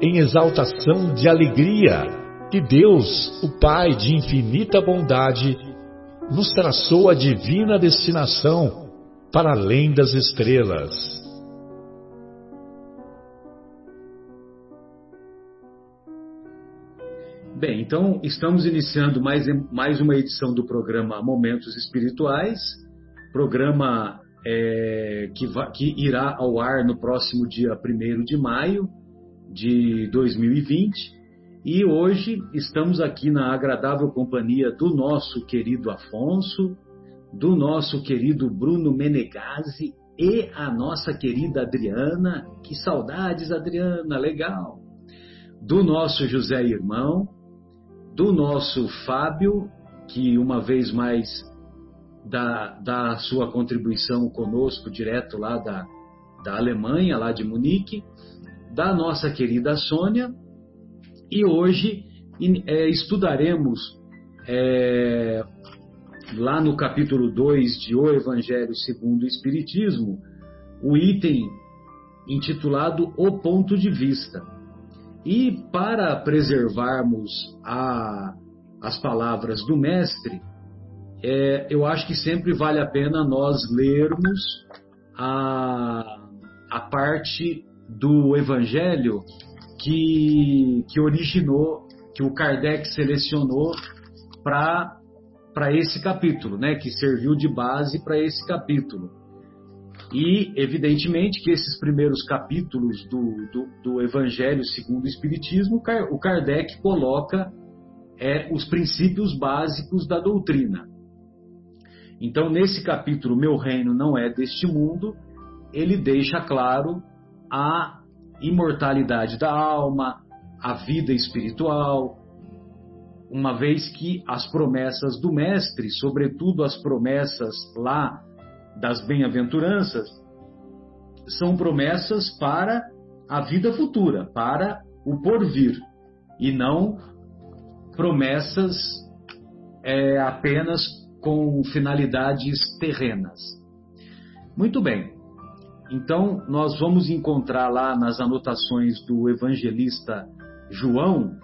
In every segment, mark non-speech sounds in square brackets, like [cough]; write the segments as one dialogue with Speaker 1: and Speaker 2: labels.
Speaker 1: em exaltação de alegria que Deus, o Pai de infinita bondade, nos traçou a divina destinação para além das estrelas.
Speaker 2: Bem, então estamos iniciando mais, mais uma edição do programa Momentos Espirituais, programa é, que, que irá ao ar no próximo dia 1 de maio, de 2020 e hoje estamos aqui na agradável companhia do nosso querido Afonso, do nosso querido Bruno Menegazzi e a nossa querida Adriana. Que saudades, Adriana, legal! Do nosso José Irmão, do nosso Fábio, que uma vez mais dá, dá sua contribuição conosco direto lá da, da Alemanha, lá de Munique da nossa querida Sônia e hoje é, estudaremos é, lá no capítulo 2 de O Evangelho segundo o Espiritismo o item intitulado O Ponto de Vista. E para preservarmos a, as palavras do Mestre, é, eu acho que sempre vale a pena nós lermos a, a parte do Evangelho que, que originou, que o Kardec selecionou para esse capítulo, né, que serviu de base para esse capítulo. E, evidentemente, que esses primeiros capítulos do, do, do Evangelho segundo o Espiritismo, o Kardec coloca é, os princípios básicos da doutrina. Então, nesse capítulo, Meu Reino não é deste mundo, ele deixa claro a imortalidade da alma, a vida espiritual, uma vez que as promessas do Mestre, sobretudo as promessas lá das bem-aventuranças, são promessas para a vida futura, para o porvir, e não promessas é, apenas com finalidades terrenas. Muito bem. Então, nós vamos encontrar lá nas anotações do evangelista João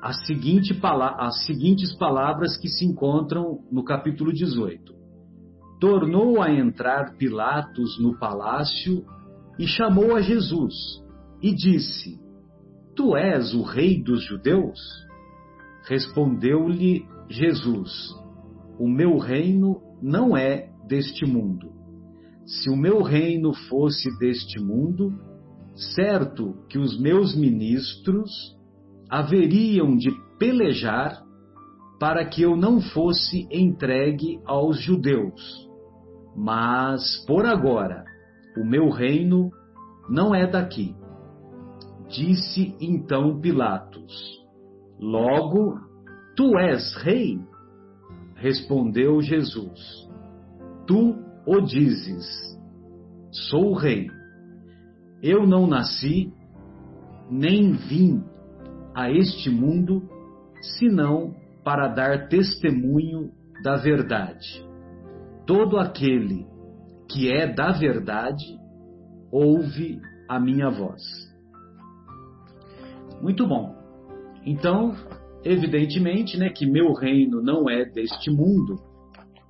Speaker 2: as, seguinte, as seguintes palavras que se encontram no capítulo 18. Tornou a entrar Pilatos no palácio e chamou a Jesus e disse: Tu és o rei dos judeus? Respondeu-lhe Jesus: O meu reino não é deste mundo. Se o meu reino fosse deste mundo, certo que os meus ministros haveriam de pelejar para que eu não fosse entregue aos judeus. Mas, por agora, o meu reino não é daqui. Disse então Pilatos: Logo, tu és rei? Respondeu Jesus: Tu o dizes: Sou rei. Eu não nasci, nem vim a este mundo, senão para dar testemunho da verdade. Todo aquele que é da verdade ouve a minha voz. Muito bom. Então, evidentemente, né, que meu reino não é deste mundo,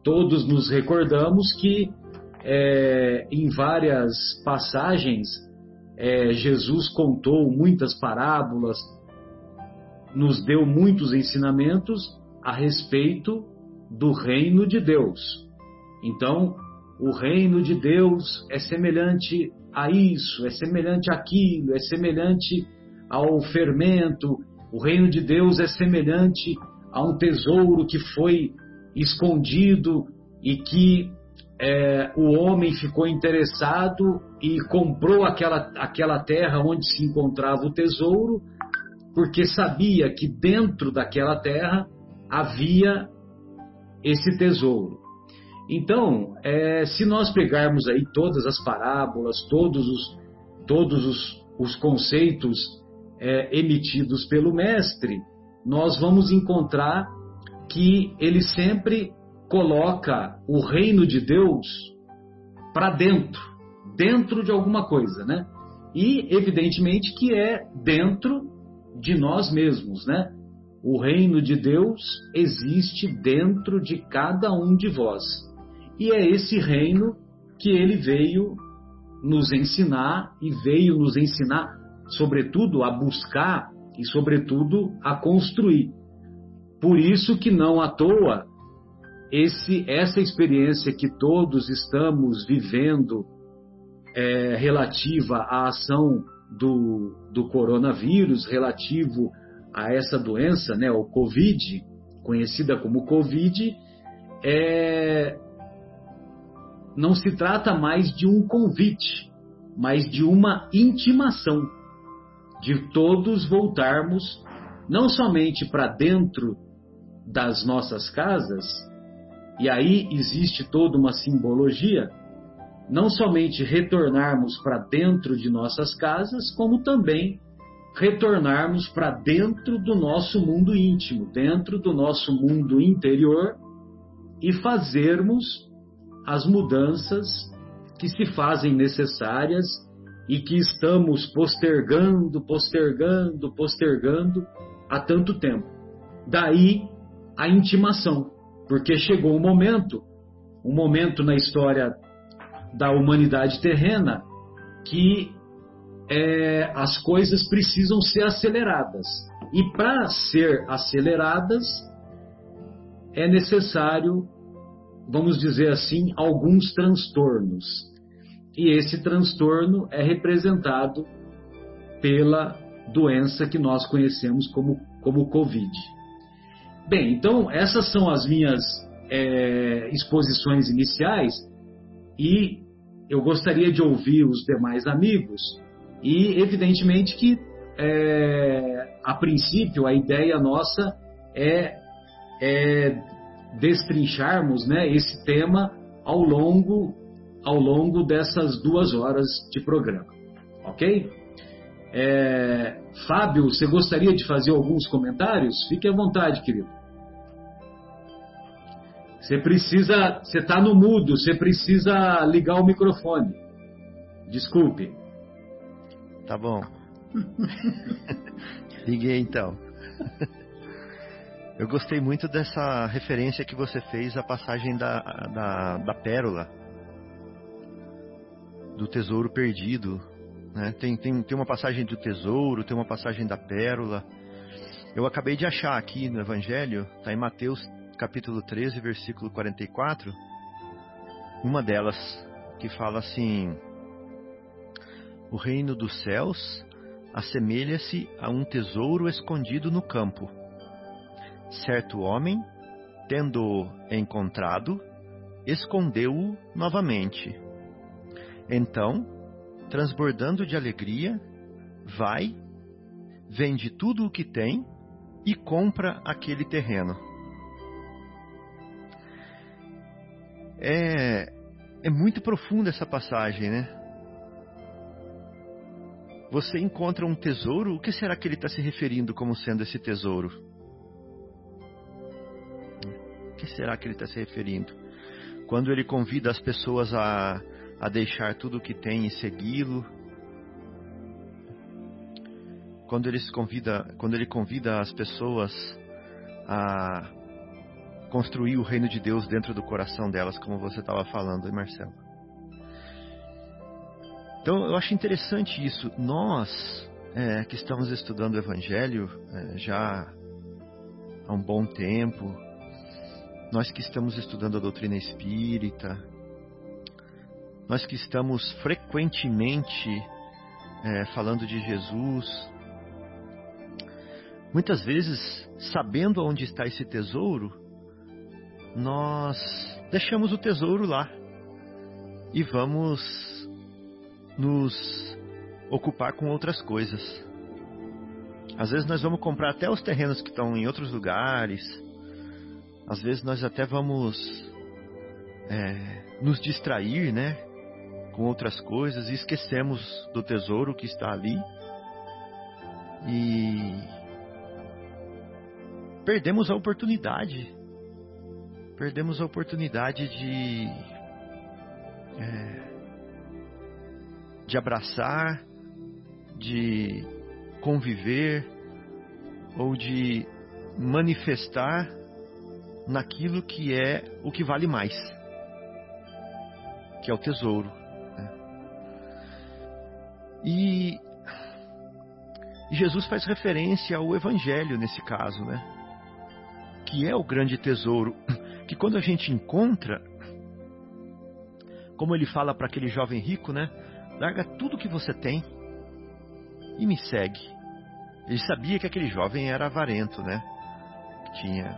Speaker 2: todos nos recordamos que é, em várias passagens é, Jesus contou muitas parábolas nos deu muitos ensinamentos a respeito do reino de Deus. Então, o reino de Deus é semelhante a isso, é semelhante àquilo, é semelhante ao fermento. O reino de Deus é semelhante a um tesouro que foi escondido e que é, o homem ficou interessado e comprou aquela, aquela terra onde se encontrava o tesouro, porque sabia que dentro daquela terra havia esse tesouro. Então, é, se nós pegarmos aí todas as parábolas, todos os, todos os, os conceitos é, emitidos pelo Mestre, nós vamos encontrar que ele sempre coloca o reino de Deus para dentro, dentro de alguma coisa, né? E evidentemente que é dentro de nós mesmos, né? O reino de Deus existe dentro de cada um de vós. E é esse reino que ele veio nos ensinar e veio nos ensinar, sobretudo, a buscar e, sobretudo, a construir. Por isso que não à toa esse, essa experiência que todos estamos vivendo é, relativa à ação do, do coronavírus, relativo a essa doença, né, o Covid, conhecida como Covid, é, não se trata mais de um convite, mas de uma intimação, de todos voltarmos não somente para dentro das nossas casas, e aí existe toda uma simbologia, não somente retornarmos para dentro de nossas casas, como também retornarmos para dentro do nosso mundo íntimo, dentro do nosso mundo interior e fazermos as mudanças que se fazem necessárias e que estamos postergando, postergando, postergando há tanto tempo. Daí a intimação, porque chegou um momento, um momento na história da humanidade terrena que é, as coisas precisam ser aceleradas. E para ser aceleradas, é necessário vamos dizer assim, alguns transtornos. E esse transtorno é representado pela doença que nós conhecemos como, como Covid. Bem, então essas são as minhas é, exposições iniciais e eu gostaria de ouvir os demais amigos e evidentemente que é, a princípio a ideia nossa é, é destrincharmos né, esse tema ao longo, ao longo dessas duas horas de programa. Ok? É, Fábio, você gostaria de fazer alguns comentários? Fique à vontade, querido. Você precisa, você está no mudo, você precisa ligar o microfone. Desculpe.
Speaker 3: Tá bom. [laughs] Liguei então. Eu gostei muito dessa referência que você fez à passagem da, da, da pérola, do tesouro perdido. Né? Tem, tem, tem uma passagem do tesouro, tem uma passagem da pérola. Eu acabei de achar aqui no Evangelho, está em Mateus capítulo 13, versículo 44, uma delas que fala assim: O reino dos céus assemelha-se a um tesouro escondido no campo Certo homem, tendo-o encontrado, escondeu-o novamente. Então, transbordando de alegria, vai, vende tudo o que tem e compra aquele terreno. É, é muito profunda essa passagem, né? Você encontra um tesouro, o que será que ele está se referindo como sendo esse tesouro? que será que ele está se referindo? Quando ele convida as pessoas a, a deixar tudo o que tem e segui-lo, quando ele convida, quando ele convida as pessoas a construir o reino de Deus dentro do coração delas, como você estava falando, Marcelo. Então eu acho interessante isso. Nós é, que estamos estudando o Evangelho é, já há um bom tempo, nós que estamos estudando a doutrina espírita, nós que estamos frequentemente é, falando de Jesus, muitas vezes, sabendo onde está esse tesouro, nós deixamos o tesouro lá e vamos nos ocupar com outras coisas. Às vezes nós vamos comprar até os terrenos que estão em outros lugares. Às vezes nós até vamos é, nos distrair, né, com outras coisas e esquecemos do tesouro que está ali e perdemos a oportunidade, perdemos a oportunidade de é, de abraçar de conviver ou de manifestar naquilo que é o que vale mais, que é o tesouro. Né? E Jesus faz referência ao Evangelho nesse caso, né? Que é o grande tesouro, que quando a gente encontra, como ele fala para aquele jovem rico, né? Larga tudo que você tem e me segue. Ele sabia que aquele jovem era avarento, né? Tinha,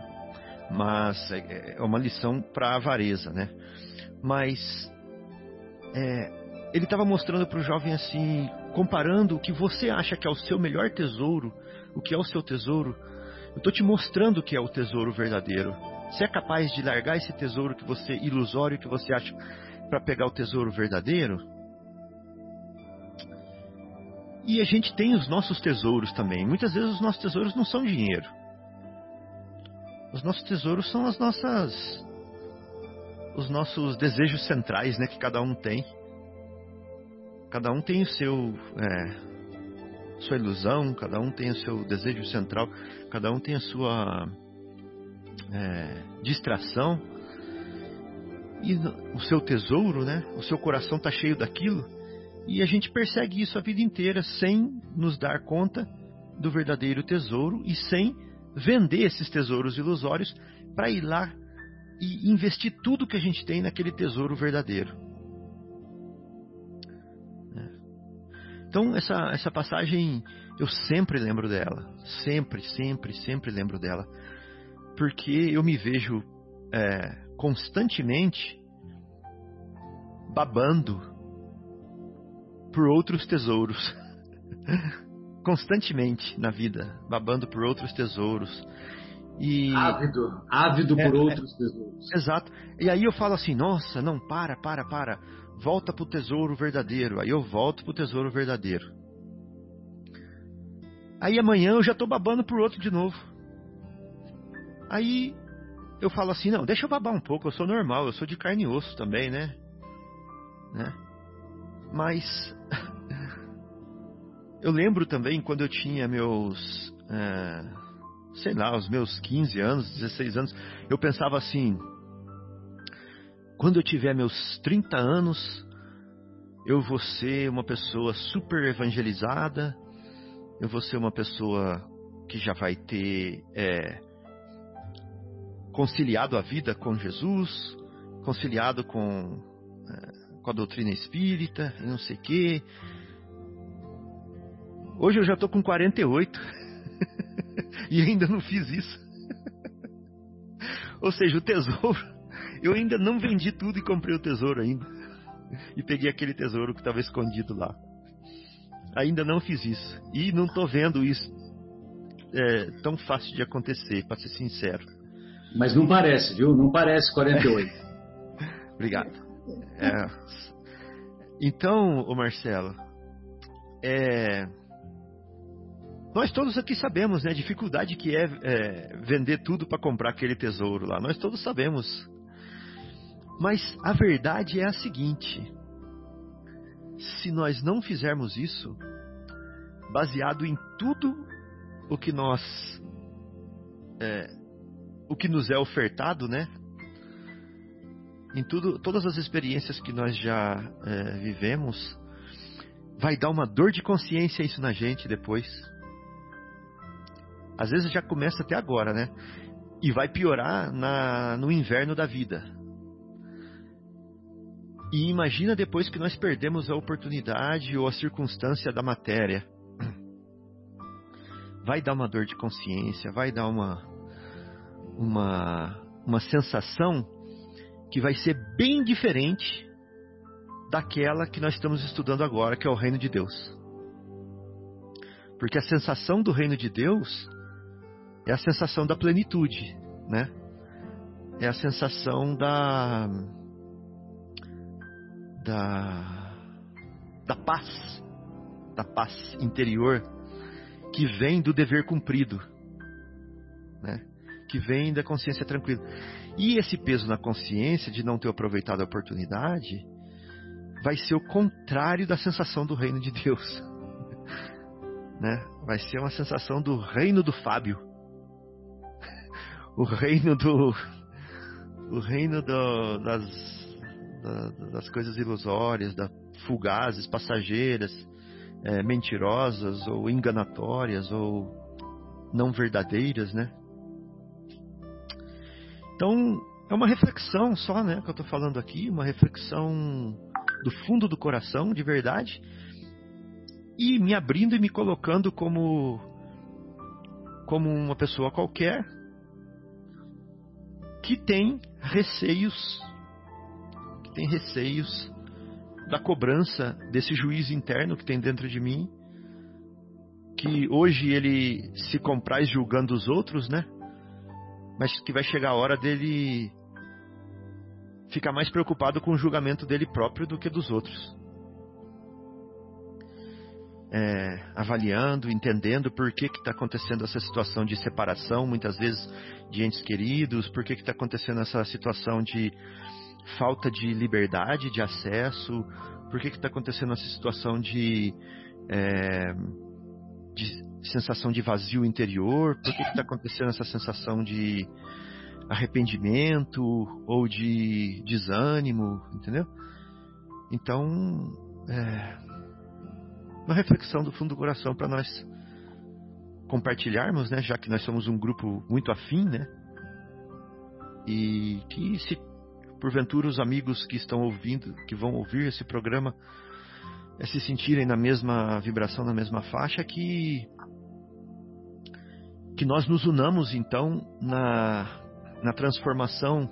Speaker 3: mas é, é uma lição para a avareza, né? Mas é, ele estava mostrando para o jovem assim, comparando o que você acha que é o seu melhor tesouro, o que é o seu tesouro. Eu estou te mostrando o que é o tesouro verdadeiro. Você é capaz de largar esse tesouro que você ilusório que você acha para pegar o tesouro verdadeiro? E a gente tem os nossos tesouros também. Muitas vezes os nossos tesouros não são dinheiro. Os nossos tesouros são as nossas os nossos desejos centrais, né, que cada um tem. Cada um tem o seu é, sua ilusão, cada um tem o seu desejo central, cada um tem a sua é, distração e o seu tesouro, né? O seu coração está cheio daquilo e a gente persegue isso a vida inteira sem nos dar conta do verdadeiro tesouro e sem vender esses tesouros ilusórios para ir lá e investir tudo que a gente tem naquele tesouro verdadeiro. É. Então, essa, essa passagem eu sempre lembro dela. Sempre, sempre, sempre lembro dela. Porque eu me vejo é, constantemente babando por outros tesouros. [laughs] Constantemente na vida, babando por outros tesouros.
Speaker 2: E... Ávido, ávido é, por outros é, tesouros.
Speaker 3: Exato. E aí eu falo assim: nossa, não, para, para, para. Volta pro tesouro verdadeiro. Aí eu volto pro tesouro verdadeiro. Aí amanhã eu já tô babando por outro de novo. Aí eu falo assim: não, deixa eu babar um pouco, eu sou normal, eu sou de carne e osso também, né? né? Mas [laughs] eu lembro também quando eu tinha meus, é, sei lá, os meus 15 anos, 16 anos, eu pensava assim: quando eu tiver meus 30 anos, eu vou ser uma pessoa super evangelizada, eu vou ser uma pessoa que já vai ter é, conciliado a vida com Jesus, conciliado com é, com a doutrina espírita não sei o quê. Hoje eu já tô com 48 [laughs] e ainda não fiz isso. [laughs] Ou seja, o tesouro, eu ainda não vendi tudo e comprei o tesouro ainda. E peguei aquele tesouro que estava escondido lá. Ainda não fiz isso. E não tô vendo isso é, tão fácil de acontecer, para ser sincero.
Speaker 2: Mas não parece, viu? Não parece 48. [laughs]
Speaker 3: Obrigado. É. Então, o Marcelo, é, nós todos aqui sabemos né, a dificuldade que é, é vender tudo para comprar aquele tesouro lá. Nós todos sabemos. Mas a verdade é a seguinte: se nós não fizermos isso, baseado em tudo o que nós, é, o que nos é ofertado, né? em tudo, todas as experiências que nós já é, vivemos, vai dar uma dor de consciência isso na gente depois. Às vezes já começa até agora, né? E vai piorar na, no inverno da vida. E imagina depois que nós perdemos a oportunidade ou a circunstância da matéria. Vai dar uma dor de consciência, vai dar uma, uma, uma sensação que vai ser bem diferente daquela que nós estamos estudando agora, que é o reino de Deus. Porque a sensação do reino de Deus é a sensação da plenitude, né? É a sensação da da da paz, da paz interior que vem do dever cumprido, né? Que vem da consciência tranquila. E esse peso na consciência de não ter aproveitado a oportunidade vai ser o contrário da sensação do reino de Deus. [laughs] né? Vai ser uma sensação do reino do Fábio. o reino do o reino do, das das coisas ilusórias, da fugazes, passageiras, é, mentirosas ou enganatórias ou não verdadeiras, né? Então é uma reflexão só, né, que eu estou falando aqui, uma reflexão do fundo do coração, de verdade, e me abrindo e me colocando como como uma pessoa qualquer que tem receios, que tem receios da cobrança desse juiz interno que tem dentro de mim, que hoje ele se compraz julgando os outros, né? Mas que vai chegar a hora dele fica mais preocupado com o julgamento dele próprio do que dos outros. É, avaliando, entendendo por que está acontecendo essa situação de separação, muitas vezes de entes queridos, por que está acontecendo essa situação de falta de liberdade de acesso, por que está acontecendo essa situação de, é, de sensação de vazio interior, por que está acontecendo essa sensação de arrependimento ou de desânimo, entendeu? Então, é uma reflexão do fundo do coração para nós compartilharmos, né? Já que nós somos um grupo muito afim, né? E que se porventura os amigos que estão ouvindo, que vão ouvir esse programa, é, se sentirem na mesma vibração, na mesma faixa, que que nós nos unamos então na na transformação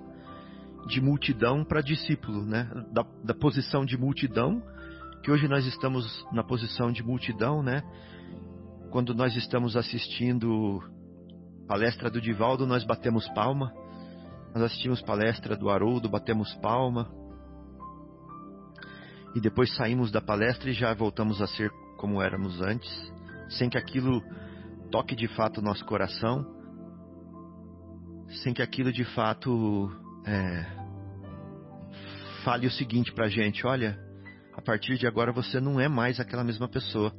Speaker 3: de multidão para discípulo, né? Da, da, posição de multidão, que hoje nós estamos na posição de multidão, né? Quando nós estamos assistindo palestra do Divaldo, nós batemos palma. Nós assistimos palestra do Haroldo, batemos palma. E depois saímos da palestra e já voltamos a ser como éramos antes, sem que aquilo toque de fato o nosso coração sem que aquilo de fato é, fale o seguinte pra gente: olha, a partir de agora você não é mais aquela mesma pessoa.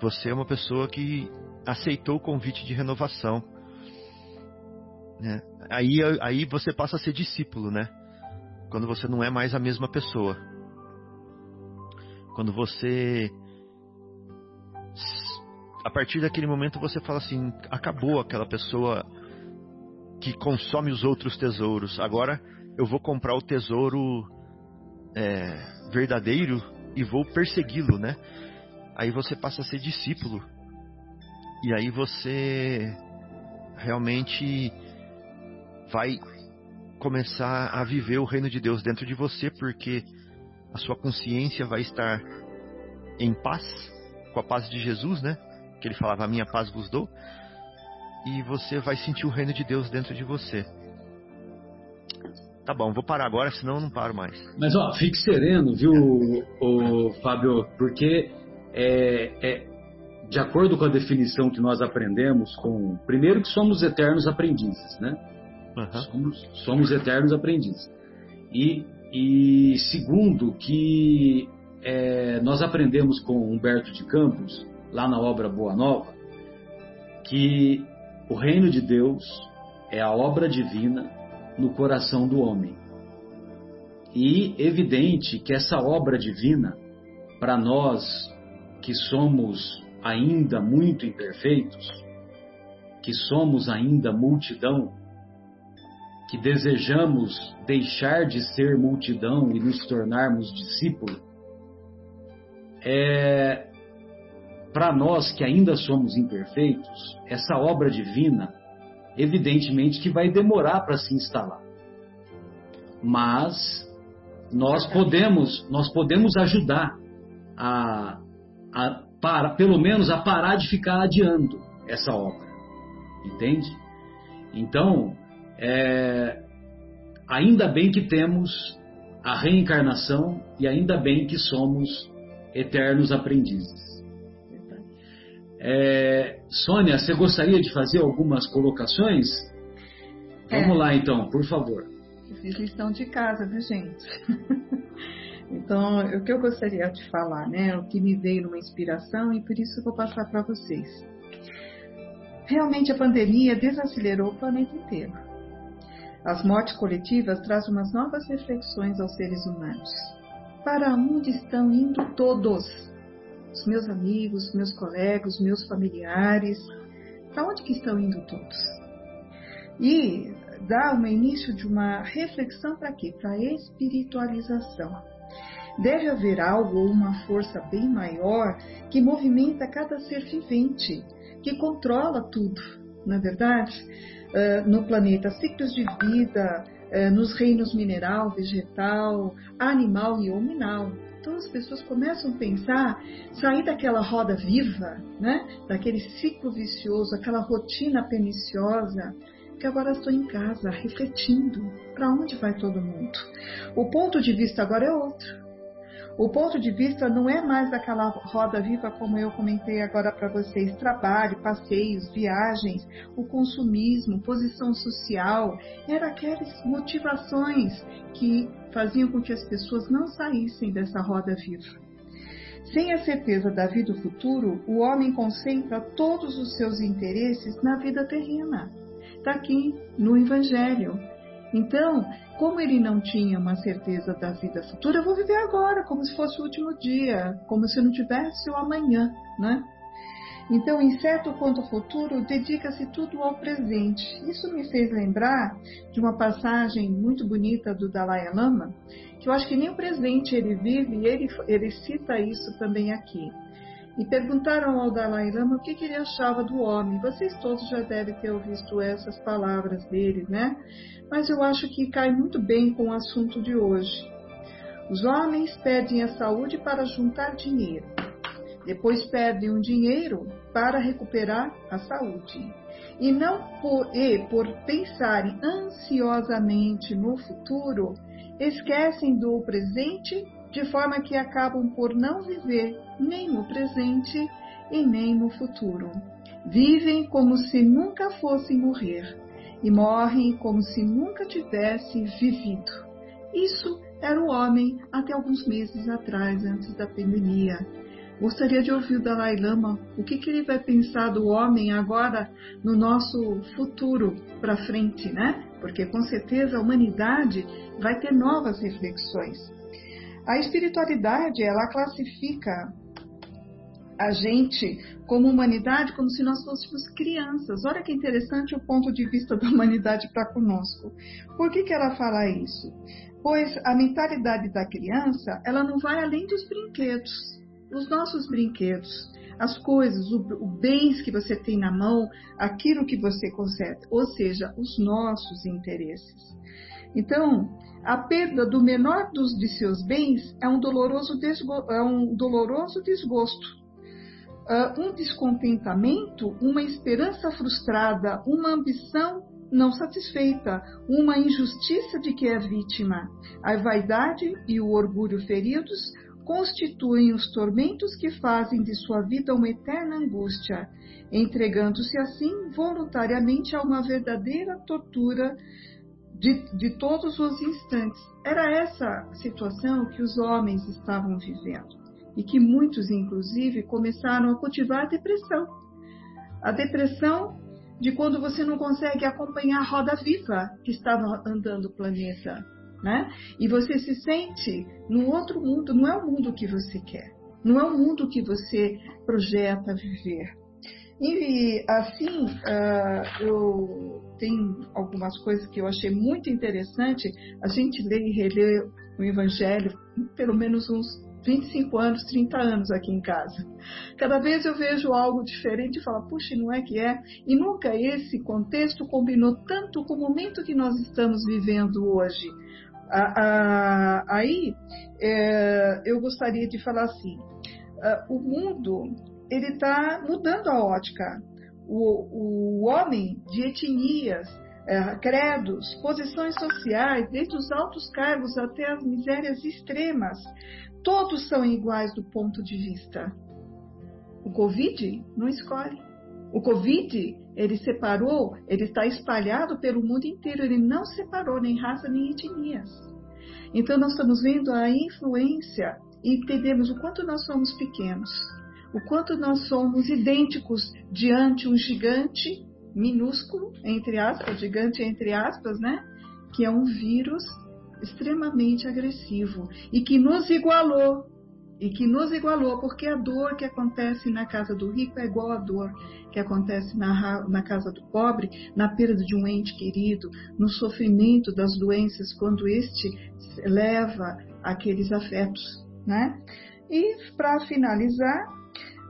Speaker 3: Você é uma pessoa que aceitou o convite de renovação. Né? Aí, aí você passa a ser discípulo, né? Quando você não é mais a mesma pessoa. Quando você. A partir daquele momento você fala assim: acabou aquela pessoa que consome os outros tesouros. Agora eu vou comprar o tesouro é, verdadeiro e vou persegui-lo, né? Aí você passa a ser discípulo. E aí você realmente vai começar a viver o reino de Deus dentro de você, porque a sua consciência vai estar em paz, com a paz de Jesus, né? Que ele falava: A minha paz vos dou e você vai sentir o reino de Deus dentro de você. Tá bom, vou parar agora, senão eu não paro mais.
Speaker 2: Mas ó, fique sereno, viu, o, Fábio, porque é, é, de acordo com a definição que nós aprendemos, com primeiro que somos eternos aprendizes, né? Uhum. Somos, somos eternos aprendizes. E, e segundo que é, nós aprendemos com Humberto de Campos, lá na obra Boa Nova, que o reino de Deus é a obra divina no coração do homem. E evidente que essa obra divina, para nós que somos ainda muito imperfeitos, que somos ainda multidão, que desejamos deixar de ser multidão e nos tornarmos discípulo, é, para nós que ainda somos imperfeitos, essa obra divina, evidentemente que vai demorar para se instalar. Mas nós podemos, nós podemos ajudar a, a para, pelo menos a parar de ficar adiando essa obra. Entende? Então, é, ainda bem que temos a reencarnação e ainda bem que somos eternos aprendizes. É, Sônia, você gostaria de fazer algumas colocações? Vamos é. lá então, por favor.
Speaker 4: Fiz lição de casa, viu gente? [laughs] então, o que eu gostaria de falar, né? O que me veio numa inspiração e por isso eu vou passar para vocês. Realmente a pandemia desacelerou o planeta inteiro. As mortes coletivas trazem umas novas reflexões aos seres humanos. Para onde estão indo todos? Os meus amigos, meus colegas, meus familiares, para onde que estão indo todos? E dá um início de uma reflexão para quê? Para a espiritualização. Deve haver algo ou uma força bem maior que movimenta cada ser vivente, que controla tudo, na é verdade? Uh, no planeta, ciclos de vida, uh, nos reinos mineral, vegetal, animal e hominal. Então as pessoas começam a pensar, sair daquela roda viva, né? daquele ciclo vicioso, aquela rotina perniciosa, que agora estou em casa refletindo para onde vai todo mundo. O ponto de vista agora é outro. O ponto de vista não é mais daquela roda viva como eu comentei agora para vocês, trabalho, passeios, viagens, o consumismo, posição social, eram aquelas motivações que faziam com que as pessoas não saíssem dessa roda viva. Sem a certeza da vida do futuro, o homem concentra todos os seus interesses na vida terrena. Está aqui no Evangelho. Então, como ele não tinha uma certeza da vida futura, eu vou viver agora, como se fosse o último dia, como se não tivesse o amanhã, né? Então, incerto quanto ao futuro, dedica-se tudo ao presente. Isso me fez lembrar de uma passagem muito bonita do Dalai Lama, que eu acho que nem o presente ele vive, e ele, ele cita isso também aqui. E perguntaram ao Dalai Lama o que, que ele achava do homem. Vocês todos já devem ter ouvido essas palavras dele, né? Mas eu acho que cai muito bem com o assunto de hoje. Os homens pedem a saúde para juntar dinheiro. Depois perdem o dinheiro para recuperar a saúde. E não por, e por pensarem ansiosamente no futuro, esquecem do presente de forma que acabam por não viver nem no presente e nem no futuro. Vivem como se nunca fossem morrer e morrem como se nunca tivessem vivido. Isso era o homem até alguns meses atrás, antes da pandemia. Gostaria de ouvir o Dalai Lama o que, que ele vai pensar do homem agora no nosso futuro para frente, né? Porque com certeza a humanidade vai ter novas reflexões. A espiritualidade, ela classifica a gente como humanidade como se nós fôssemos crianças. Olha que interessante o ponto de vista da humanidade para conosco. Por que, que ela fala isso? Pois a mentalidade da criança, ela não vai além dos brinquedos, os nossos brinquedos, as coisas, o, o bens que você tem na mão, aquilo que você consegue, ou seja, os nossos interesses. Então, a perda do menor dos de seus bens é um doloroso, desgo, é um doloroso desgosto, uh, um descontentamento, uma esperança frustrada, uma ambição não satisfeita, uma injustiça de que é vítima. A vaidade e o orgulho feridos constituem os tormentos que fazem de sua vida uma eterna angústia, entregando-se assim voluntariamente a uma verdadeira tortura de, de todos os instantes. Era essa situação que os homens estavam vivendo e que muitos, inclusive, começaram a cultivar a depressão. A depressão de quando você não consegue acompanhar a roda viva que estava andando o planeta, né? E você se sente no outro mundo, não é o mundo que você quer. não é o mundo que você projeta viver. E assim, uh, eu tenho algumas coisas que eu achei muito interessante. A gente lê e relê o Evangelho pelo menos uns 25 anos, 30 anos aqui em casa. Cada vez eu vejo algo diferente e falo, puxa, não é que é? E nunca esse contexto combinou tanto com o momento que nós estamos vivendo hoje. aí é, eu gostaria de falar assim: o mundo ele está mudando a ótica. O, o homem de etnias, é, credos, posições sociais, desde os altos cargos até as misérias extremas, todos são iguais do ponto de vista. O Covid não escolhe. O Covid, ele separou, ele está espalhado pelo mundo inteiro, ele não separou nem raça nem etnias. Então nós estamos vendo a influência e entendemos o quanto nós somos pequenos o quanto nós somos idênticos diante um gigante minúsculo, entre aspas, gigante entre aspas, né? Que é um vírus extremamente agressivo e que nos igualou. E que nos igualou, porque a dor que acontece na casa do rico é igual à dor que acontece na, na casa do pobre, na perda de um ente querido, no sofrimento das doenças, quando este leva aqueles afetos, né? E para finalizar,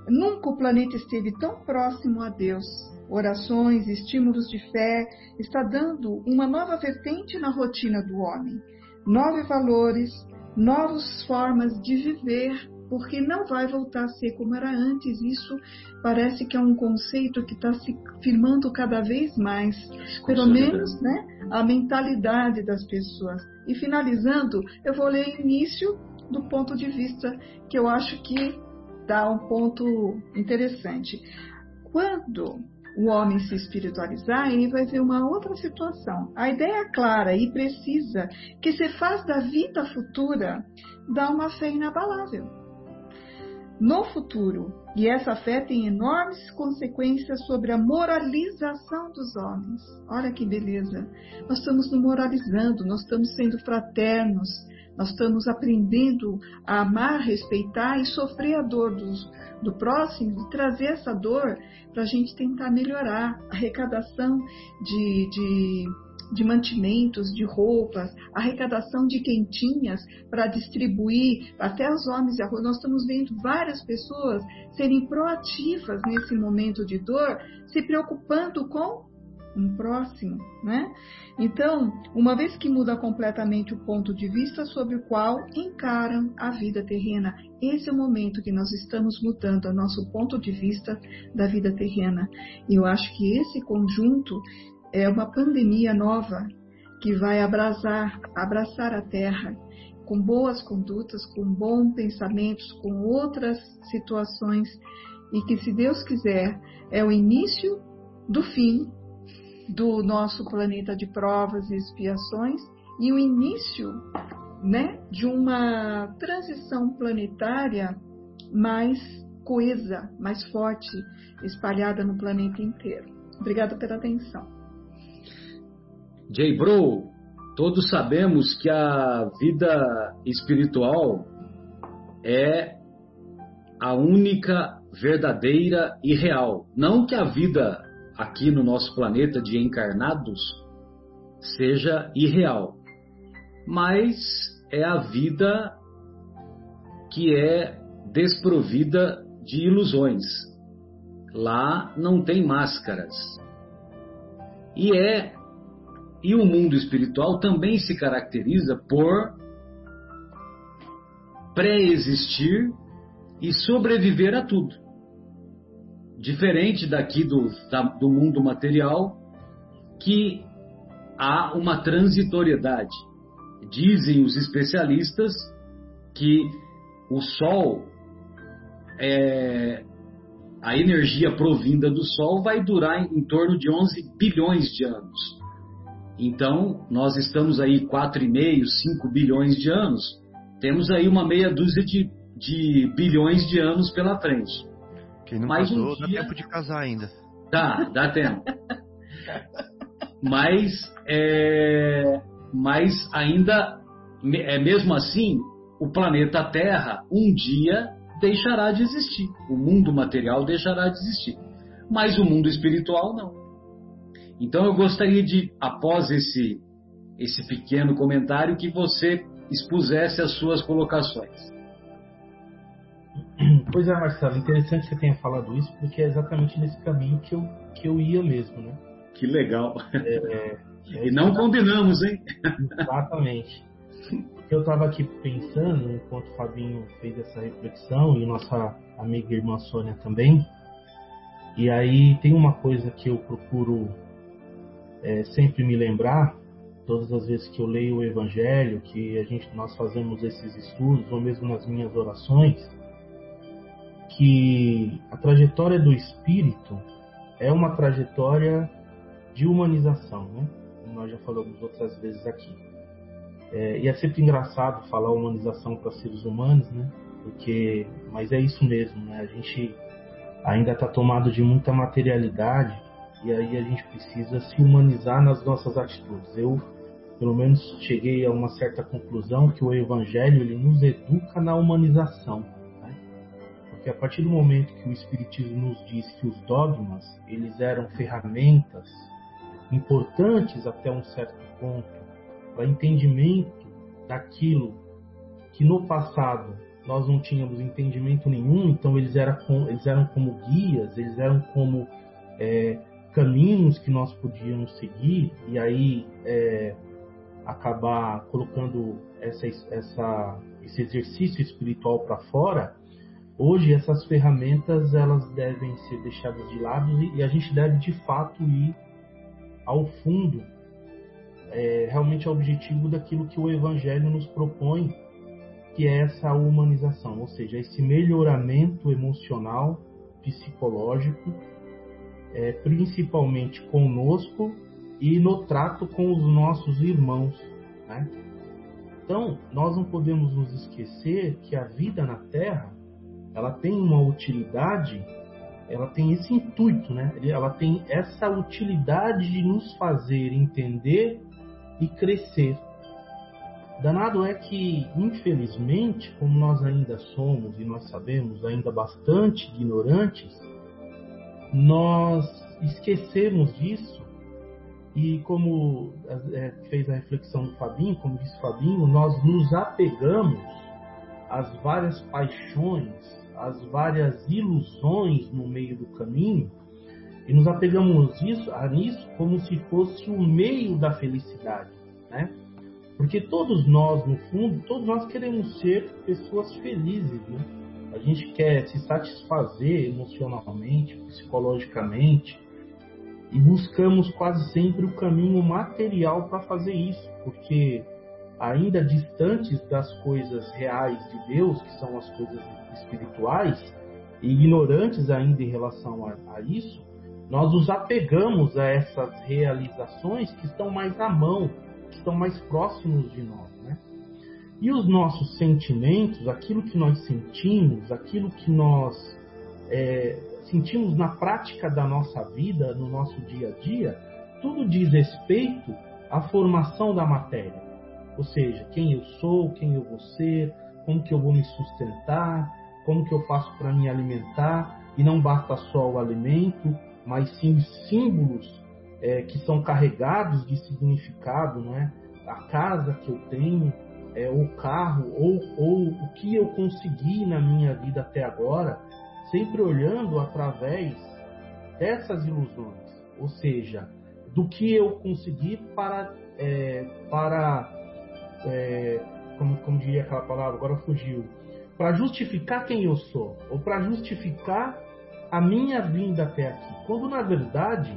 Speaker 4: Nunca o planeta esteve tão próximo a Deus. Orações, estímulos de fé, está dando uma nova vertente na rotina do homem. Novos valores, novas formas de viver, porque não vai voltar a ser como era antes. Isso parece que é um conceito que está se firmando cada vez mais, pelo menos, né, a mentalidade das pessoas. E finalizando, eu vou ler o início do ponto de vista que eu acho que dá um ponto interessante. Quando o homem se espiritualizar, ele vai ver uma outra situação. A ideia clara e precisa que se faz da vida futura dá uma fé inabalável. No futuro, e essa fé tem enormes consequências sobre a moralização dos homens. Olha que beleza! Nós estamos nos moralizando, nós estamos sendo fraternos, nós estamos aprendendo a amar, respeitar e sofrer a dor dos, do próximo e trazer essa dor para a gente tentar melhorar a arrecadação de, de, de mantimentos, de roupas, arrecadação de quentinhas para distribuir até os homens e a rua. Nós estamos vendo várias pessoas serem proativas nesse momento de dor, se preocupando com um próximo, né? Então, uma vez que muda completamente o ponto de vista sobre o qual encaram a vida terrena, esse é o momento que nós estamos mudando o nosso ponto de vista da vida terrena. E eu acho que esse conjunto é uma pandemia nova que vai abraçar, abraçar a Terra com boas condutas, com bons pensamentos, com outras situações e que, se Deus quiser, é o início do fim do nosso planeta de provas e expiações e o início né, de uma transição planetária mais coesa, mais forte, espalhada no planeta inteiro. Obrigada pela atenção.
Speaker 2: Jay Bro, todos sabemos que a vida espiritual é a única verdadeira e real. Não que a vida aqui no nosso planeta de encarnados seja irreal, mas é a vida que é desprovida de ilusões. Lá não tem máscaras. E é e o mundo espiritual também se caracteriza por pré-existir e sobreviver a tudo diferente daqui do, da, do mundo material, que há uma transitoriedade. Dizem os especialistas que o Sol, é, a energia provinda do Sol vai durar em, em torno de 11 bilhões de anos. Então, nós estamos aí 4,5, 5 bilhões de anos, temos aí uma meia dúzia de, de bilhões de anos pela frente.
Speaker 3: Quem não Mas casou, um dia... dá tempo de casar ainda.
Speaker 2: Dá, dá tempo. mas, é, mas ainda, é mesmo assim, o planeta Terra um dia deixará de existir. O mundo material deixará de existir. Mas o mundo espiritual não. Então eu gostaria de, após esse, esse pequeno comentário, que você expusesse as suas colocações. [clears throat]
Speaker 5: Pois é, Marcelo, interessante que você tenha falado isso, porque é exatamente nesse caminho que eu, que eu ia mesmo, né?
Speaker 2: Que legal. É, [laughs] é, e não combinamos, hein?
Speaker 5: Exatamente. Eu estava aqui pensando, enquanto o Fabinho fez essa reflexão, e nossa amiga irmã Sônia também, e aí tem uma coisa que eu procuro é, sempre me lembrar, todas as vezes que eu leio o Evangelho, que a gente, nós fazemos esses estudos, ou mesmo nas minhas orações, que a trajetória do Espírito é uma trajetória de humanização, né? Como nós já falamos outras vezes aqui. É, e é sempre engraçado falar humanização para seres humanos, né? Porque, mas é isso mesmo, né? A gente ainda está tomado de muita materialidade e aí a gente precisa se humanizar nas nossas atitudes. Eu, pelo menos, cheguei a uma certa conclusão que o Evangelho ele nos educa na humanização? Porque a partir do momento que o Espiritismo nos diz que os dogmas eles eram ferramentas importantes até um certo ponto para entendimento daquilo que no passado nós não tínhamos entendimento nenhum, então eles eram, eles eram como guias, eles eram como é, caminhos que nós podíamos seguir e aí é, acabar colocando essa, essa, esse exercício espiritual para fora. Hoje essas ferramentas elas devem ser deixadas de lado e, a gente deve de fato ir ao fundo, é, realmente ao objetivo daquilo que o Evangelho nos propõe que é essa humanização, ou seja, esse melhoramento emocional, psicológico, é, principalmente conosco e no trato com os nossos irmãos. Né? Então, nós não podemos nos esquecer que a vida na Terra ela tem uma utilidade, ela tem esse intuito, né? ela tem essa utilidade de nos fazer entender e crescer. Danado é que, infelizmente, como nós ainda somos e nós sabemos ainda bastante ignorantes, nós esquecemos disso e como é, fez a reflexão do Fabinho, como disse Fabinho, nós nos apegamos às várias paixões, às várias ilusões no meio do caminho e nos apegamos nisso, a nisso como se fosse o meio da felicidade, né? Porque todos nós, no fundo, todos nós queremos ser pessoas felizes, né? A gente quer se satisfazer emocionalmente, psicologicamente, e buscamos quase sempre o caminho material para fazer isso, porque ainda distantes das coisas reais de Deus, que são as coisas espirituais, e ignorantes ainda em relação a, a isso, nós nos apegamos a essas realizações que estão mais à mão, que estão mais próximos de nós, né? E os nossos sentimentos, aquilo que nós sentimos, aquilo que nós é, sentimos na prática da nossa vida, no nosso dia a dia, tudo diz respeito à formação da matéria. Ou seja, quem eu sou, quem eu vou ser, como que eu vou me sustentar, como que eu faço para me alimentar, e não basta só o alimento, mas sim os símbolos é, que são carregados de significado, não é? A casa que eu tenho, é, o carro, ou, ou o que eu consegui na minha vida até agora, sempre olhando através dessas ilusões, ou seja, do que eu consegui para, é, para é, como, como diria aquela palavra, agora fugiu, para justificar quem eu sou, ou para justificar a minha vinda até aqui, quando na verdade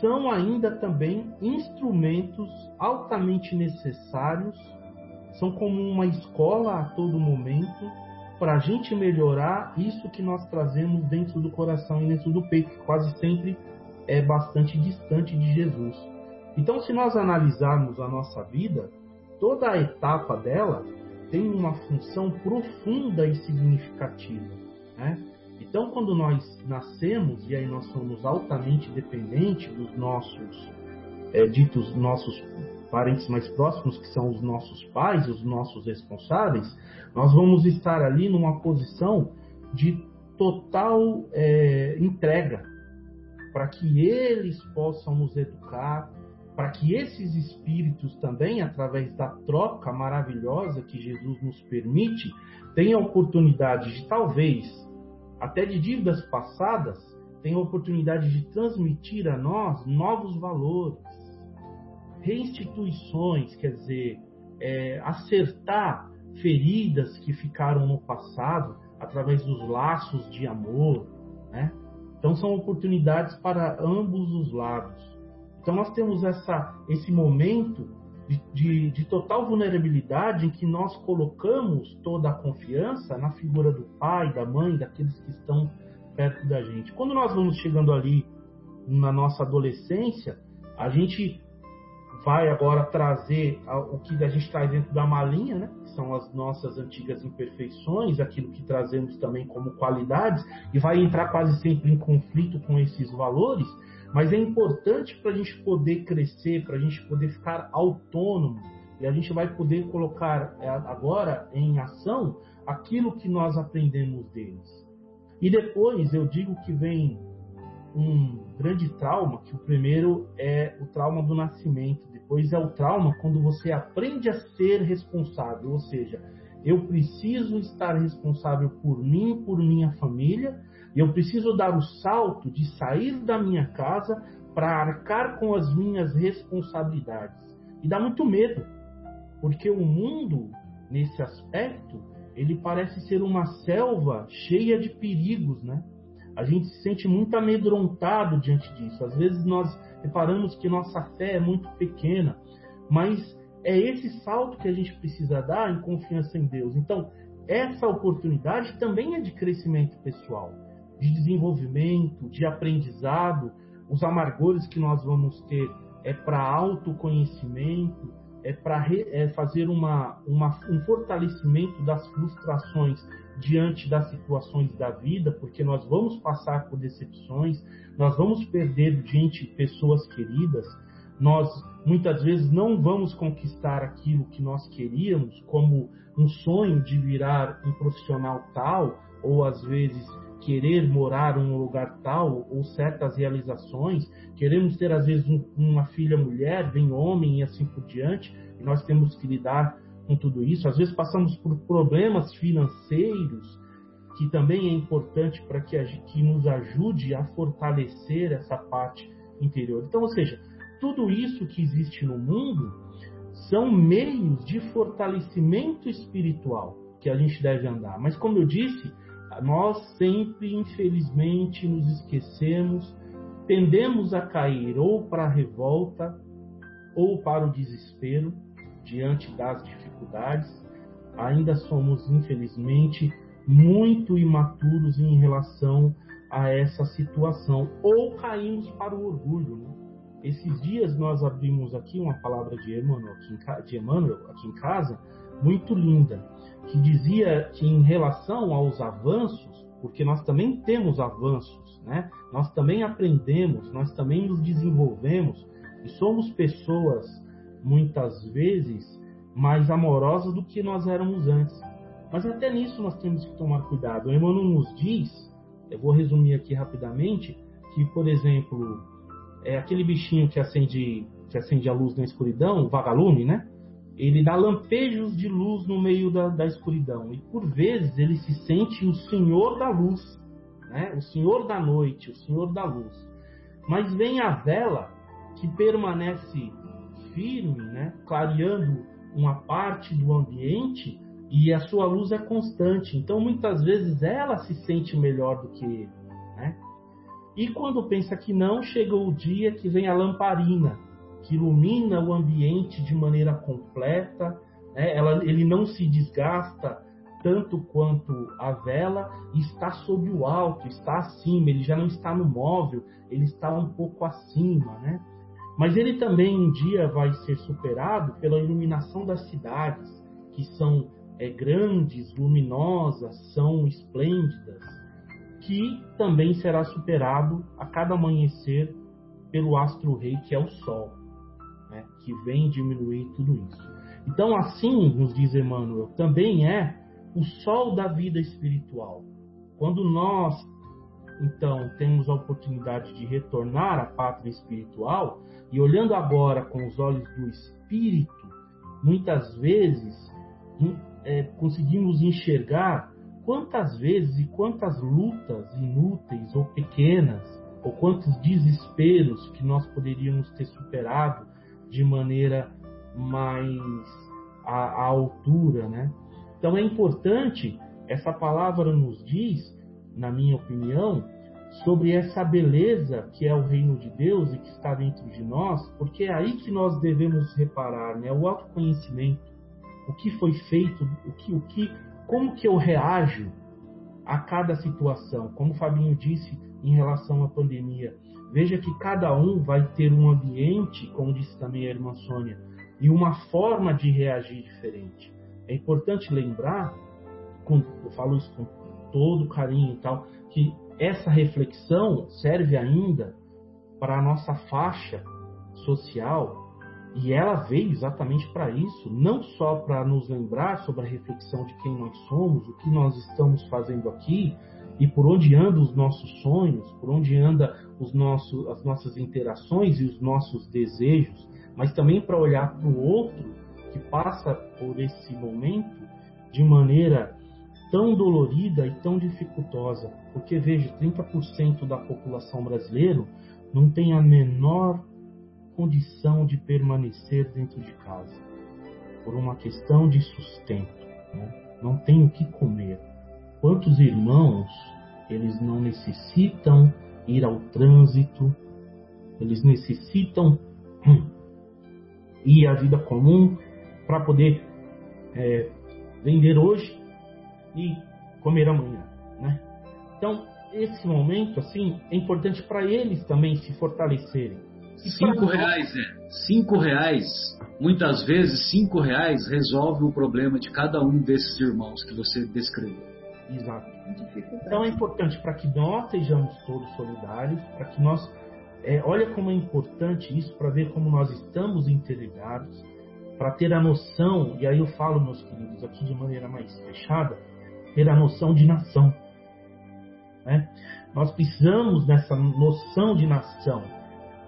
Speaker 5: são ainda também instrumentos altamente necessários, são como uma escola a todo momento para a gente melhorar isso que nós trazemos dentro do coração e dentro do peito, que quase sempre é bastante distante de Jesus. Então, se nós analisarmos a nossa vida, toda a etapa dela tem uma função profunda e significativa. Né? Então, quando nós nascemos, e aí nós somos altamente dependentes dos nossos, é, ditos nossos parentes mais próximos, que são os nossos pais, os nossos responsáveis, nós vamos estar ali numa posição de total é, entrega para que eles possam nos educar, para que esses espíritos também, através da troca maravilhosa que Jesus nos permite, tenham oportunidade de talvez, até de dívidas passadas, tenham oportunidade de transmitir a nós novos valores, reinstituições, quer dizer, é, acertar feridas que ficaram no passado através dos laços de amor, né? Então são oportunidades para ambos os lados. Então nós temos essa, esse momento de, de, de, total vulnerabilidade em que nós colocamos toda a confiança na figura do pai, da mãe, daqueles que estão perto da gente. Quando nós vamos chegando ali na nossa adolescência, a gente vai agora trazer o que a gente traz dentro da malinha, né? que são as nossas antigas imperfeições, aquilo que trazemos também como qualidades, e vai entrar quase sempre em conflito com esses valores, mas é importante para a gente poder crescer, para a gente poder ficar autônomo, e a gente vai poder colocar é, agora em ação aquilo que nós aprendemos deles. E depois eu digo que vem um grande trauma, que o primeiro é o trauma do nascimento, depois é o trauma quando você aprende a ser responsável, ou seja, eu preciso estar responsável por mim, por minha família, e eu preciso dar o salto de sair da minha casa para arcar com as minhas responsabilidades. E dá muito medo, porque o mundo, nesse aspecto, ele parece ser uma selva cheia de perigos, né? A gente se sente muito amedrontado diante disso. Às vezes nós reparamos que nossa fé é muito pequena, mas é esse salto que a gente precisa dar em confiança em Deus. Então, essa oportunidade também é de crescimento pessoal, de desenvolvimento, de aprendizado. Os amargores que nós vamos ter é para autoconhecimento, é para é fazer uma, uma, um fortalecimento das frustrações diante das situações da vida, porque nós vamos passar por decepções, nós vamos perder gente, pessoas queridas, nós muitas vezes não vamos conquistar aquilo que nós queríamos, como um sonho de virar um profissional tal, ou às vezes querer morar em um lugar tal, ou certas realizações, queremos ter às vezes um, uma filha mulher, vem homem e assim por diante, e nós temos que lidar com tudo isso. Às vezes passamos por problemas financeiros, que também é importante para que, que nos ajude a fortalecer essa parte interior. Então, ou seja, tudo isso que existe no mundo são meios de fortalecimento espiritual que a gente deve andar. Mas, como eu disse, nós sempre, infelizmente, nos esquecemos, tendemos a cair ou para a revolta ou para o desespero diante das dificuldades. Ainda somos, infelizmente, muito imaturos em relação a essa situação, ou caímos para o orgulho. Né? Esses dias nós abrimos aqui uma palavra de Emmanuel, aqui em, de Emmanuel aqui em casa, muito linda, que dizia que em relação aos avanços, porque nós também temos avanços, né? nós também aprendemos, nós também nos desenvolvemos e somos pessoas muitas vezes mais amorosas do que nós éramos antes. Mas até nisso nós temos que tomar cuidado. O Emmanuel nos diz, eu vou resumir aqui rapidamente, que, por exemplo, é aquele bichinho que acende, que acende a luz na escuridão, o vagalume, né? Ele dá lampejos de luz no meio da, da escuridão. E por vezes ele se sente o senhor da luz, né? o senhor da noite, o senhor da luz. Mas vem a vela que permanece firme, né? clareando uma parte do ambiente e a sua luz é constante. Então, muitas vezes, ela se sente melhor do que ele. Né? E quando pensa que não, chega o dia que vem a lamparina, que ilumina o ambiente de maneira completa, né? Ela, ele não se desgasta tanto quanto a vela está sob o alto, está acima, ele já não está no móvel, ele está um pouco acima, né? Mas ele também um dia vai ser superado pela iluminação das cidades, que são é, grandes, luminosas, são esplêndidas, que também será superado a cada amanhecer pelo astro-rei que é o Sol. Que vem diminuir tudo isso. Então, assim, nos diz Emmanuel, também é o sol da vida espiritual. Quando nós, então, temos a oportunidade de retornar à pátria espiritual, e olhando agora com os olhos do espírito, muitas vezes hum, é, conseguimos enxergar quantas vezes e quantas lutas inúteis ou pequenas, ou quantos desesperos que nós poderíamos ter superado de maneira mais à, à altura, né? Então é importante, essa palavra nos diz, na minha opinião, sobre essa beleza que é o reino de Deus e que está dentro de nós, porque é aí que nós devemos reparar, né? O autoconhecimento, o que foi feito, o que, o que, como que eu reajo a cada situação. Como o Fabinho disse em relação à pandemia, veja que cada um vai ter um ambiente, como disse também a irmã Sônia, e uma forma de reagir diferente. É importante lembrar, eu falo isso com todo carinho e tal, que essa reflexão serve ainda para a nossa faixa social e ela veio exatamente para isso, não só para nos lembrar sobre a reflexão de quem nós somos, o que nós estamos fazendo aqui e por onde andam os nossos sonhos, por onde andam os nossos, as nossas interações e os nossos desejos, mas também para olhar para o outro que passa por esse momento de maneira tão dolorida e tão dificultosa, porque veja, 30% da população brasileira não tem a menor condição de permanecer dentro de casa, por uma questão de sustento, né? não tem o que comer. Quantos irmãos eles não necessitam ir ao trânsito, eles necessitam [clears throat] ir à vida comum para poder é, vender hoje e comer amanhã, né? Então esse momento assim é importante para eles também se fortalecerem.
Speaker 2: cinco reais, é. Cinco reais, muitas vezes cinco reais resolve o problema de cada um desses irmãos que você descreveu.
Speaker 5: Exato. Então é importante para que nós sejamos todos solidários, para que nós é, olha como é importante isso para ver como nós estamos interligados, para ter a noção, e aí eu falo, meus queridos, aqui de maneira mais fechada, ter a noção de nação. Né? Nós precisamos dessa noção de nação.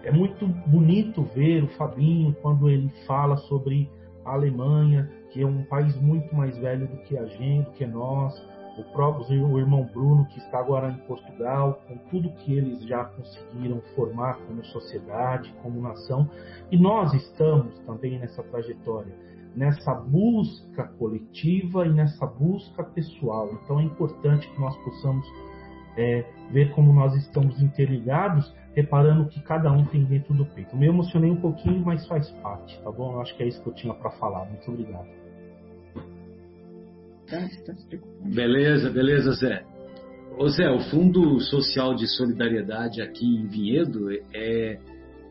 Speaker 5: É muito bonito ver o Fabinho quando ele fala sobre a Alemanha, que é um país muito mais velho do que a gente, do que nós, o próprio o irmão Bruno, que está agora em Portugal, com tudo que eles já conseguiram formar como sociedade, como nação, e nós estamos também nessa trajetória, nessa busca coletiva e nessa busca pessoal. Então é importante que nós possamos é, ver como nós estamos interligados, reparando que cada um tem dentro do peito. Me emocionei um pouquinho, mas faz parte, tá bom? Eu acho que é isso que eu tinha para falar. Muito obrigado.
Speaker 2: Tá, tá beleza, beleza, Zé. Ô Zé, o Fundo Social de Solidariedade aqui em Vinhedo, é,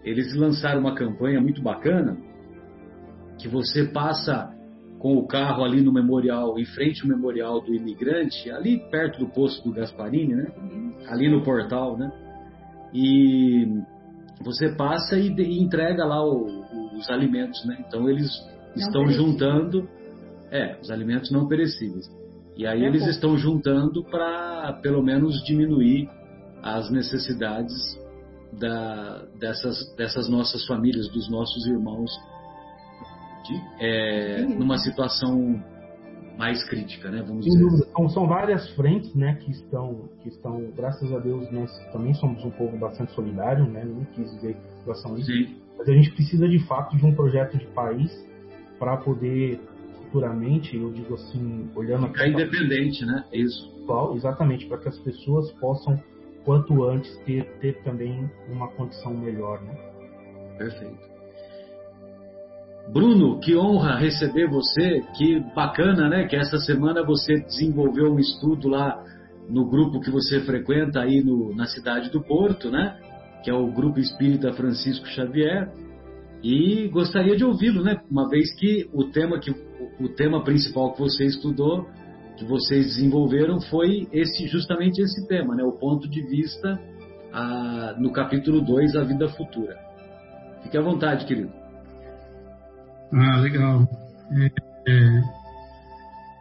Speaker 2: eles lançaram uma campanha muito bacana que você passa com o carro ali no memorial, em frente ao memorial do imigrante, ali perto do posto do Gasparini, né? Ali no portal, né? E você passa e, entrega lá o, os alimentos, né? Então eles Não estão juntando é, os alimentos não perecíveis. E aí é eles bom. estão juntando para, pelo menos, diminuir as necessidades da, dessas, dessas nossas famílias, dos nossos irmãos, de, é, numa situação mais crítica, né? Vamos dizer. Assim.
Speaker 5: São, são várias frentes, né, que estão, que estão, graças a Deus, nós também somos um povo bastante solidário, né? Não quis dizer situação isso, mas a gente precisa de fato de um projeto de país para poder futuramente, eu digo assim, olhando
Speaker 2: Ficar independente, né? Isso.
Speaker 5: Exatamente, para que as pessoas possam, quanto antes, ter, ter também uma condição melhor, né?
Speaker 2: Perfeito. Bruno, que honra receber você, que bacana, né? Que essa semana você desenvolveu um estudo lá no grupo que você frequenta aí no, na cidade do Porto, né? Que é o Grupo Espírita Francisco Xavier. E gostaria de ouvi-lo, né? Uma vez que o tema que o tema principal que você estudou, que vocês desenvolveram, foi esse justamente esse tema, né? o ponto de vista a, no capítulo 2, a vida futura. Fique à vontade, querido.
Speaker 6: Ah, legal. É, é,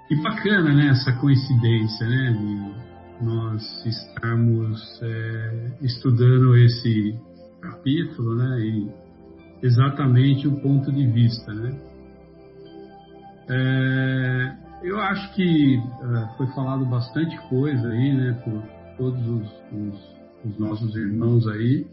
Speaker 6: que bacana, né, essa coincidência, né, de nós estarmos é, estudando esse capítulo, né, e exatamente o ponto de vista, né. É, eu acho que uh, foi falado bastante coisa aí, né, por todos os, os, os nossos irmãos aí.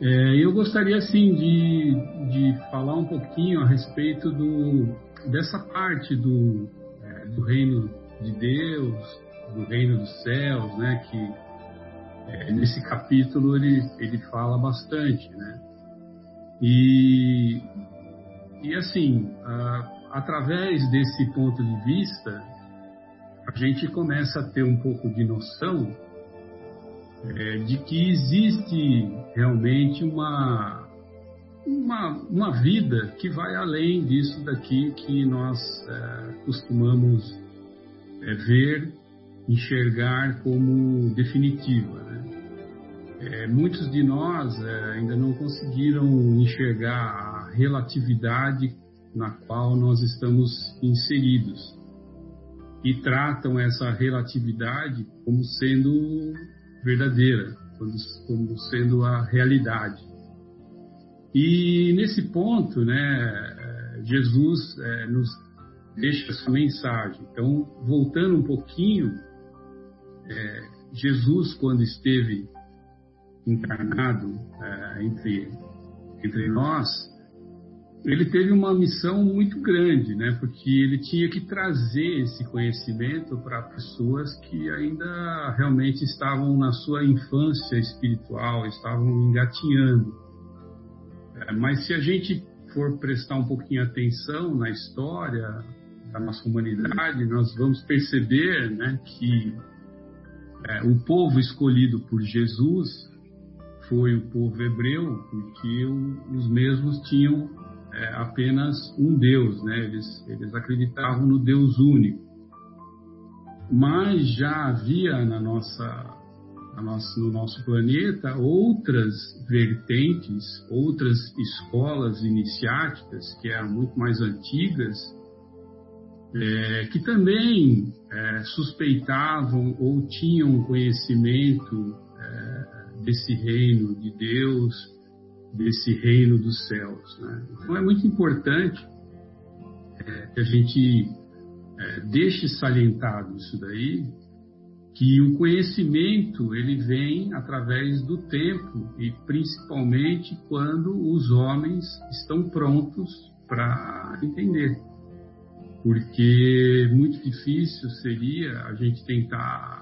Speaker 6: É, eu gostaria, assim, de, de falar um pouquinho a respeito do, dessa parte do, é, do reino de Deus, do reino dos céus, né, que é, nesse capítulo ele, ele fala bastante, né. E, e assim, através desse ponto de vista, a gente começa a ter um pouco de noção é, de que existe realmente uma, uma, uma vida que vai além disso daqui que nós é, costumamos é, ver, enxergar como definitiva. Né? É, muitos de nós é, ainda não conseguiram enxergar a relatividade na qual nós estamos inseridos e tratam essa relatividade como sendo verdadeira, como sendo a realidade. E nesse ponto, né, Jesus é, nos deixa essa mensagem. Então, voltando um pouquinho, é, Jesus, quando esteve encarnado é, entre, entre nós, ele teve uma missão muito grande, né? Porque ele tinha que trazer esse conhecimento para pessoas que ainda realmente estavam na sua infância espiritual, estavam engatinhando. É, mas se a gente for prestar um pouquinho atenção na história da nossa humanidade, nós vamos perceber, né, que é, o povo escolhido por Jesus foi o povo hebreu, porque os mesmos tinham é, apenas um Deus, né? Eles, eles acreditavam no Deus único. Mas já havia na nossa, na nossa, no nosso planeta outras vertentes, outras escolas iniciáticas que eram muito mais antigas, é, que também é, suspeitavam ou tinham conhecimento é, desse reino de Deus, desse reino dos céus. Né? Então é muito importante é, que a gente é, deixe salientado isso daí, que o conhecimento ele vem através do tempo e principalmente quando os homens estão prontos para entender. Porque muito difícil seria a gente tentar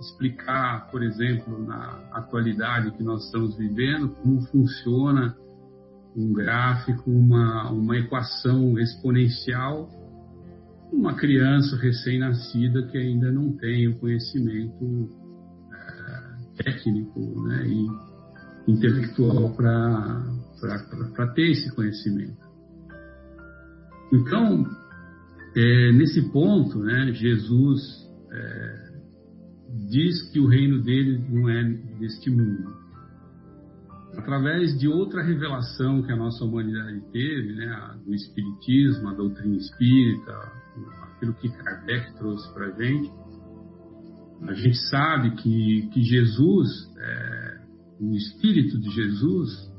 Speaker 6: explicar, por exemplo, na atualidade que nós estamos vivendo, como funciona um gráfico, uma, uma equação exponencial, uma criança recém-nascida que ainda não tem o conhecimento é, técnico né, e intelectual para ter esse conhecimento. Então, é, nesse ponto, né, Jesus é, diz que o reino dele não é deste mundo. Através de outra revelação que a nossa humanidade teve, né, do Espiritismo, a doutrina espírita, aquilo que Kardec trouxe para a gente, a gente sabe que, que Jesus, é, o Espírito de Jesus,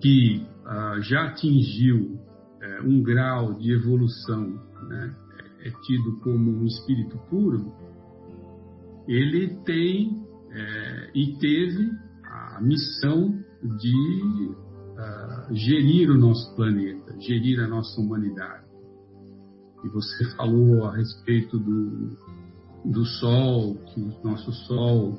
Speaker 6: que ah, já atingiu é, um grau de evolução, né, é tido como um espírito puro, ele tem é, e teve a missão de uh, gerir o nosso planeta, gerir a nossa humanidade. E você falou a respeito do, do Sol, que o nosso Sol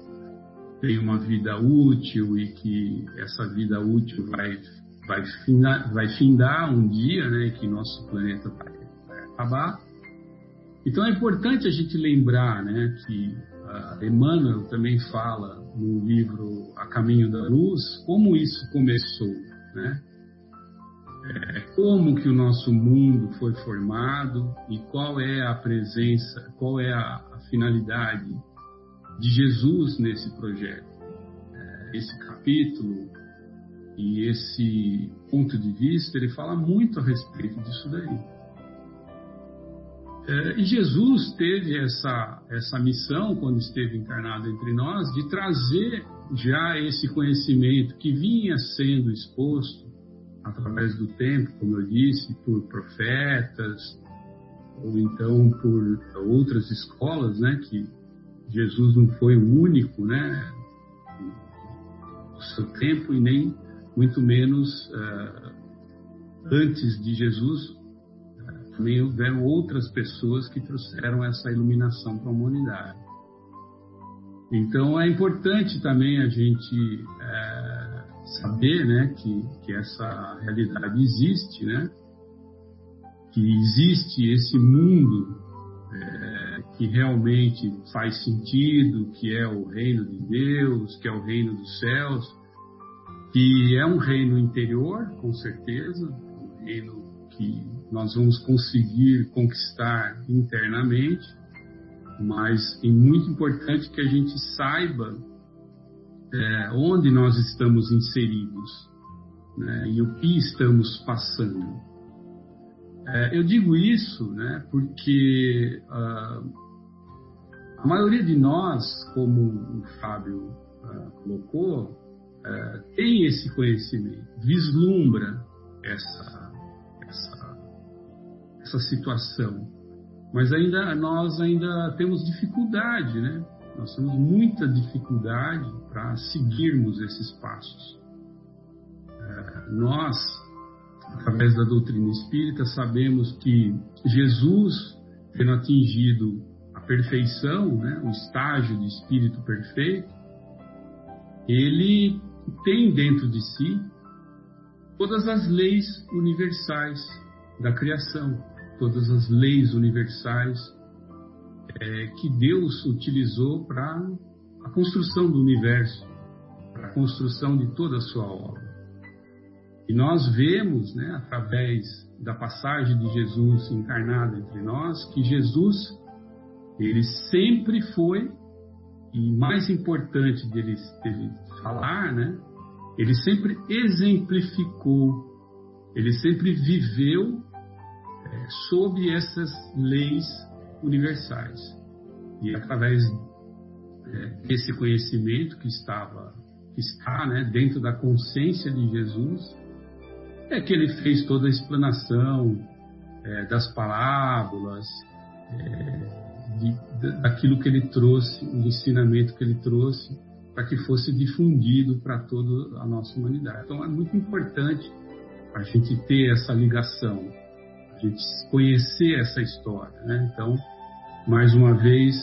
Speaker 6: tem uma vida útil e que essa vida útil vai, vai, findar, vai findar um dia, né, que nosso planeta vai, vai acabar. Então é importante a gente lembrar né, que Emmanuel também fala no livro A Caminho da Luz como isso começou, né? É, como que o nosso mundo foi formado e qual é a presença, qual é a, a finalidade de Jesus nesse projeto. É, esse capítulo E esse ponto de vista, ele fala muito a respeito disso daí. É, e Jesus teve essa, essa missão, quando esteve encarnado entre nós, de trazer já esse conhecimento que vinha sendo exposto através do tempo, como eu disse, por profetas, ou então por outras escolas, né, que Jesus não foi o único, né, no seu tempo e nem muito menos uh, antes de Jesus também houveram outras pessoas que trouxeram essa iluminação para a humanidade. Então é importante também a gente uh, saber, né, que, que essa realidade existe, né, que existe esse mundo é, que realmente faz sentido, que é o reino de Deus, que é o reino dos céus, que é um reino interior, com certeza, um reino que nós vamos conseguir conquistar internamente, mas é muito importante que a gente saiba é, onde nós estamos inseridos né, e o que estamos passando. É, eu digo isso né, porque uh, a maioria de nós, como o Fábio uh, colocou, uh, tem esse conhecimento, vislumbra essa, essa, essa situação, mas ainda nós ainda temos dificuldade, né? Nós temos muita dificuldade para seguirmos esses passos. nós através da doutrina espírita, sabemos que Jesus, tendo atingido a perfeição, né, o estágio de espírito perfeito, ele tem dentro de si todas as leis universais da criação, todas as leis universais é, que Deus utilizou para a construção do universo, para a construção de toda a sua obra. E nós vemos, né, através da passagem de Jesus encarnado entre nós, que Jesus, ele sempre foi, e mais importante dele, falar, né, ele sempre exemplificou, ele sempre viveu é, sob essas leis universais. E através é, desse conhecimento que estava, que está né, dentro da consciência de Jesus, é que ele fez toda a explanação é, das parábolas, é, de, daquilo que ele trouxe, o ensinamento que ele trouxe, para que fosse difundido para toda a nossa humanidade. Então é muito importante a gente ter essa ligação, a gente conhecer essa história. Né? Então, mais uma vez,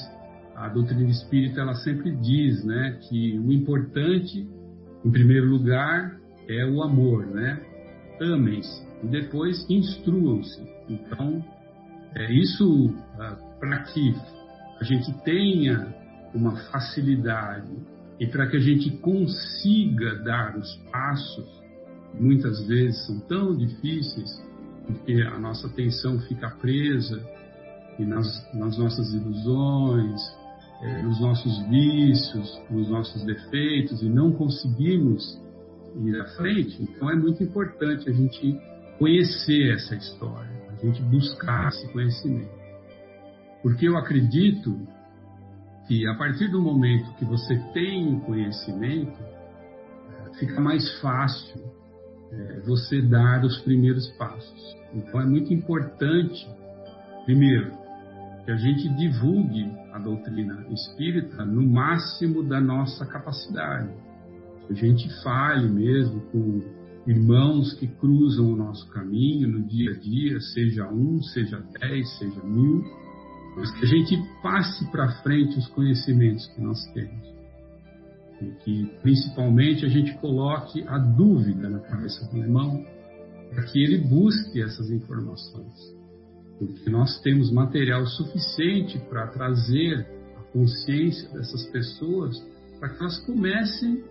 Speaker 6: a doutrina espírita ela sempre diz né, que o importante, em primeiro lugar, é o amor, né? amem-se e depois instruam-se. Então, é isso ah, para que a gente tenha uma facilidade e para que a gente consiga dar os passos, muitas vezes são tão difíceis, porque a nossa atenção fica presa e nas, nas nossas ilusões, é, nos nossos vícios, nos nossos defeitos, e não conseguimos ir à frente. Então é muito importante a gente conhecer essa história, a gente buscar esse conhecimento. Porque eu acredito que a partir do momento que você tem o conhecimento, fica mais fácil é, você dar os primeiros passos. Então é muito importante, primeiro, que a gente divulgue a doutrina espírita no máximo da nossa capacidade a gente fale mesmo com irmãos que cruzam o nosso caminho no dia a dia, seja um, seja dez, seja mil, mas que a gente passe para frente os conhecimentos que nós temos. E que, principalmente, a gente coloque a dúvida na cabeça do irmão, para que ele busque essas informações. Porque nós temos material suficiente para trazer a consciência dessas pessoas para que elas comecem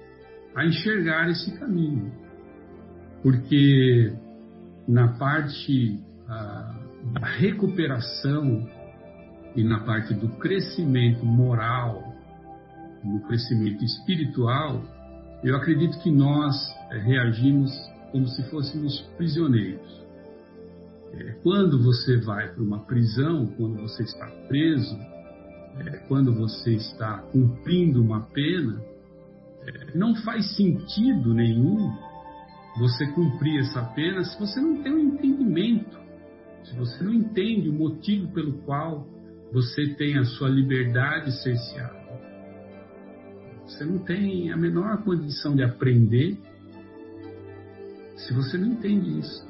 Speaker 6: a enxergar esse caminho. Porque na parte ah, da recuperação e na parte do crescimento moral, no crescimento espiritual, eu acredito que nós é, reagimos como se fôssemos prisioneiros. É, quando você vai para uma prisão, quando você está preso, é, quando você está cumprindo uma pena, não faz sentido nenhum você cumprir essa pena se você não tem um entendimento, se você não entende o motivo pelo qual você tem a sua liberdade cerceada. Você não tem a menor condição de aprender se você não entende isso.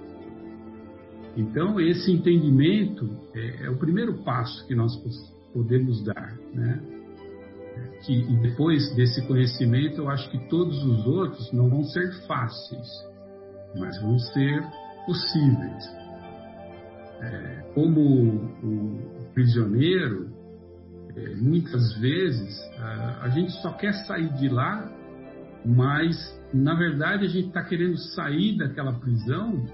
Speaker 6: Então, esse entendimento é, é o primeiro passo que nós podemos dar, né? Que, e depois desse conhecimento, eu acho que todos os outros não vão ser fáceis, mas vão ser possíveis. É, como o, o prisioneiro, é, muitas vezes a, gente só quer sair de lá, mas na verdade a gente está querendo sair daquela prisão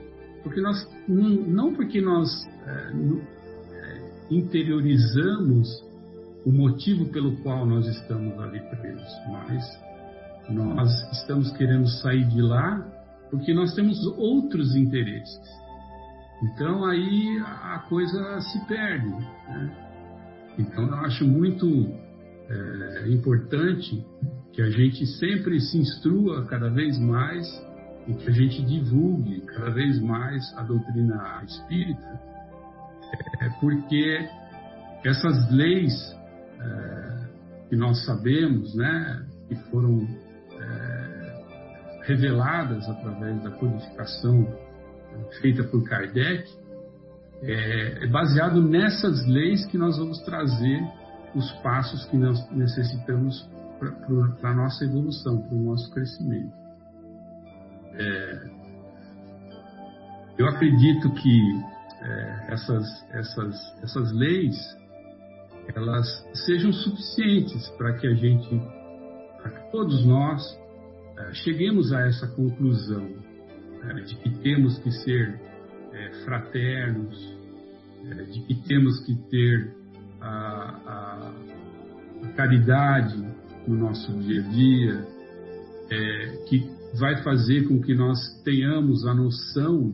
Speaker 6: porque nós não porque nós é, é, interiorizamos o motivo pelo qual nós estamos ali presos, mas nós estamos querendo sair de lá porque nós temos outros interesses. Então aí a coisa se perde. Né? Então eu acho muito é, importante que a gente sempre se instrua cada vez mais e que a gente divulgue cada vez mais a doutrina espírita, é, porque essas leis é, que nós sabemos, né, que foram é, reveladas através da codificação feita por Kardec, é, é baseado nessas leis que nós vamos trazer os passos que nós necessitamos para a nossa evolução, para o nosso crescimento. É, eu acredito que é, essas, essas, essas leis elas sejam suficientes para que a gente, para que todos nós é, cheguemos a essa conclusão é, de que temos que ser fraternos, é, de que temos que ter a, a, a, caridade no nosso dia a dia, é, que vai fazer com que nós tenhamos a noção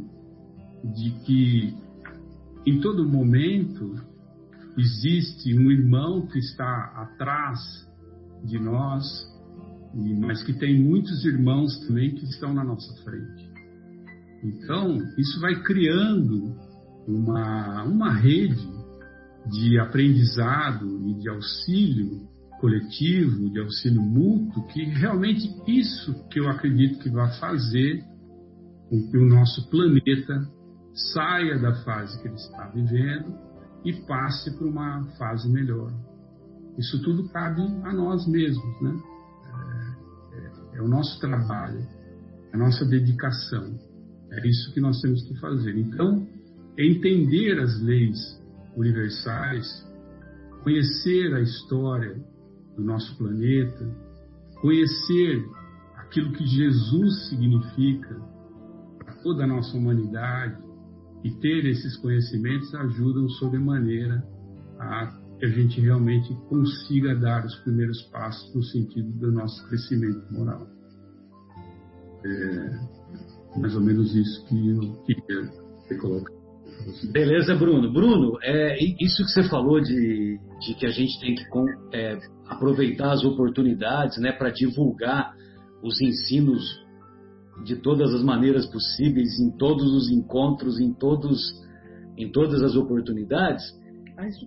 Speaker 6: de que em todo momento existe um irmão que está atrás de nós, mas que tem muitos irmãos também que estão na nossa frente. Então, isso vai criando uma, uma rede de aprendizado e de auxílio coletivo, de auxílio mútuo, que realmente isso que eu acredito que vai fazer com que o nosso planeta saia da fase que ele está vivendo e passe para uma fase melhor. Isso tudo cabe a nós mesmos, né? É, é, é o nosso trabalho, a nossa dedicação. É isso que nós temos que fazer. Então, entender as leis universais, conhecer a história do nosso planeta, conhecer aquilo que Jesus significa para toda a nossa humanidade e ter esses conhecimentos ajudam sobremaneira a que a gente realmente consiga dar os primeiros passos no sentido do nosso crescimento moral. É mais ou menos isso que eu queria ter colocado.
Speaker 2: Beleza, Bruno. Bruno, é, isso que você falou de, de que a gente tem que é, aproveitar as oportunidades né, para divulgar os ensinos de todas as maneiras possíveis, em todos os encontros, em, todos, em todas as oportunidades,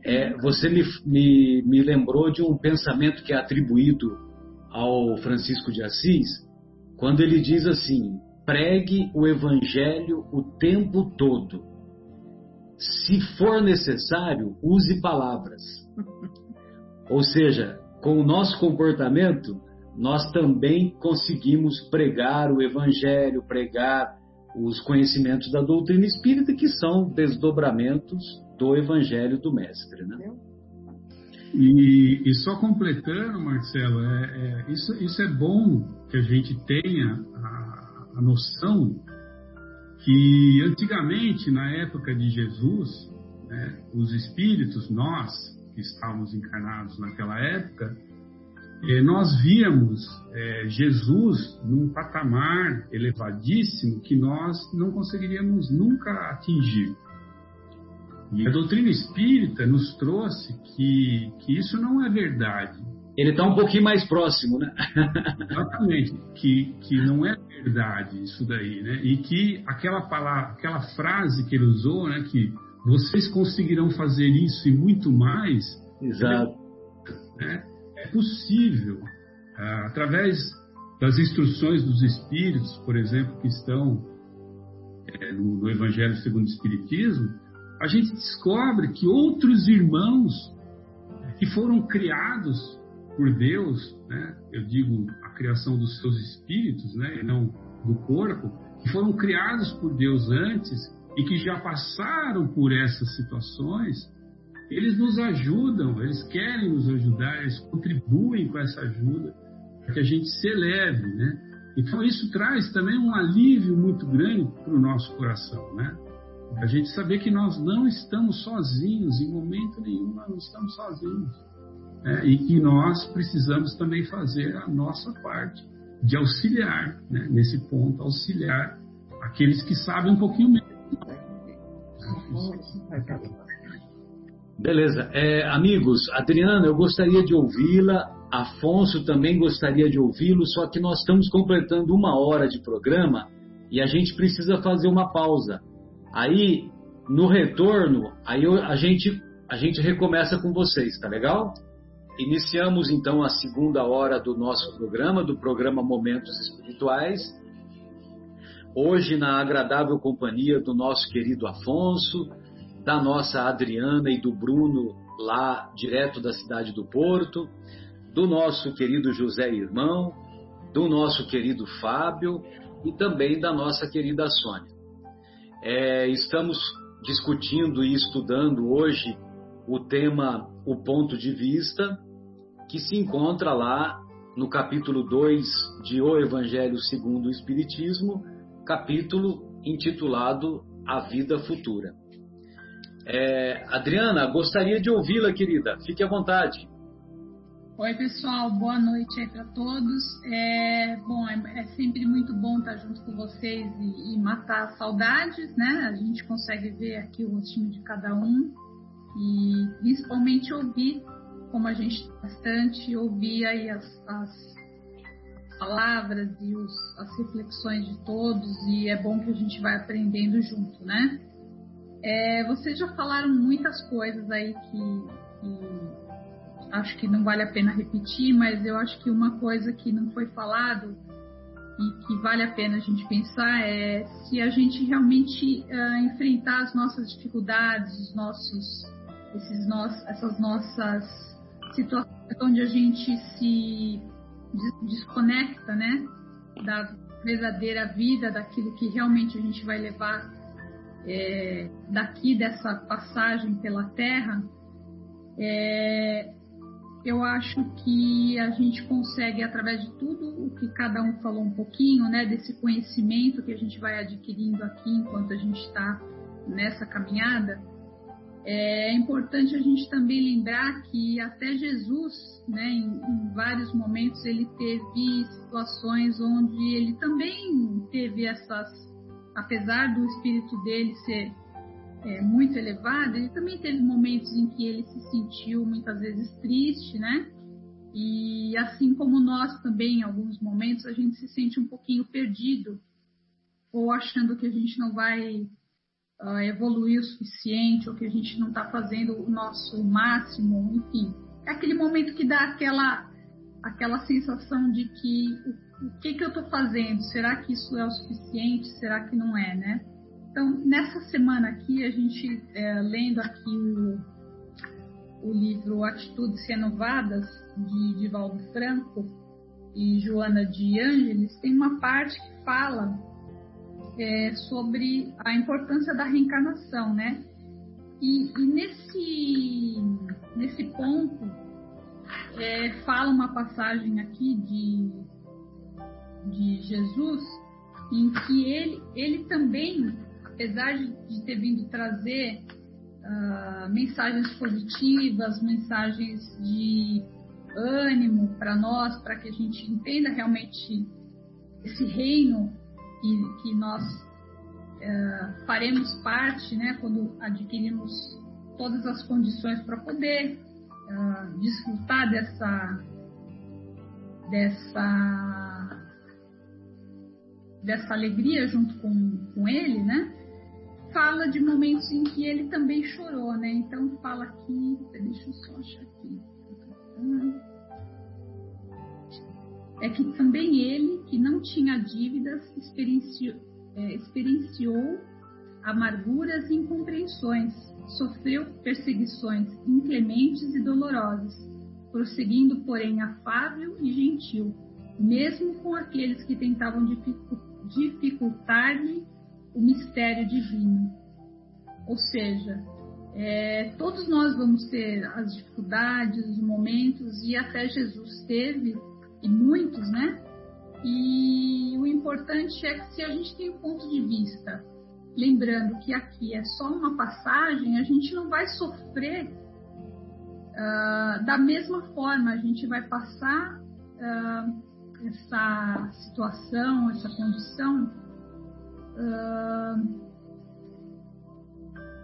Speaker 2: é, você me, me, me lembrou de um pensamento que é atribuído ao Francisco de Assis, quando ele diz assim: pregue o evangelho o tempo todo se for necessário, use palavras. [laughs] Ou seja, com o nosso comportamento, nós também conseguimos pregar o Evangelho, pregar os conhecimentos da doutrina espírita, que são desdobramentos do Evangelho do Mestre. Né?
Speaker 6: E, e só completando, Marcelo, é, é, isso, isso é bom que a gente tenha a, a noção que antigamente, na época de Jesus, né, os espíritos, nós que estávamos encarnados naquela época, é, nós víamos é, Jesus num patamar elevadíssimo que nós não conseguiríamos nunca atingir. E a doutrina espírita nos trouxe que, que isso não é verdade.
Speaker 2: Ele está um pouquinho mais próximo, né?
Speaker 6: Exatamente, que, que não é verdade isso daí, né? E que aquela palavra, aquela frase que ele usou, né? Que vocês conseguirão fazer isso e muito mais.
Speaker 2: Exato.
Speaker 6: Né? É possível, ah, através das instruções dos Espíritos, por exemplo, que estão é, no, no Evangelho segundo o Espiritismo, a gente descobre que outros irmãos que foram criados por Deus, né? eu digo a criação dos seus espíritos, né? e não do corpo, que foram criados por Deus antes e que já passaram por essas situações, eles nos ajudam, eles querem nos ajudar, eles contribuem com essa ajuda para que a gente se eleve, né? Então isso traz também um alívio muito grande para o nosso coração, né? A gente saber que nós não estamos sozinhos, em momento nenhum nós não estamos sozinhos né, e que nós precisamos também fazer a nossa parte de auxiliar, né, nesse ponto, auxiliar aqueles que sabem um pouquinho menos.
Speaker 2: Beleza. É, amigos, Adriana, eu gostaria de ouvi-la. Afonso também gostaria de ouvi-lo, só que nós estamos completando uma hora de programa e a gente precisa fazer uma pausa. Aí, no retorno, aí a gente, a gente recomeça com vocês, tá legal? Iniciamos então a segunda hora do nosso programa, do programa Momentos Espirituais. Hoje, na agradável companhia do nosso querido Afonso, da nossa Adriana e do Bruno, lá direto da cidade do Porto, do nosso querido José Irmão, do nosso querido Fábio e também da nossa querida Sônia. É, estamos discutindo e estudando hoje o tema O Ponto de Vista, que se encontra lá no capítulo 2 de O Evangelho segundo o Espiritismo, capítulo intitulado A Vida Futura. É, Adriana, gostaria de ouvi-la, querida. Fique à vontade.
Speaker 7: Oi, pessoal. Boa noite aí para todos. É, bom, é, é, sempre muito bom estar junto com vocês e, e, matar saudades, né? A gente consegue ver aqui o rostinho de cada um e principalmente ouvir como a gente bastante ouvia aí as, as palavras e os, as reflexões de todos e é bom que a gente vai aprendendo junto, né? É, vocês já falaram muitas coisas aí que, que, acho que não vale a pena repetir, mas eu acho que uma coisa que não foi falado e que vale a pena a gente pensar é se a gente realmente uh, enfrentar as nossas dificuldades, os nossos, esses nos, essas nossas situações onde a gente se desconecta, né, da verdadeira vida, daquilo que realmente a gente vai levar é, daqui dessa passagem pela Terra, é, eu acho que a gente consegue, através de tudo o que cada um falou um pouquinho, né, desse conhecimento que a gente vai adquirindo aqui enquanto a gente está nessa caminhada, é importante a gente também lembrar que até Jesus, né, em, em, vários momentos, ele teve situações onde ele também teve essas, apesar do espírito dele ser é, muito elevado, ele também teve momentos em que ele se sentiu muitas vezes triste, né? E assim como nós também, em alguns momentos, a gente se sente um pouquinho perdido ou achando que a gente não vai uh, evoluir o suficiente ou que a gente não está fazendo o nosso máximo, enfim. É aquele momento que dá aquela, aquela sensação de que o, o que, que eu estou fazendo? Será que isso é o suficiente? Será que não é, né? Então, nessa semana aqui, a gente, é, lendo aqui o, o livro Atitudes Renovadas, de Divaldo Franco e Joana de Ângeles, tem uma parte que fala é, sobre a importância da reencarnação, né? E, e nesse, nesse ponto, é, fala uma passagem aqui de, de Jesus, em que ele, ele também, apesar de, ter vindo trazer uh, mensagens positivas, mensagens de ânimo para nós, para que a gente entenda realmente esse reino que, que nós uh, faremos parte, né, quando adquirimos todas as condições para poder uh, desfrutar dessa dessa dessa alegria junto com, com ele, né? Fala de momentos em que ele também chorou, né? Então fala aqui, deixa eu só achar aqui. É que também ele, que não tinha dívidas, experienciou, é, experienciou amarguras e incompreensões, sofreu perseguições inclementes e dolorosas, prosseguindo, porém, afável e gentil, mesmo com aqueles que tentavam dificultar-lhe o mistério divino. Ou seja, é, todos nós vamos ter as dificuldades, os momentos, e até Jesus teve, e muitos, né? E o importante é que se a gente tem um ponto de vista, lembrando que aqui é só uma passagem, a gente não vai sofrer uh, da mesma forma, a gente vai passar uh, essa situação, essa condição. Uh,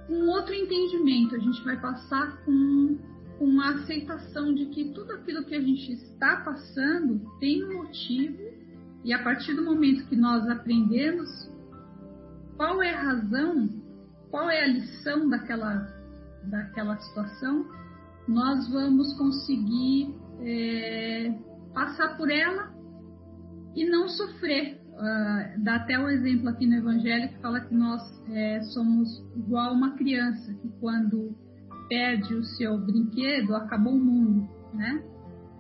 Speaker 7: um outro entendimento, a gente vai passar com, com a aceitação de que tudo aquilo que a gente está passando tem um motivo, e a partir do momento que nós aprendemos qual é a razão, qual é a lição daquela, daquela situação, nós vamos conseguir é, passar por ela e não sofrer. Uh, dá até o um exemplo aqui no Evangelho que fala que nós é, somos igual uma criança que quando perde o seu brinquedo acabou o mundo, né?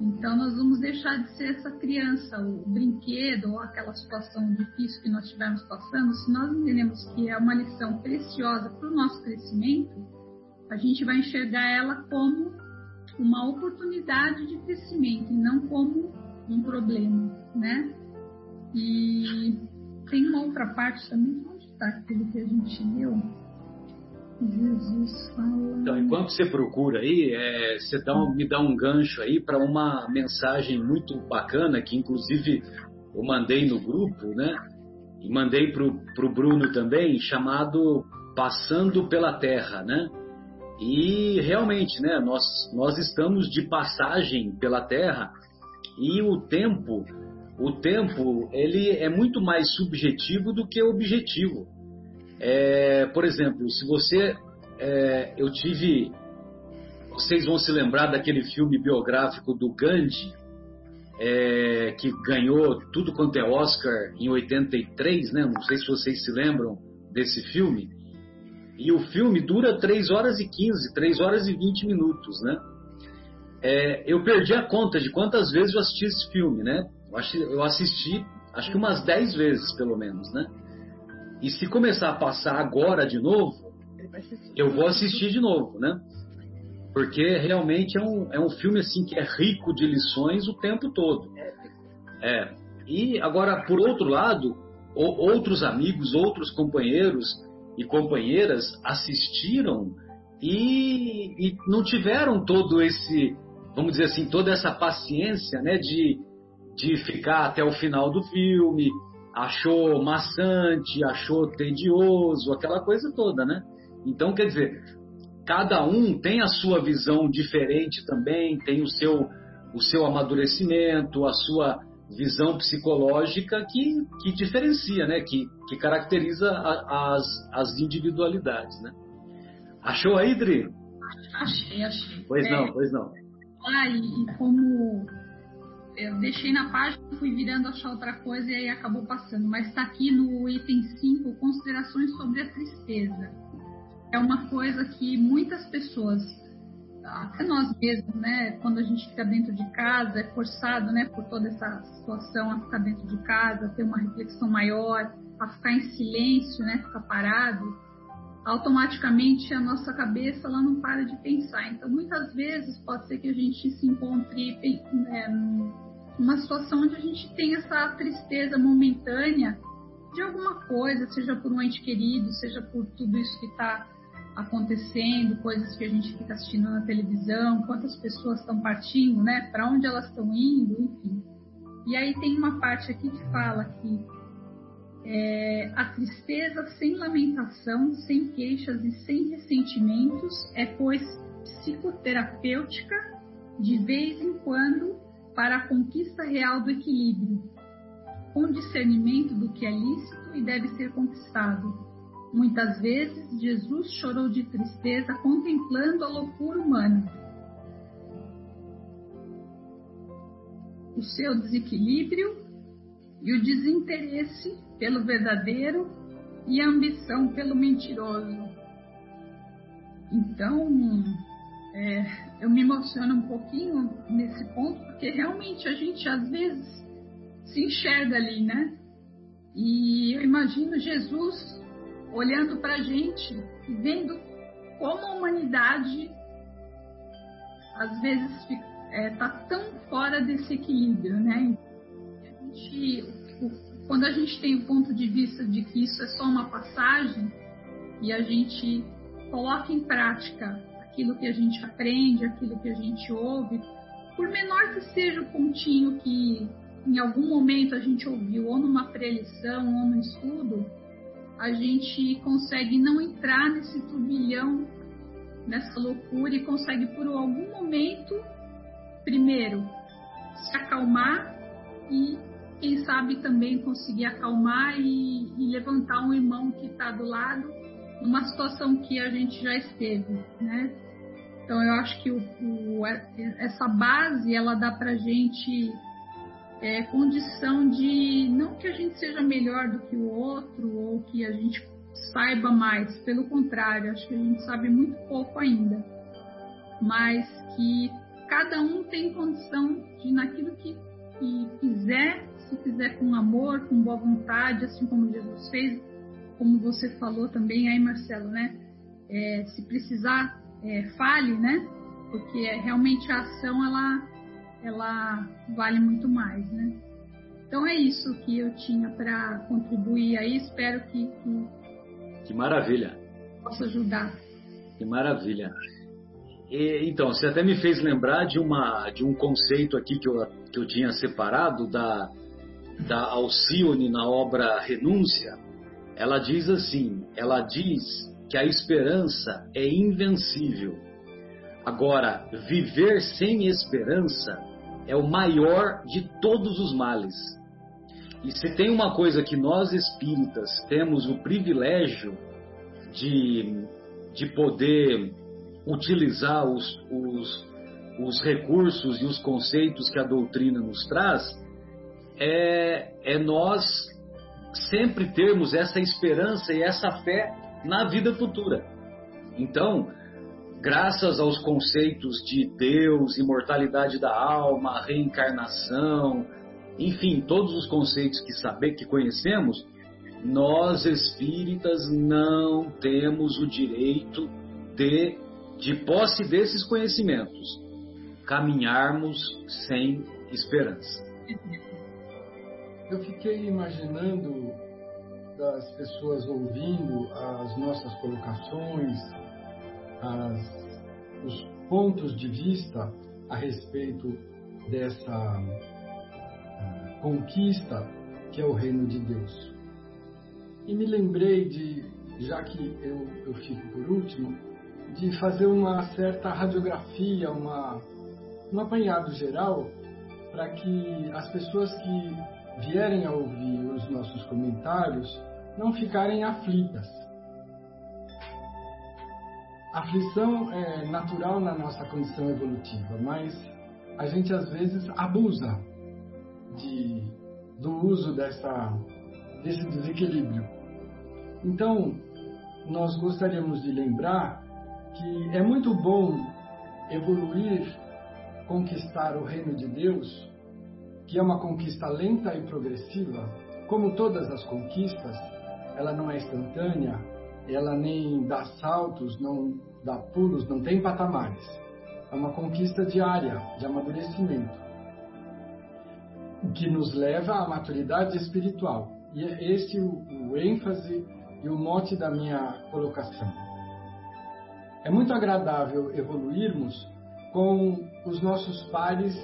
Speaker 7: Então nós vamos deixar de ser essa criança, o brinquedo ou aquela situação difícil que nós estivermos passando. Se nós entendemos que é uma lição preciosa para o nosso crescimento, a gente vai enxergar ela como uma oportunidade de crescimento e não como um problema, né? E tem uma outra parte também, onde está aquilo que a gente leu?
Speaker 2: Então, enquanto você procura aí, é, você dá me dá um gancho aí para uma mensagem muito bacana que, inclusive, eu mandei no grupo, né? E mandei para o Bruno também, chamado Passando pela Terra, né? E realmente, né? Nós, nós estamos de passagem pela Terra e o tempo o tempo ele é muito mais subjetivo do que objetivo. É, por exemplo, se você, é, eu tive, vocês vão se lembrar daquele filme biográfico do Gandhi, é, que ganhou tudo quanto é Oscar em 83, né? Não sei se vocês se lembram desse filme. E o filme dura 3 horas e 15, 3 horas e 20 minutos, né? É, eu perdi a conta de quantas vezes eu assisti esse filme, né? Eu assisti, acho que umas 10 vezes, pelo menos, né? E se começar a passar agora de novo, eu vou assistir de novo, né? Porque realmente é um, é um filme assim que é rico de lições o tempo todo. É. E agora, por outro lado, outros amigos, outros companheiros e companheiras assistiram e, e não tiveram todo esse, vamos dizer assim, toda essa paciência, né, de de ficar até o final do filme, achou maçante, achou tedioso, aquela coisa toda, né? Então, quer dizer, cada um tem a sua visão diferente também, tem o seu, o seu amadurecimento, a sua visão psicológica que, que diferencia, né? Que, que caracteriza a, as, as individualidades, né? Achou aí, Dri?
Speaker 7: Achei, achei.
Speaker 2: Pois é, não, pois não.
Speaker 7: Ah, e como eu deixei na página, fui virando achar outra coisa e aí acabou passando. Mas está aqui no item 5, considerações sobre a tristeza. É uma coisa que muitas pessoas, até nós mesmos, né, quando a gente fica dentro de casa, é forçado, né, por toda essa situação a ficar dentro de casa, a ter uma reflexão maior, a ficar em silêncio, né, ficar parado, automaticamente a nossa cabeça ela não para de pensar. Então, muitas vezes pode ser que a gente se encontre né, uma situação onde a gente tem essa tristeza momentânea de alguma coisa, seja por um ente querido, seja por tudo isso que está acontecendo, coisas que a gente fica assistindo na televisão, quantas pessoas estão partindo, né? Para onde elas estão indo, enfim. E aí tem uma parte aqui que fala que é, a tristeza sem lamentação, sem queixas e sem ressentimentos é, pois, psicoterapêutica de vez em quando para a conquista real do equilíbrio, com discernimento do que é lícito e deve ser conquistado. Muitas vezes, Jesus chorou de tristeza contemplando a loucura humana. O seu desequilíbrio e o desinteresse pelo verdadeiro e a ambição pelo mentiroso. Então, é, eu me emociono um pouquinho nesse ponto, porque realmente a gente às vezes se enxerga ali, né? E eu imagino Jesus olhando para a gente e vendo como a humanidade às vezes está é, tá tão fora desse equilíbrio, né? A gente, quando a gente tem o ponto de vista de que isso é só uma passagem e a gente coloca em prática aquilo que a gente aprende, aquilo que a gente ouve, por menor que seja o pontinho que em algum momento a gente ouviu, ou numa preleção, ou no estudo, a gente consegue não entrar nesse turbilhão, nessa loucura e consegue por algum momento, primeiro, se acalmar e quem sabe também conseguir acalmar e, e levantar um irmão que está do lado numa situação que a gente já esteve, né? Então eu acho que o, o, essa base ela dá para gente é, condição de não que a gente seja melhor do que o outro ou que a gente saiba mais, pelo contrário, acho que a gente sabe muito pouco ainda, mas que cada um tem condição de naquilo que, que quiser, se fizer com amor, com boa vontade, assim como Jesus fez, como você falou também aí, Marcelo, né? É, se precisar, é, fale, né? Porque é, realmente a ação ela ela vale muito mais, né? Então é isso que eu tinha para contribuir aí. Espero que, que,
Speaker 2: que maravilha
Speaker 7: possa ajudar.
Speaker 2: Que maravilha. E, então, você até me fez lembrar de uma de um conceito aqui que eu, que eu tinha separado da da Alcione na obra Renúncia. Ela diz assim, ela diz que a esperança é invencível. Agora, viver sem esperança é o maior de todos os males. E se tem uma coisa que nós espíritas temos o privilégio de, de poder utilizar os, os, os recursos e os conceitos que a doutrina nos traz, é, é nós sempre termos essa esperança e essa fé na vida futura. Então, graças aos conceitos de Deus, imortalidade da alma, reencarnação, enfim, todos os conceitos que saber que conhecemos, nós espíritas não temos o direito de, de posse desses conhecimentos, caminharmos sem esperança.
Speaker 8: Eu fiquei imaginando das pessoas ouvindo as nossas colocações, as, os pontos de vista a respeito dessa uh, conquista que é o reino de Deus. E me lembrei de, já que eu, eu fico por último, de fazer uma certa radiografia, uma, um apanhado geral, para que as pessoas que vierem a ouvir os nossos comentários não ficarem aflitas aflição é natural na nossa condição evolutiva, mas a gente às vezes abusa de, do uso dessa, desse desequilíbrio. Então, nós gostaríamos de lembrar que é muito bom evoluir, conquistar o reino de Deus, que é uma conquista lenta e progressiva, como todas as conquistas, ela não é instantânea, ela nem dá saltos, não dá pulos, não tem patamares. É uma conquista diária, de amadurecimento, que nos leva à maturidade espiritual. E é esse o, o ênfase e o mote da minha colocação. É muito agradável evoluirmos com os nossos pares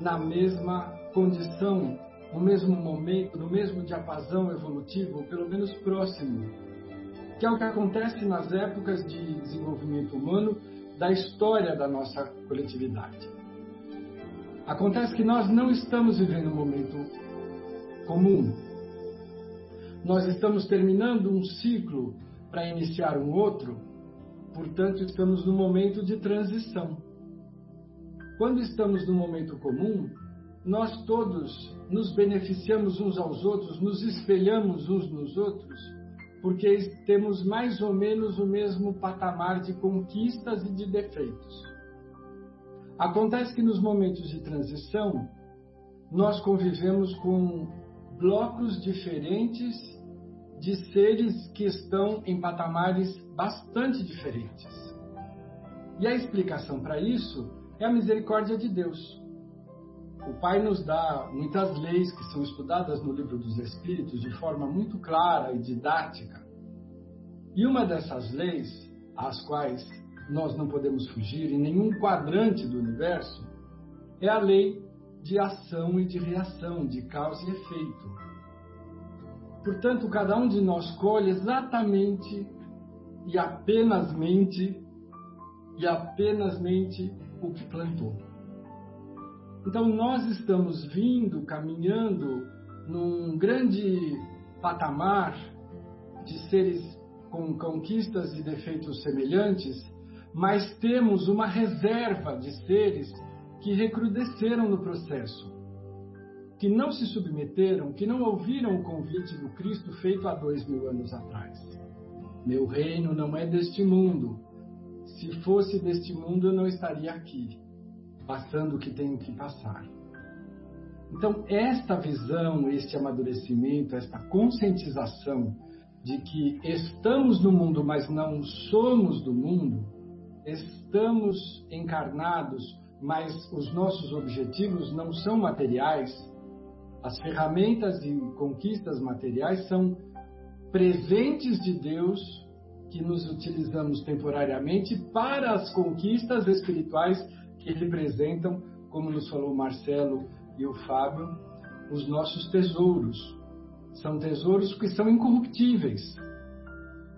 Speaker 8: na mesma condição, no mesmo momento, no mesmo diapasão evolutivo, pelo menos próximo, que é o que acontece nas épocas de desenvolvimento humano da história da nossa coletividade. Acontece que nós não estamos vivendo um momento comum. Nós estamos terminando um ciclo para iniciar um outro, portanto, estamos num momento de transição. Quando estamos num momento comum, nós todos nos beneficiamos uns aos outros, nos espelhamos uns nos outros, porque temos mais ou menos o mesmo patamar de conquistas e de defeitos. Acontece que nos momentos de transição, nós convivemos com blocos diferentes de seres que estão em patamares bastante diferentes. E a explicação para isso é a misericórdia de Deus. O Pai nos dá muitas leis que são estudadas no Livro dos Espíritos de forma muito clara e didática. E uma dessas leis, às quais nós não podemos fugir em nenhum quadrante do universo, é a lei de ação e de reação, de causa e efeito. Portanto, cada um de nós colhe exatamente e apenas mente e apenas mente o que plantou. Então, nós estamos vindo, caminhando num grande patamar de seres com conquistas e defeitos semelhantes, mas temos uma reserva de seres que recrudesceram no processo, que não se submeteram, que não ouviram o convite do Cristo feito há dois mil anos atrás. Meu reino não é deste mundo. Se fosse deste mundo, eu não estaria aqui passando o que tenho que passar. Então, esta visão, este amadurecimento, esta conscientização de que estamos no mundo, mas não somos do mundo, estamos encarnados, mas os nossos objetivos não são materiais, as ferramentas e conquistas materiais são presentes de Deus que nos utilizamos temporariamente para as conquistas espirituais que representam, como nos falou Marcelo e o Fábio, os nossos tesouros. São tesouros que são incorruptíveis.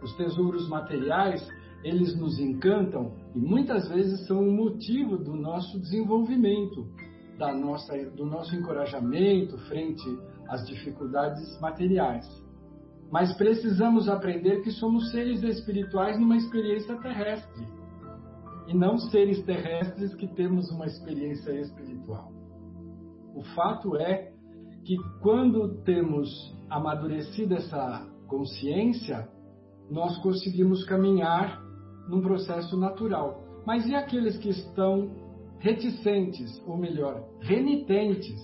Speaker 8: Os tesouros materiais, eles nos encantam e muitas vezes são o motivo do nosso desenvolvimento, da nossa, do nosso encorajamento frente às dificuldades materiais. Mas precisamos aprender que somos seres espirituais numa experiência terrestre e não seres terrestres que temos uma experiência espiritual. O fato é que quando temos amadurecido essa consciência, nós conseguimos caminhar num processo natural. Mas e aqueles que estão reticentes, ou melhor, renitentes,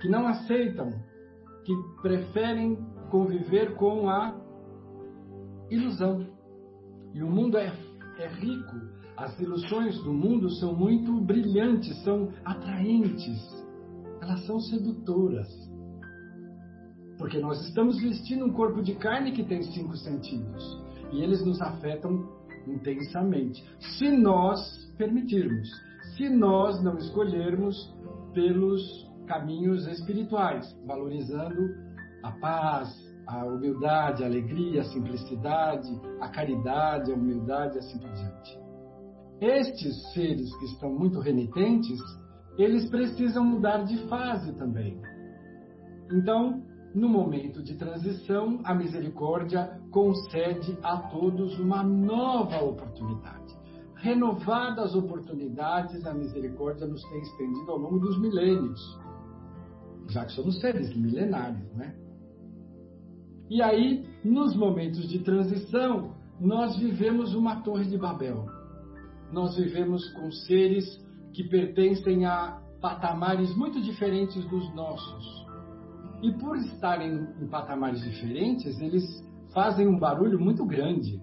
Speaker 8: que não aceitam, que preferem conviver com a ilusão? E o mundo é, é rico as ilusões do mundo são muito brilhantes, são atraentes, elas são sedutoras. Porque nós estamos vestindo um corpo de carne que tem cinco sentidos e eles nos afetam intensamente. Se nós permitirmos, se nós não escolhermos pelos caminhos espirituais, valorizando a paz, a humildade, a alegria, a simplicidade, a caridade, a humildade, assim por diante. Estes seres que estão muito renitentes, eles precisam mudar de fase também. Então, no momento de transição, a misericórdia concede a todos uma nova oportunidade. Renovadas oportunidades, a misericórdia nos tem estendido ao longo dos milênios, já que somos seres milenários, né? E aí, nos momentos de transição, nós vivemos uma torre de Babel nós vivemos com seres que pertencem a patamares muito diferentes dos nossos. E por estarem em patamares diferentes, eles fazem um barulho muito grande.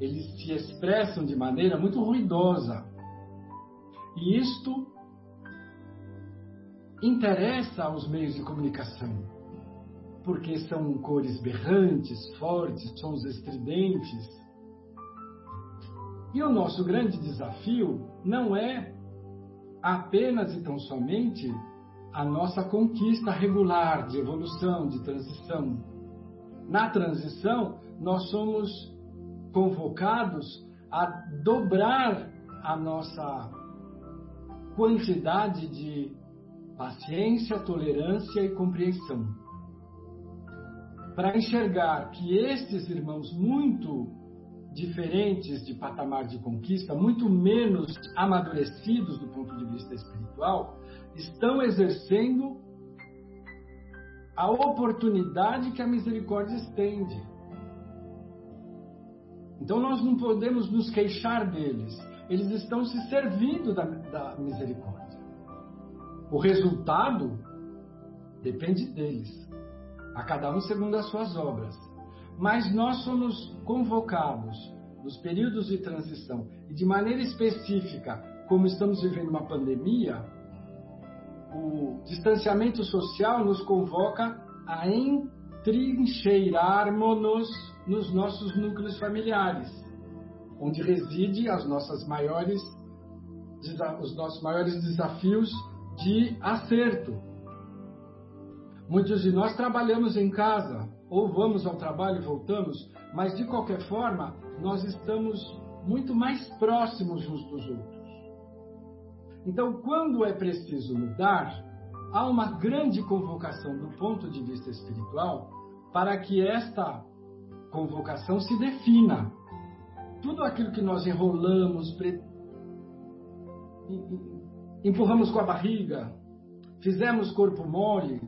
Speaker 8: Eles se expressam de maneira muito ruidosa. E isto interessa aos meios de comunicação, porque são cores berrantes, fortes, sons estridentes, E o nosso grande desafio não é apenas e tão somente a nossa conquista regular de evolução, de transição. Na transição, nós somos convocados a dobrar a nossa quantidade de paciência, tolerância e compreensão. Para enxergar que estes irmãos muito diferentes de patamar de conquista, muito menos amadurecidos do ponto de vista espiritual, estão exercendo a oportunidade que a misericórdia estende. Então nós não podemos nos queixar deles. Eles estão se servindo da, da misericórdia. O resultado depende deles, a cada um segundo as suas obras. Mas nós somos convocados nos períodos de transição e de maneira específica, como estamos vivendo uma pandemia, o distanciamento social nos convoca a entrincheirarmos-nos nos nossos núcleos familiares, onde reside as nossas maiores, os nossos maiores desafios de acerto. Muitos de nós trabalhamos em casa, ou vamos ao trabalho e voltamos, mas de qualquer forma, nós estamos muito mais próximos uns dos outros. Então, quando é preciso mudar, há uma grande convocação do ponto de vista espiritual para que esta convocação se defina. Tudo aquilo que nós enrolamos, pre empurramos com a barriga, fizemos corpo mole,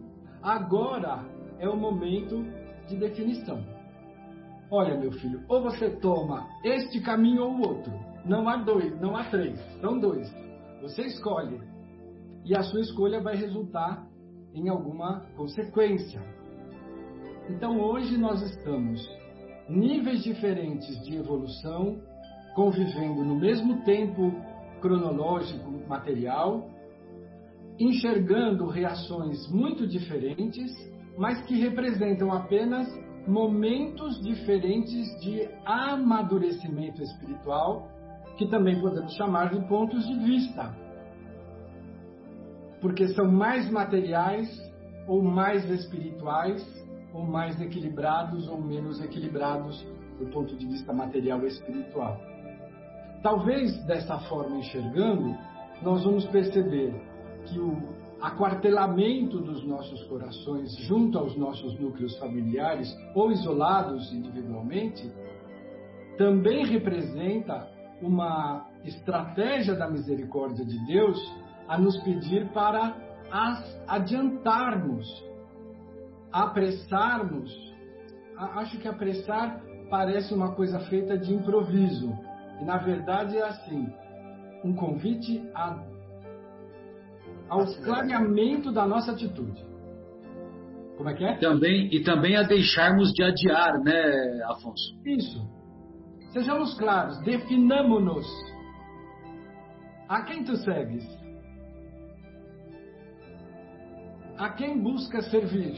Speaker 8: agora é o momento de definição. Olha, meu filho, ou você toma este caminho ou o outro. Não há dois, não há três, são dois. Você escolhe. E a sua escolha vai resultar em alguma consequência. Então hoje nós estamos níveis diferentes de evolução convivendo no mesmo tempo cronológico material, enxergando reações muito diferentes, mas que representam apenas momentos diferentes de amadurecimento espiritual, que também podemos chamar de pontos de vista. Porque são mais materiais ou mais espirituais, ou mais equilibrados ou menos equilibrados do ponto de vista material e espiritual. Talvez dessa forma enxergando, nós vamos perceber que o aquartelamento dos nossos corações junto aos nossos núcleos familiares ou isolados individualmente também representa uma estratégia da misericórdia de Deus a nos pedir para adiantarmos, apressarmos. Acho que apressar parece uma coisa feita de improviso, e na verdade é assim: um convite a, ao clareamento da nossa atitude. Como é que é?
Speaker 2: Também, e também a deixarmos de adiar, né, Afonso?
Speaker 8: Isso. Sejamos claros, definamos-nos. A quem tu segues? A quem busca servir?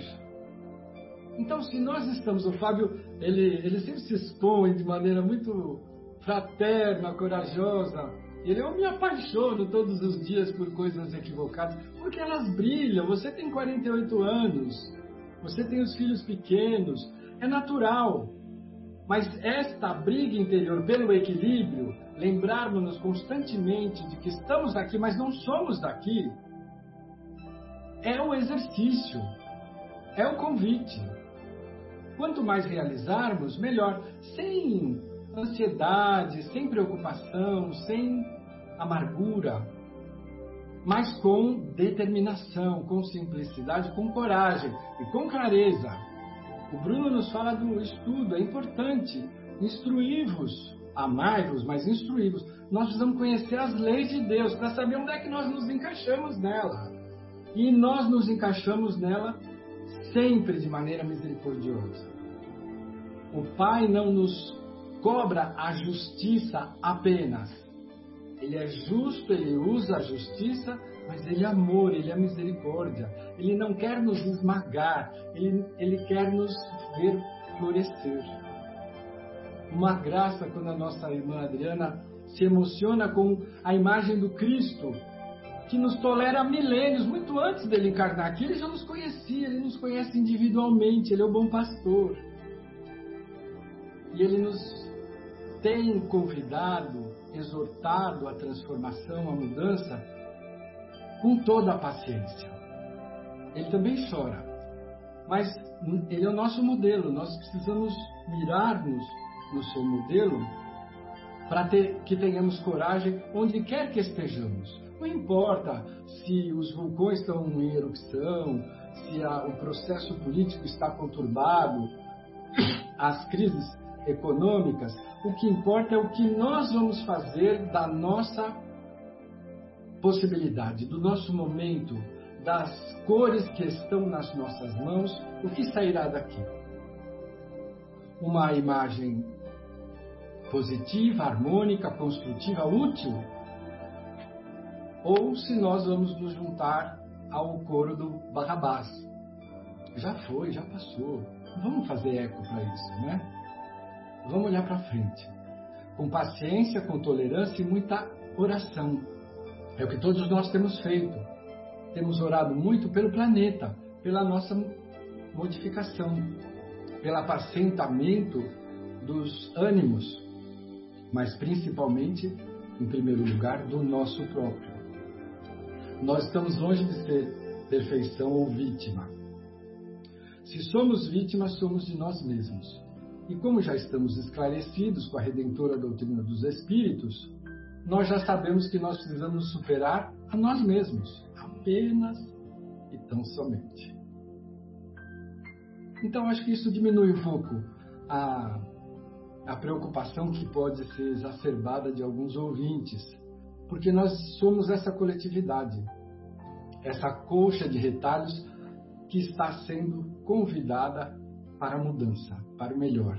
Speaker 8: Então, se nós estamos, o Fábio, ele, ele sempre se expõe de maneira muito fraterna, corajosa. Ele, eu me apaixono todos os dias por coisas equivocadas, porque elas brilham. Você tem 48 anos, você tem os filhos pequenos, é natural. Mas esta briga interior pelo equilíbrio, lembrarmos-nos constantemente de que estamos aqui, mas não somos daqui, é o exercício, é o convite. Quanto mais realizarmos, melhor. Sem ansiedade, sem preocupação, sem amargura, mas com determinação, com simplicidade, com coragem e com clareza. O Bruno nos fala do estudo, é importante. Instruí-vos, amai-vos, mas instruí-vos. Nós precisamos conhecer as leis de Deus para saber onde é que nós nos encaixamos nela. E nós nos encaixamos nela sempre de maneira misericordiosa. O Pai não nos cobra a justiça apenas. Ele é justo, ele usa a justiça, mas ele é amor, ele é misericórdia. Ele não quer nos esmagar, ele, ele quer nos ver florescer. Uma graça quando a nossa irmã Adriana se emociona com a imagem do Cristo, que nos tolera há milênios, muito antes dele encarnar aqui. Ele já nos conhecia, ele nos conhece individualmente, ele é o bom pastor. E ele nos tem convidado, exortado à transformação, à mudança, com toda a paciência. Ele também chora, mas ele é o nosso modelo. Nós precisamos mirar-nos no seu modelo para que tenhamos coragem onde quer que estejamos. Não importa se os vulcões estão em erupção, se a, o processo político está conturbado, [coughs] as crises econômicas, o que importa é o que nós vamos fazer da nossa possibilidade, do nosso momento, das cores que estão nas nossas mãos, o que sairá daqui? Uma imagem positiva, harmônica, construtiva, útil? Ou se nós vamos nos juntar ao coro do Barrabás? Já foi, já passou. Vamos fazer eco para isso, né? Vamos olhar para frente. Com paciência, com tolerância e muita oração. É o que todos nós temos feito. Temos orado muito pelo planeta, pela nossa modificação, pelo apacentamento dos ânimos, mas principalmente, em primeiro lugar, do nosso próprio. Nós estamos longe de ser perfeição ou vítima. Se somos vítimas, somos de nós mesmos. E como já estamos esclarecidos com a redentora doutrina dos Espíritos, nós já sabemos que nós precisamos superar a nós mesmos, apenas e tão somente. Então, acho que isso diminui um pouco a, a preocupação que pode ser exacerbada de alguns ouvintes, porque nós somos essa coletividade, essa colcha de retalhos que está sendo convidada para a mudança, para o melhor,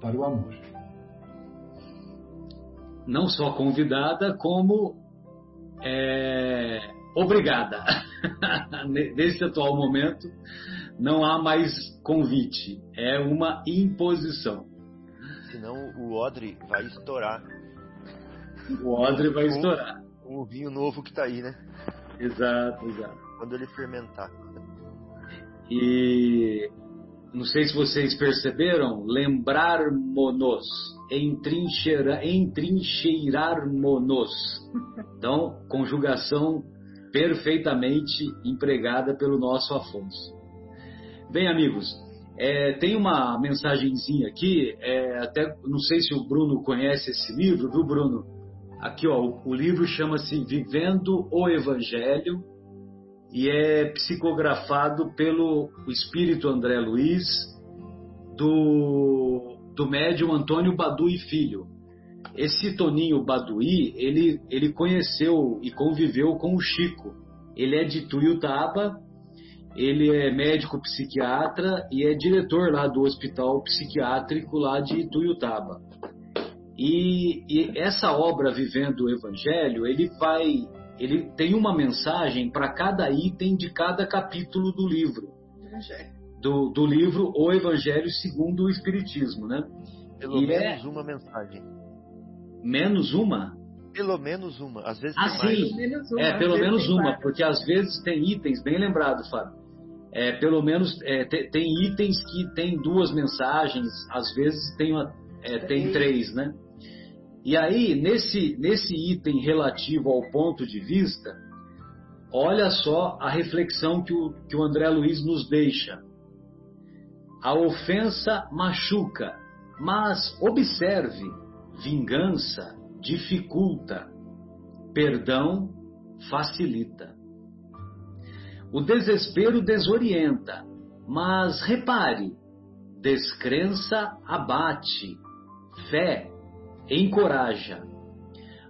Speaker 8: para o amor.
Speaker 2: Não só convidada, como é, obrigada. [laughs] Nesse atual momento, não há mais convite, é uma imposição.
Speaker 3: Senão o odre vai estourar.
Speaker 2: O odre vai estourar.
Speaker 3: O vinho novo que está aí, né?
Speaker 2: Exato, exato.
Speaker 3: Quando ele fermentar.
Speaker 2: E não sei se vocês perceberam, lembrar-monos, entrincheira, entrincheirar-monos. [laughs] Então, conjugação perfeitamente empregada pelo nosso Afonso. Bem, amigos, é, tem uma mensagenzinha aqui, é, até não sei se o Bruno conhece esse livro, viu, Bruno? Aqui, ó, o, o livro chama-se Vivendo o Evangelho, e é psicografado pelo espírito André Luiz, do, do médium Antônio Badui Filho. Esse Toninho Badui, ele, ele conheceu e conviveu com o Chico. Ele é de Tuiutaba, ele é médico psiquiatra e é diretor lá do hospital psiquiátrico lá de Tuiutaba. E, e essa obra Vivendo o Evangelho, ele vai ele tem uma mensagem para cada item de cada capítulo do livro. Do, do, livro O Evangelho segundo o Espiritismo, né?
Speaker 3: Pelo e menos é... uma mensagem.
Speaker 2: Menos uma?
Speaker 3: Pelo menos uma. Às vezes
Speaker 2: ah, sim. Uma, é, pelo menos uma, várias. porque às vezes tem itens, bem lembrado, Fábio. É, pelo menos é, tem, tem, itens que tem duas mensagens, às vezes tem, uma, é, tem três, né? E aí, nesse, nesse item relativo ao ponto de vista, olha só a reflexão que o, que o André Luiz nos deixa. A ofensa machuca, mas observe: vingança dificulta, perdão facilita. O desespero desorienta, mas repare: descrença abate, fé encoraja.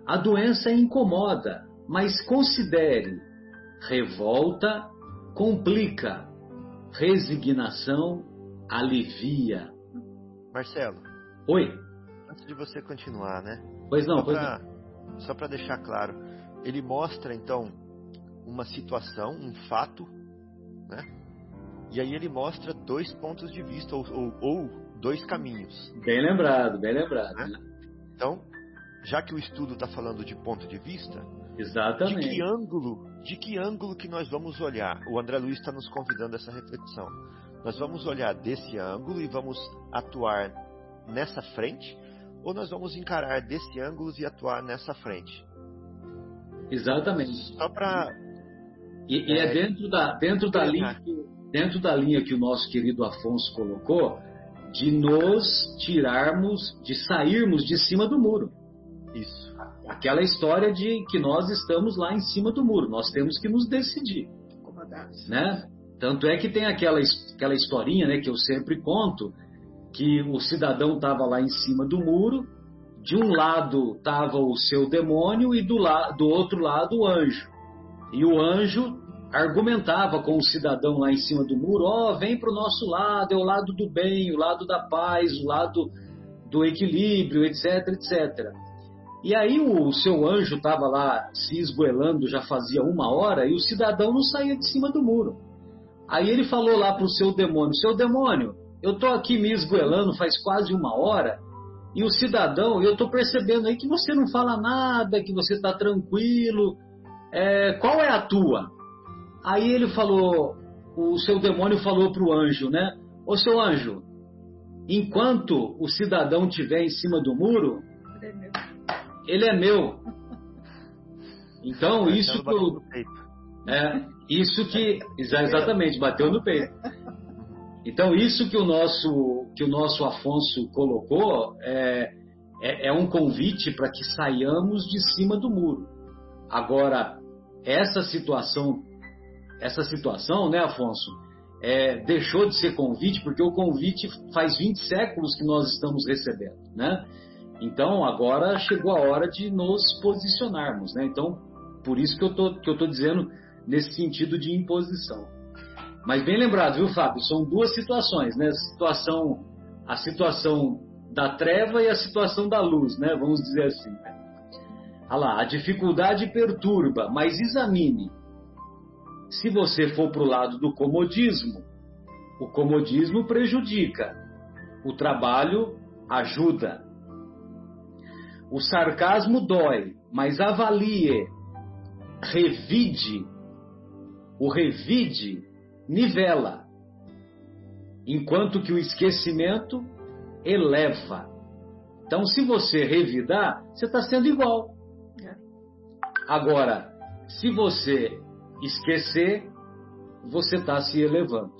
Speaker 2: A doença incomoda, mas considere. Revolta complica. Resignação alivia.
Speaker 3: Marcelo.
Speaker 2: Oi.
Speaker 3: Antes de você continuar, né?
Speaker 2: Pois não,
Speaker 3: só
Speaker 2: pois
Speaker 3: pra, não. Só para deixar claro, ele mostra então uma situação, um fato, né? E aí ele mostra dois pontos de vista ou, ou, ou dois caminhos.
Speaker 2: Bem lembrado, bem lembrado. Né?
Speaker 3: Então, já que o estudo está falando de ponto de vista,
Speaker 2: Exatamente.
Speaker 3: de que ângulo, de que ângulo que nós vamos olhar? O André Luiz está nos convidando a essa reflexão. Nós vamos olhar desse ângulo e vamos atuar nessa frente, ou nós vamos encarar desse ângulo e atuar nessa frente?
Speaker 2: Exatamente.
Speaker 3: Só para
Speaker 2: e, e, é, dentro da dentro da linha que, dentro da linha que o nosso querido Afonso colocou de nos tirarmos, de sairmos de cima do muro.
Speaker 3: Isso.
Speaker 2: Aquela história de que nós estamos lá em cima do muro, nós temos que nos decidir. Né? Tanto é que tem aquela, aquela historinha né, que eu sempre conto, que o cidadão estava lá em cima do muro, de um lado estava o seu demônio e do, la, do outro lado o anjo. E o anjo argumentava com o cidadão lá em cima do muro: ó, oh, vem para o nosso lado, é o lado do bem, o lado da paz, o lado do equilíbrio, etc, etc. E aí o seu anjo estava lá se esgoelando já fazia uma hora e o cidadão não saía de cima do muro. Aí ele falou lá para o seu demônio: Seu demônio, eu estou aqui me esgoelando faz quase uma hora e o cidadão, eu estou percebendo aí que você não fala nada, que você está tranquilo. É, qual é a tua? Aí ele falou, o seu demônio falou para o anjo, né? Ô seu anjo, enquanto o cidadão estiver em cima do muro, ele é meu. Então, isso que. É, isso que. Exatamente, bateu no peito. Então, isso que o nosso, que o nosso Afonso colocou é, é, é um convite para que saiamos de cima do muro. Agora, essa situação, essa situação, né, Afonso, é, deixou de ser convite, porque o convite faz 20 séculos que nós estamos recebendo, né? Então, agora chegou a hora de nos posicionarmos, né? Então, por isso que eu tô, que eu tô dizendo nesse sentido de imposição. Mas bem lembrado, viu, Fábio? São duas situações, né? A situação, a situação da treva e a situação da luz, né? Vamos dizer assim. Olha lá, a dificuldade perturba, mas examine. Se você for para o lado do comodismo, o comodismo prejudica, o trabalho ajuda. O sarcasmo dói, mas avalie, revide. O revide nivela, enquanto que o esquecimento eleva. Então, se você revidar, você está sendo igual. É. Agora, se você esquecer, você está se elevando.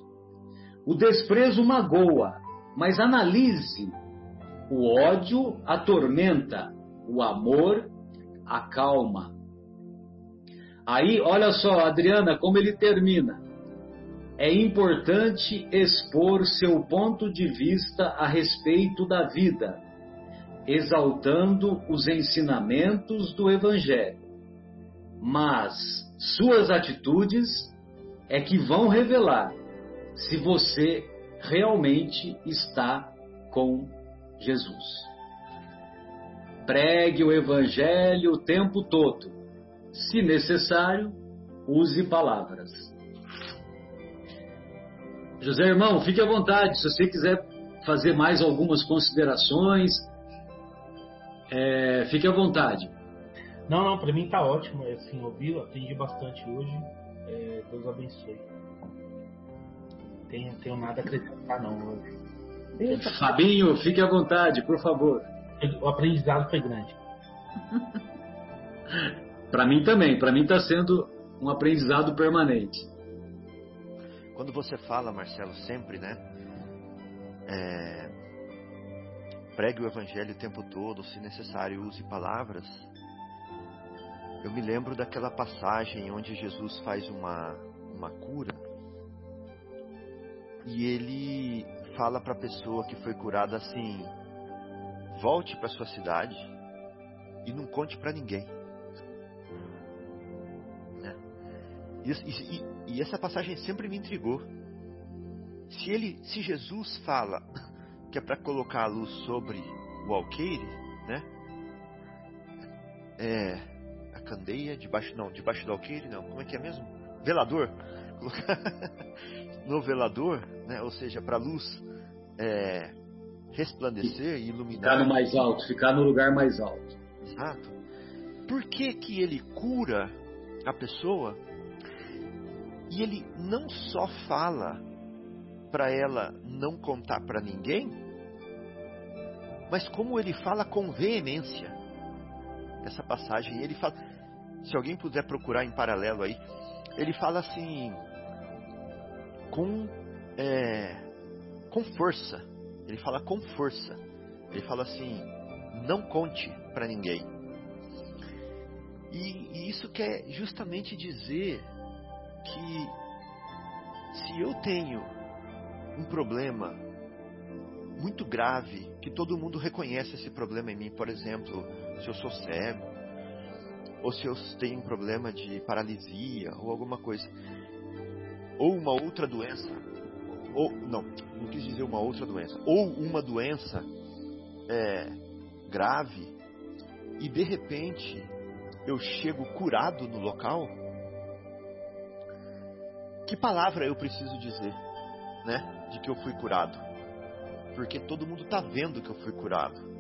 Speaker 2: O desprezo magoa, mas analise. O ódio atormenta, o amor acalma. Aí, olha só, Adriana, como ele termina. É importante expor seu ponto de vista a respeito da vida, exaltando os ensinamentos do Evangelho. Mas suas atitudes é que vão revelar se você realmente está com Jesus pregue o Evangelho o tempo todo. Se necessário, use palavras. José Irmão, fique à vontade. Se você quiser fazer mais algumas considerações, é, fique à vontade.
Speaker 5: Não, não, para mim está ótimo. É, assim, ouvi, atendi bastante hoje. É, Deus abençoe. Tenho, tenho nada a acrescentar, não.
Speaker 2: Fabinho, fique à vontade, por favor
Speaker 5: o aprendizado foi grande. [laughs]
Speaker 2: para mim também, para mim está sendo um aprendizado permanente.
Speaker 3: Quando você fala, Marcelo, sempre, né? É, pregue o evangelho o tempo todo, se necessário, use palavras. Eu me lembro daquela passagem onde Jesus faz uma, uma cura e ele fala para a pessoa que foi curada assim: volte para sua cidade e não conte para ninguém. Né? E, e, e, essa passagem sempre me intrigou. Se ele, se Jesus fala que é para colocar a luz sobre o alqueire, né? É candeia debaixo não, debaixo do alqueire não. Como é que é mesmo? Velador. [laughs] no velador, né? Ou seja, para a luz é, resplandecer e iluminar.
Speaker 2: Ficar no mais alto, ficar no lugar mais alto.
Speaker 3: Exato. Por que, que ele cura a pessoa e ele não só fala para ela não contar para ninguém, mas como ele fala com veemência. Essa passagem, ele fala, se alguém puder procurar em paralelo aí, ele fala assim, com, é, com força. Ele fala com força. Ele fala assim, não conte para ninguém. E, e isso quer justamente dizer que se eu tenho um problema muito grave, que todo mundo reconhece esse problema em mim, por exemplo, se eu sou cego, ou se eu tenho um problema de paralisia ou alguma coisa, ou uma outra doença, ou não, não quis dizer uma outra doença, ou uma doença é, grave. E de repente eu chego curado no local, que palavra eu preciso dizer, né, de que eu fui curado? Porque todo mundo está vendo que eu fui curado.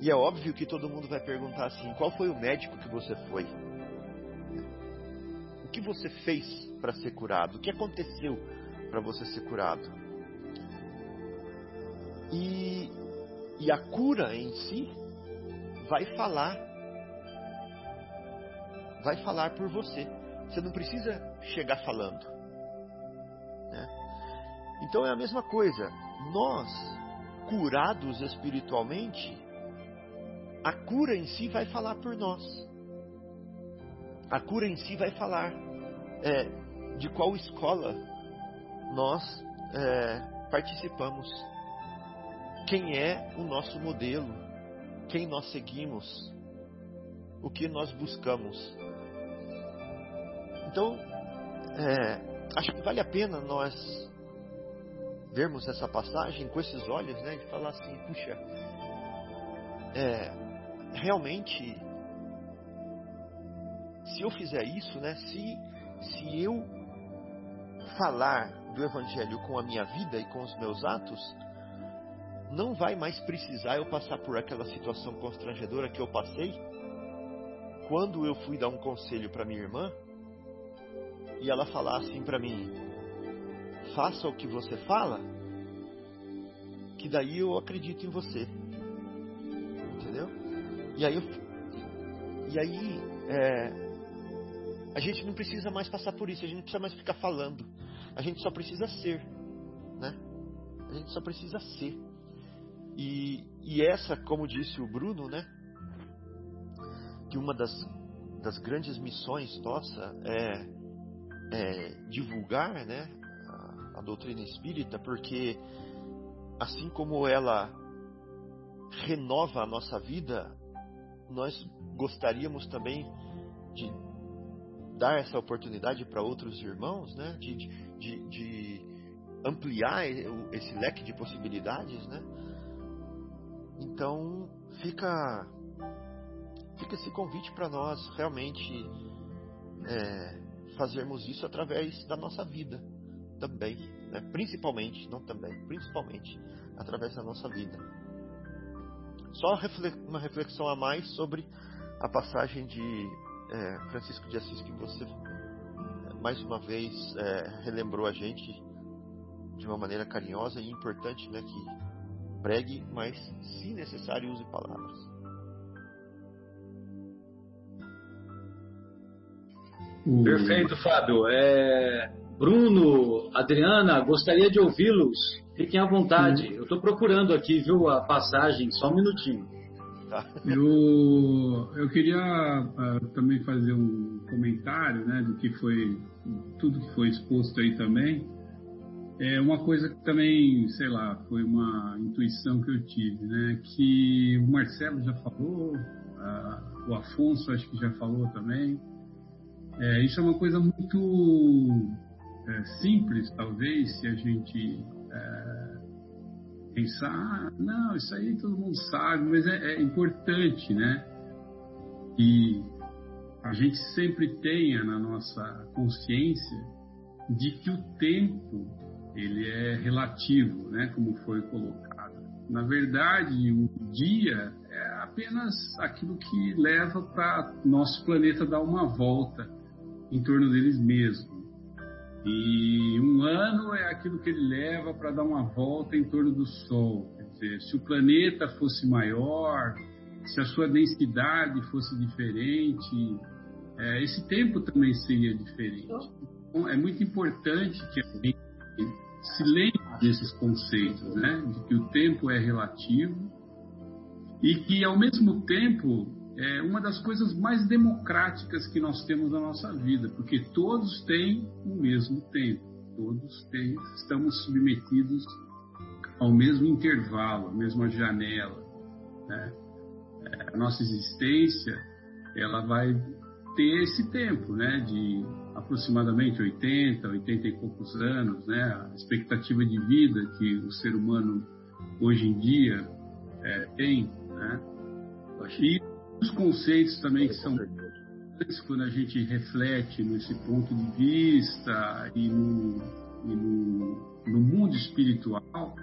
Speaker 3: E é óbvio que todo mundo vai perguntar assim: qual foi o médico que você foi? O que você fez para ser curado? O que aconteceu para você ser curado? E, e a cura em si vai falar, vai falar por você. Você não precisa chegar falando. Né? Então é a mesma coisa. Nós, curados espiritualmente, a cura em si vai falar por nós. A cura em si vai falar é, de qual escola nós é, participamos, quem é o nosso modelo, quem nós seguimos, o que nós buscamos. Então, é, acho que vale a pena nós vermos essa passagem com esses olhos, né, e falar assim, puxa, é, realmente, se eu fizer isso, né, se, se eu falar do Evangelho com a minha vida e com os meus atos, não vai mais precisar eu passar por aquela situação constrangedora que eu passei quando eu fui dar um conselho para minha irmã e ela falar assim para mim: faça o que você fala, que daí eu acredito em você. E aí, eu, e aí é, a gente não precisa mais passar por isso, a gente não precisa mais ficar falando. A gente só precisa ser, né? A gente só precisa ser. E, e essa, como disse o Bruno, né? Que uma das, das grandes missões nossa é, é divulgar, né? A, a doutrina espírita, porque assim como ela renova a nossa vida, nós gostaríamos também de dar essa oportunidade para outros irmãos, né? De, de, de, ampliar esse leque de possibilidades, né? Então fica fica esse convite para nós realmente é, fazermos isso através da nossa vida também, né? principalmente, não também, principalmente através da nossa vida. Só uma reflexão a mais sobre a passagem de é, Francisco de Assis que você é, mais uma vez é, relembrou a gente de uma maneira carinhosa e importante, né, que pregue, mas se necessário use palavras.
Speaker 2: Perfeito, Fábio. É, Bruno, Adriana, gostaria de ouvi-los. Fiquem à vontade. Eu estou procurando aqui, viu, a passagem. Só um minutinho.
Speaker 6: Tá. Eu, eu queria uh, também fazer um comentário né, do que foi, tudo que foi exposto aí também. É uma coisa que também, sei lá, foi uma intuição que eu tive, né? Que o Marcelo já falou, uh, o Afonso acho que já falou também. É, isso é uma coisa muito é, simples, talvez, se a gente é, pensar, não, isso aí todo mundo sabe, mas é, é importante, né? E a gente sempre tenha na nossa consciência de que o tempo ele é relativo, né? Como foi colocado. Na verdade, o dia é apenas aquilo que leva para nosso planeta dar uma volta em torno deles mesmo. E um ano é aquilo que ele leva para dar uma volta em torno do Sol. Quer dizer, se o planeta fosse maior, se a sua densidade fosse diferente, é, esse tempo também seria diferente. Então, é muito importante que a gente se lembre desses conceitos, né? De que o tempo é relativo e que, ao mesmo tempo, é uma das coisas mais democráticas que nós temos na nossa vida, porque todos têm o mesmo tempo, todos têm, estamos submetidos ao mesmo intervalo, à mesma janela. Né? É, a nossa existência ela vai ter esse tempo, né, de aproximadamente 80, 80 e poucos anos, né, a expectativa de vida que o ser humano hoje em dia é, tem, né, e os conceitos também que são quando a gente reflete nesse ponto de vista e no, e no, no mundo espiritual,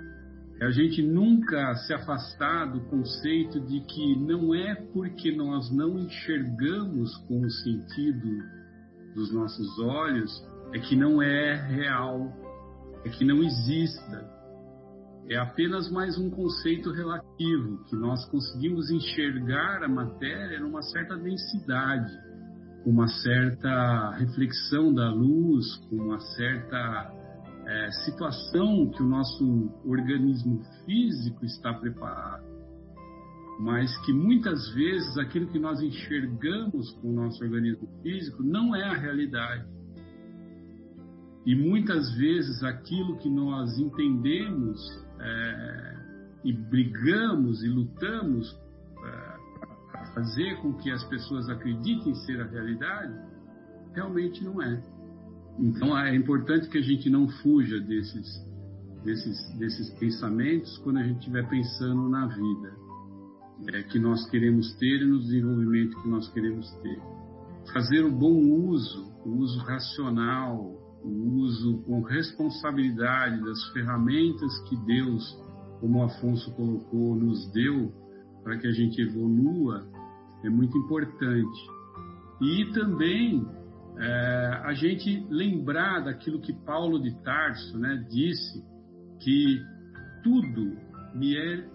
Speaker 6: é a gente nunca se afastar do conceito de que não é porque nós não enxergamos com o sentido dos nossos olhos é que não é real, é que não exista. É apenas mais um conceito relativo, que nós conseguimos enxergar a matéria numa certa densidade, uma certa reflexão da luz, com uma certa é, situação que o nosso organismo físico está preparado, mas que muitas vezes aquilo que nós enxergamos com o nosso organismo físico não é a realidade. E muitas vezes aquilo que nós entendemos é, e brigamos e lutamos é, para fazer com que as pessoas acreditem ser a realidade, realmente não é. Então é importante que a gente não fuja desses, desses, desses pensamentos quando a gente estiver pensando na vida é, que nós queremos ter e no desenvolvimento que nós queremos ter. Fazer o bom uso, o uso racional, o uso com responsabilidade das ferramentas que Deus, como Afonso colocou, nos deu para que a gente evolua, é muito importante. E também é, a gente lembrar daquilo que Paulo de Tarso né, disse, que tudo me é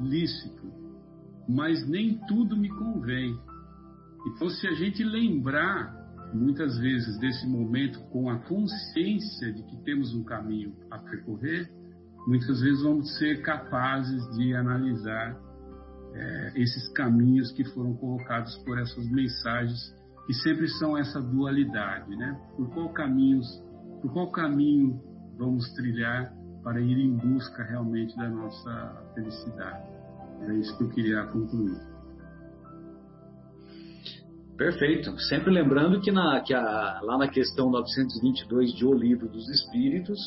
Speaker 6: lícito, mas nem tudo me convém. Então, se a gente lembrar muitas vezes desse momento com a consciência de que temos um caminho a percorrer, muitas vezes vamos ser capazes de analisar é, esses caminhos que foram colocados por essas mensagens que sempre são essa dualidade, né? Por qual caminhos, por qual caminho vamos trilhar para ir em busca realmente da nossa felicidade? É isso que eu queria concluir.
Speaker 2: Perfeito. Sempre lembrando que, na, que a, lá na questão 922 de O Livro dos Espíritos,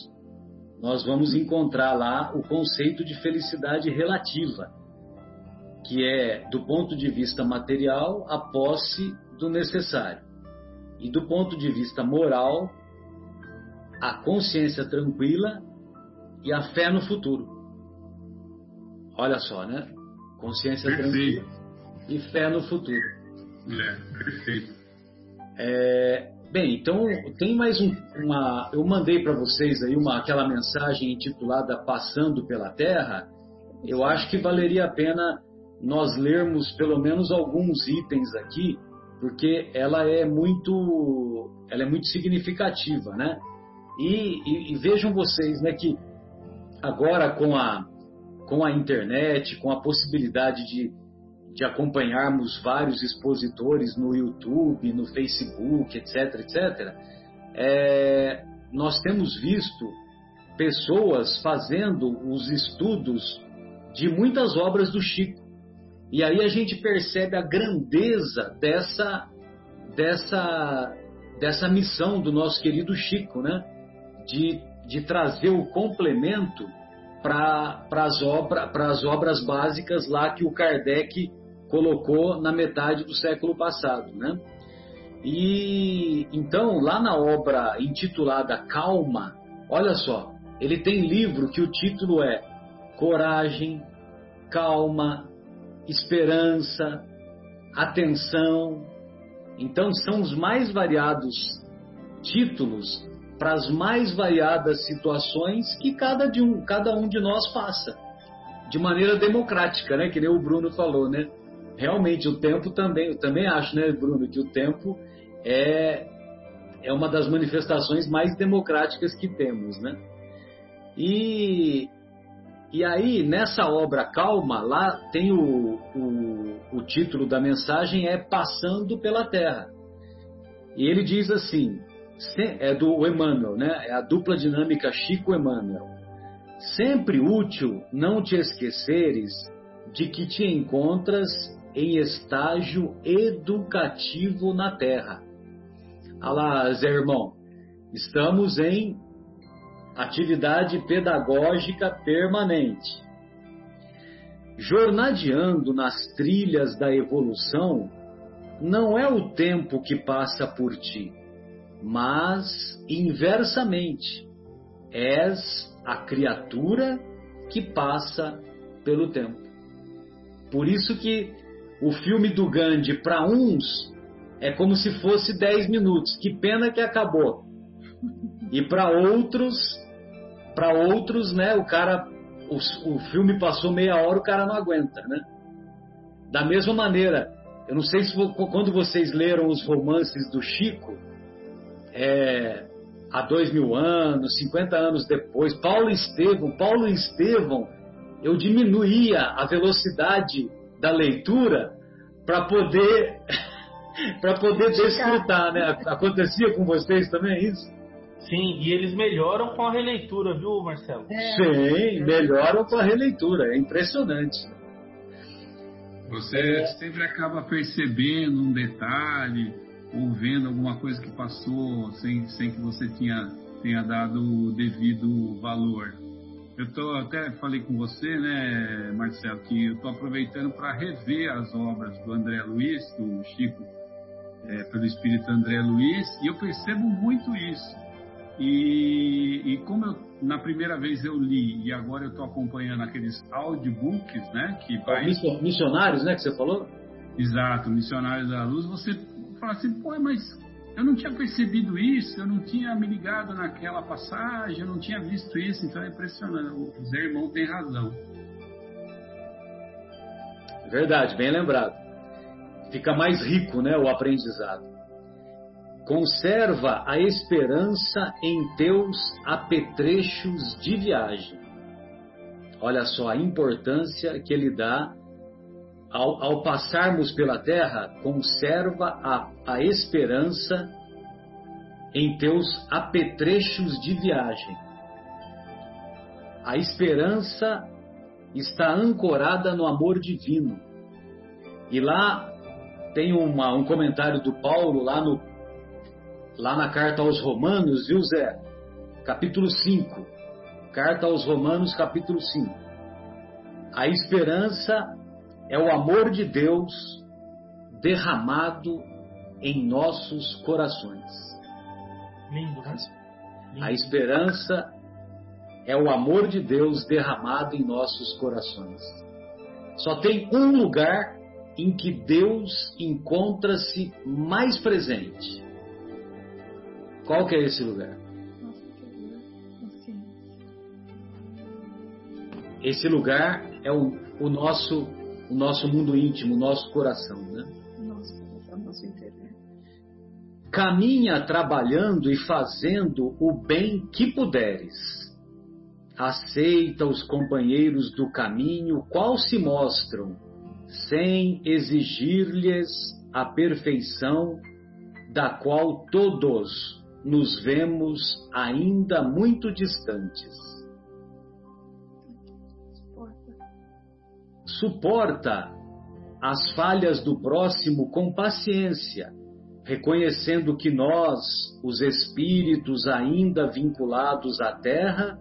Speaker 2: nós vamos encontrar lá o conceito de felicidade relativa, que é, do ponto de vista material, a posse do necessário. E do ponto de vista moral, a consciência tranquila e a fé no futuro. Olha só, né? Consciência perfeito. tranquila e fé no futuro.
Speaker 6: É, perfeito.
Speaker 2: É, bem, então tem mais um, uma. Eu mandei para vocês aí uma aquela mensagem intitulada Passando pela Terra. Eu acho que valeria a pena nós lermos pelo menos alguns itens aqui porque ela é muito, ela é muito significativa, né? E, e, e, vejam vocês, né, que agora com a, com a internet, com a possibilidade de, de acompanharmos vários expositores no YouTube, no Facebook, etc, etc, é, nós temos visto pessoas fazendo os estudos de muitas obras do Chico. E aí a gente percebe a grandeza dessa, dessa, dessa missão do nosso querido Chico, né? De, de trazer o complemento para as obra, obras básicas lá que o Kardec colocou na metade do século passado, né? E então, lá na obra intitulada Calma, olha só, ele tem livro que o título é Coragem, Calma, esperança, atenção. Então, são os mais variados títulos para as mais variadas situações que cada, de um, cada um de nós passa. De maneira democrática, né? Que nem o Bruno falou, né? Realmente, o tempo também, eu também acho, né, Bruno, que o tempo é, é uma das manifestações mais democráticas que temos, né? E, e aí, nessa obra Calma, lá tem o, o, o título da mensagem é Passando pela Terra. E ele diz assim, é do Emmanuel, né? É a dupla dinâmica Chico-Emmanuel. Sempre útil não te esqueceres de que te encontras em estágio educativo na Terra. Alá, Zé Irmão, estamos em atividade pedagógica permanente. Jornadeando nas trilhas da evolução, não é o tempo que passa por ti, mas inversamente, és a criatura que passa pelo tempo. Por isso que o filme do Gandhi para uns é como se fosse 10 minutos. Que pena que acabou. E para outros, para outros, né, o cara o, o filme passou meia hora, o cara não aguenta, né? Da mesma maneira, eu não sei se quando vocês leram os romances do Chico, é, há dois mil anos, 50 anos depois, Paulo Estevão, Paulo Estevão, eu diminuía a velocidade da leitura para poder [laughs] para poder desfrutar, né? Acontecia com vocês também isso?
Speaker 5: Sim, e eles melhoram com a releitura, viu, Marcelo?
Speaker 2: É, Sim, melhoram com a releitura, é impressionante.
Speaker 6: Você é. sempre acaba percebendo um detalhe ou vendo alguma coisa que passou sem, sem que você tinha, tenha dado o devido valor. Eu tô, até falei com você, né, Marcelo, que eu estou aproveitando para rever as obras do André Luiz, do Chico, é, pelo espírito André Luiz, e eu percebo muito isso. E, e como eu, na primeira vez eu li e agora eu estou acompanhando aqueles audiobooks, né, que vai...
Speaker 2: missionários, né, que você falou?
Speaker 6: Exato, missionários da luz. Você fala assim, pô, mas eu não tinha percebido isso, eu não tinha me ligado naquela passagem, eu não tinha visto isso, então é impressionante. O Zé Irmão tem razão.
Speaker 2: Verdade, bem lembrado. Fica mais rico, né, o aprendizado. Conserva a esperança em teus apetrechos de viagem. Olha só a importância que ele dá ao, ao passarmos pela terra, conserva a, a esperança em teus apetrechos de viagem. A esperança está ancorada no amor divino. E lá tem uma, um comentário do Paulo lá, no, lá na carta aos Romanos, viu Zé? Capítulo 5. Carta aos Romanos, capítulo 5. A esperança é o amor de Deus derramado em nossos corações.
Speaker 5: Lindo, né?
Speaker 2: A esperança é o amor de Deus derramado em nossos corações. Só tem um lugar em que Deus encontra-se mais presente. Qual que é esse lugar? Esse lugar é o, o nosso o nosso mundo íntimo, o nosso coração, né?
Speaker 4: Nosso coração, nosso interior.
Speaker 2: Caminha trabalhando e fazendo o bem que puderes. Aceita os companheiros do caminho, qual se mostram, sem exigir-lhes a perfeição da qual todos nos vemos ainda muito distantes suporta as falhas do próximo com paciência, reconhecendo que nós, os espíritos ainda vinculados à terra,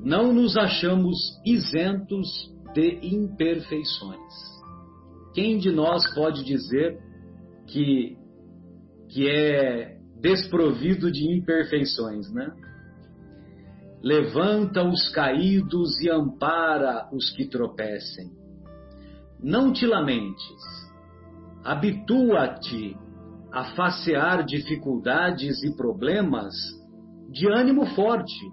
Speaker 2: não nos achamos isentos de imperfeições. Quem de nós pode dizer que, que é desprovido de imperfeições, né? Levanta os caídos e ampara os que tropecem não te lamentes. Habitua-te a facear dificuldades e problemas de ânimo forte,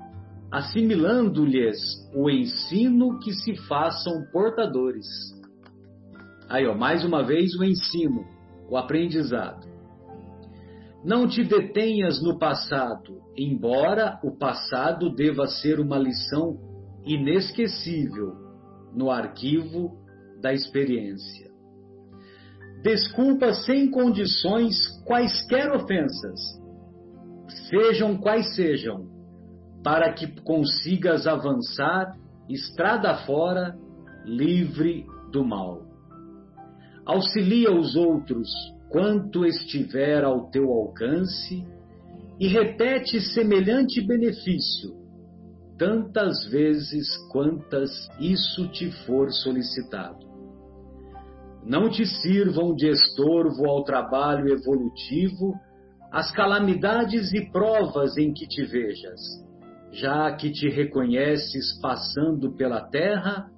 Speaker 2: assimilando-lhes o ensino que se façam portadores. Aí, ó, mais uma vez o ensino, o aprendizado. Não te detenhas no passado, embora o passado deva ser uma lição inesquecível no arquivo da experiência. Desculpa sem condições quaisquer ofensas, sejam quais sejam, para que consigas avançar estrada fora, livre do mal. Auxilia os outros quanto estiver ao teu alcance e repete semelhante benefício tantas vezes quantas isso te for solicitado. Não te sirvam de estorvo ao trabalho evolutivo as calamidades e provas em que te vejas, já que te reconheces passando pela terra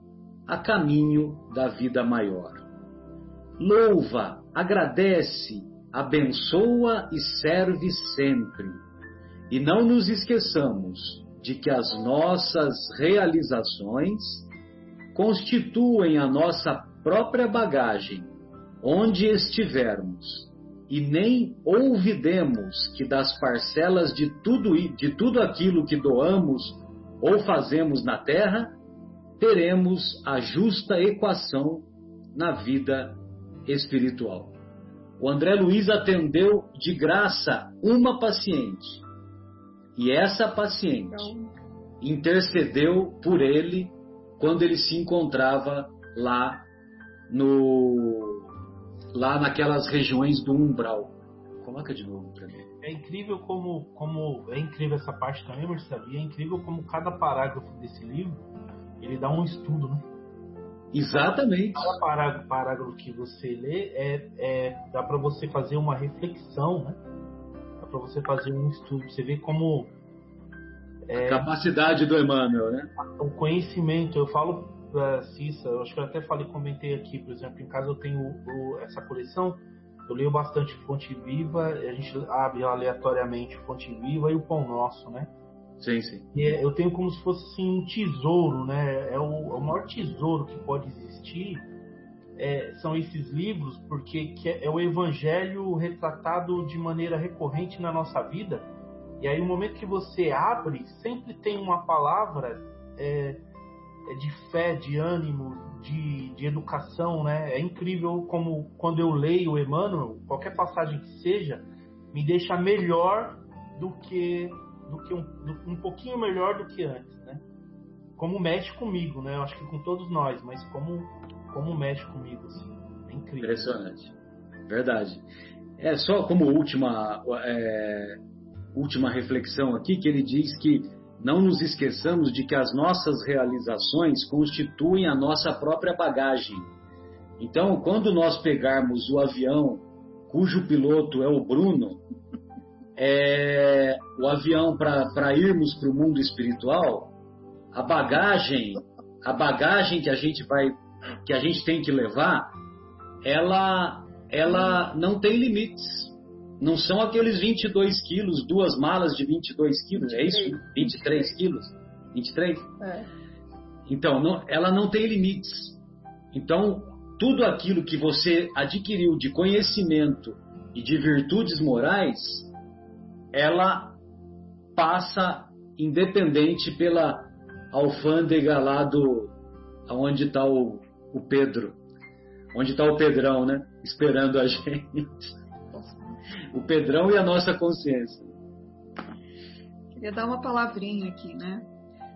Speaker 2: a caminho da vida maior. Louva, agradece, abençoa e serve sempre. E não nos esqueçamos de que as nossas realizações constituem a nossa própria bagagem, onde estivermos, e nem ouvidemos que das parcelas de tudo, de tudo aquilo que doamos ou fazemos na terra, teremos a justa equação na vida espiritual. O André Luiz atendeu de graça uma paciente. E essa paciente então... intercedeu por ele quando ele se encontrava lá no lá naquelas regiões do umbral. Coloca de novo para mim.
Speaker 5: É incrível como, como é incrível essa parte também, Marcelo. E é incrível como cada parágrafo desse livro ele dá um estudo, né?
Speaker 2: Exatamente.
Speaker 5: Cada parágrafo, parágrafo que você lê é, é dá para você fazer uma reflexão, né? Dá para você fazer um estudo. Você vê como
Speaker 2: é, a capacidade do Emmanuel, né?
Speaker 5: O conhecimento. Eu falo para Cissa, eu acho que eu até falei, comentei aqui, por exemplo, em casa eu tenho o, essa coleção. Eu leio bastante Fonte Viva, a gente abre aleatoriamente Fonte Viva e o Pão Nosso, né?
Speaker 2: Sim, sim.
Speaker 5: E é, eu tenho como se fosse assim, um tesouro, né? É o, é o maior tesouro que pode existir. É, são esses livros, porque é, é o Evangelho retratado de maneira recorrente na nossa vida. E aí, o momento que você abre, sempre tem uma palavra é de fé, de ânimo, de, de educação, né? É incrível como, quando eu leio Emmanuel, qualquer passagem que seja, me deixa melhor do que do que um, do, um pouquinho melhor do que antes, né? Como mexe comigo, né? Eu acho que com todos nós, mas como como mexe comigo, assim, é incrível.
Speaker 2: Impressionante, verdade. É só como última é, última reflexão aqui que ele diz que não nos esqueçamos de que as nossas realizações constituem a nossa própria bagagem. Então, quando nós pegarmos o avião cujo piloto é o Bruno, é, o avião para irmos para o mundo espiritual, a bagagem, a bagagem que a gente vai, que a gente tem que levar, ela, ela não tem limites. Não são aqueles 22 quilos, duas malas de 22 quilos, é isso? 23 quilos? 23? É. Então, não, ela não tem limites. Então, tudo aquilo que você adquiriu de conhecimento e de virtudes morais, ela passa independente pela alfândega lá do onde está o, o Pedro, onde está o Pedrão, né? Esperando a [laughs] gente. O Pedrão e a nossa consciência.
Speaker 4: Queria dar uma palavrinha aqui, né?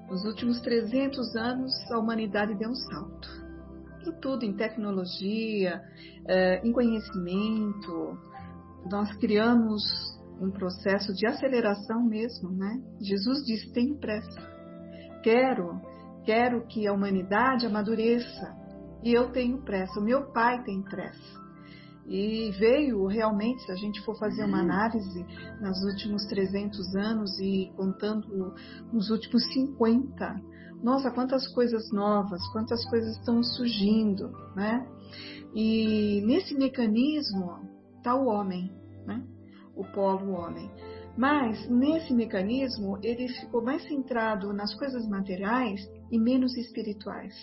Speaker 4: Nos últimos 300 anos, a humanidade deu um salto. Em tudo, em tecnologia, eh, em conhecimento. Nós criamos um processo de aceleração mesmo, né? Jesus disse: tenho pressa. Quero, quero que a humanidade amadureça. E eu tenho pressa. O meu pai tem pressa. E veio realmente, se a gente for fazer uma análise nos últimos 300 anos e contando nos últimos 50, nossa, quantas coisas novas, quantas coisas estão surgindo, né? E nesse mecanismo está o homem, né? O polo homem. Mas nesse mecanismo ele ficou mais centrado nas coisas materiais e menos espirituais.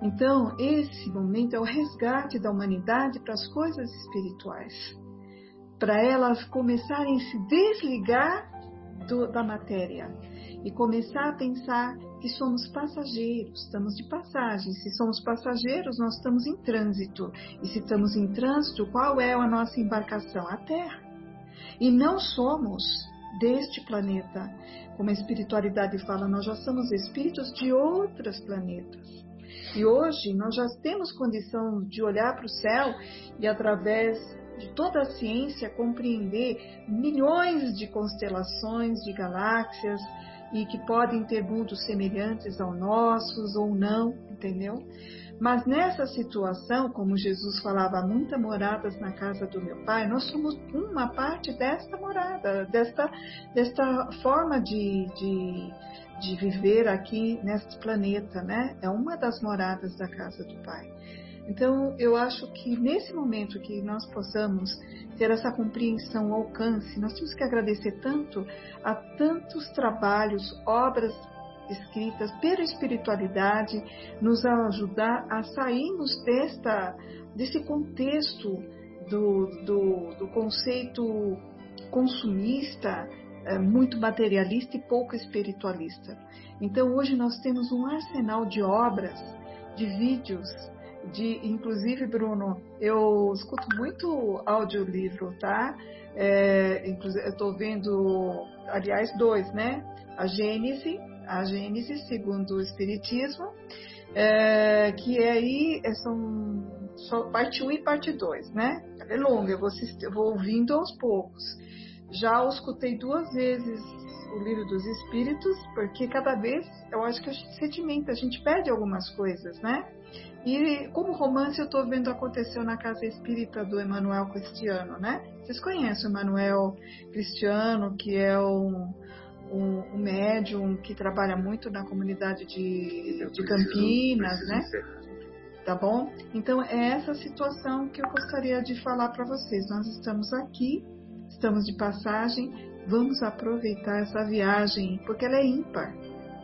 Speaker 4: Então, esse momento é o resgate da humanidade para as coisas espirituais, para elas começarem a se desligar do, da matéria e começar a pensar que somos passageiros, estamos de passagem. Se somos passageiros, nós estamos em trânsito. E se estamos em trânsito, qual é a nossa embarcação? A Terra. E não somos deste planeta. Como a espiritualidade fala, nós já somos espíritos de outros planetas. E hoje nós já temos condição de olhar para o céu e através de toda a ciência compreender milhões de constelações, de galáxias e que podem ter mundos semelhantes ao nossos ou não, entendeu? Mas nessa situação, como Jesus falava, muitas moradas na casa do meu pai, nós somos uma parte desta morada, desta, desta forma de, de, de viver aqui neste planeta, né? É uma das moradas da casa do pai. Então, eu acho que nesse momento que nós possamos ter essa compreensão, alcance, nós temos que agradecer tanto a tantos trabalhos, obras escritas pela espiritualidade, nos ajudar a sairmos desta, desse contexto do, do, do conceito consumista, é, muito materialista e pouco espiritualista. Então, hoje nós temos um arsenal de obras, de vídeos, de, inclusive, Bruno, eu escuto muito audiolivro, tá? É, inclusive, eu estou vendo, aliás, dois, né? A Gênese, a Gênese segundo o Espiritismo, é, que é aí é, são só parte 1 um e parte 2, né? Ela é longa, eu vou, eu vou ouvindo aos poucos. Já o escutei duas vezes o livro dos Espíritos, porque cada vez eu acho que a gente sedimenta, a gente perde algumas coisas, né? E como romance eu estou vendo aconteceu na casa espírita do Emanuel Cristiano, né? Vocês conhecem o Emanuel Cristiano, que é um, um, um, médium que trabalha muito na comunidade de, de Campinas, né? Tá bom? Então é essa situação que eu gostaria de falar para vocês. Nós estamos aqui, estamos de passagem, vamos aproveitar essa viagem, porque ela é ímpar.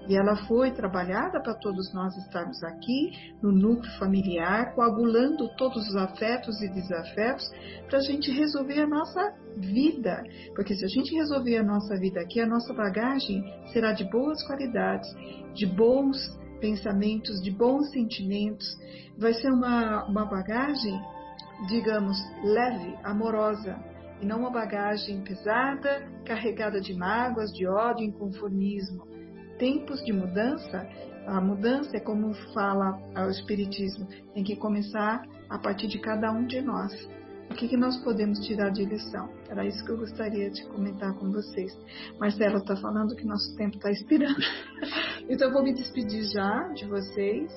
Speaker 4: E ela foi trabalhada para todos nós estarmos aqui no núcleo familiar, coagulando todos os afetos e desafetos para a gente resolver a nossa vida. Porque se a gente resolver a nossa vida aqui, a nossa bagagem será de boas qualidades, de bons pensamentos, de bons sentimentos. Vai ser uma, uma bagagem, digamos, leve, amorosa, e não uma bagagem pesada, carregada de mágoas, de ódio, inconformismo tempos de mudança, a mudança é como fala o Espiritismo, tem que começar a partir de cada um de nós. O que, que nós podemos tirar de lição? Era isso que eu gostaria de comentar com vocês. Marcelo está falando que nosso tempo está expirando. [laughs] então eu vou me despedir já de vocês.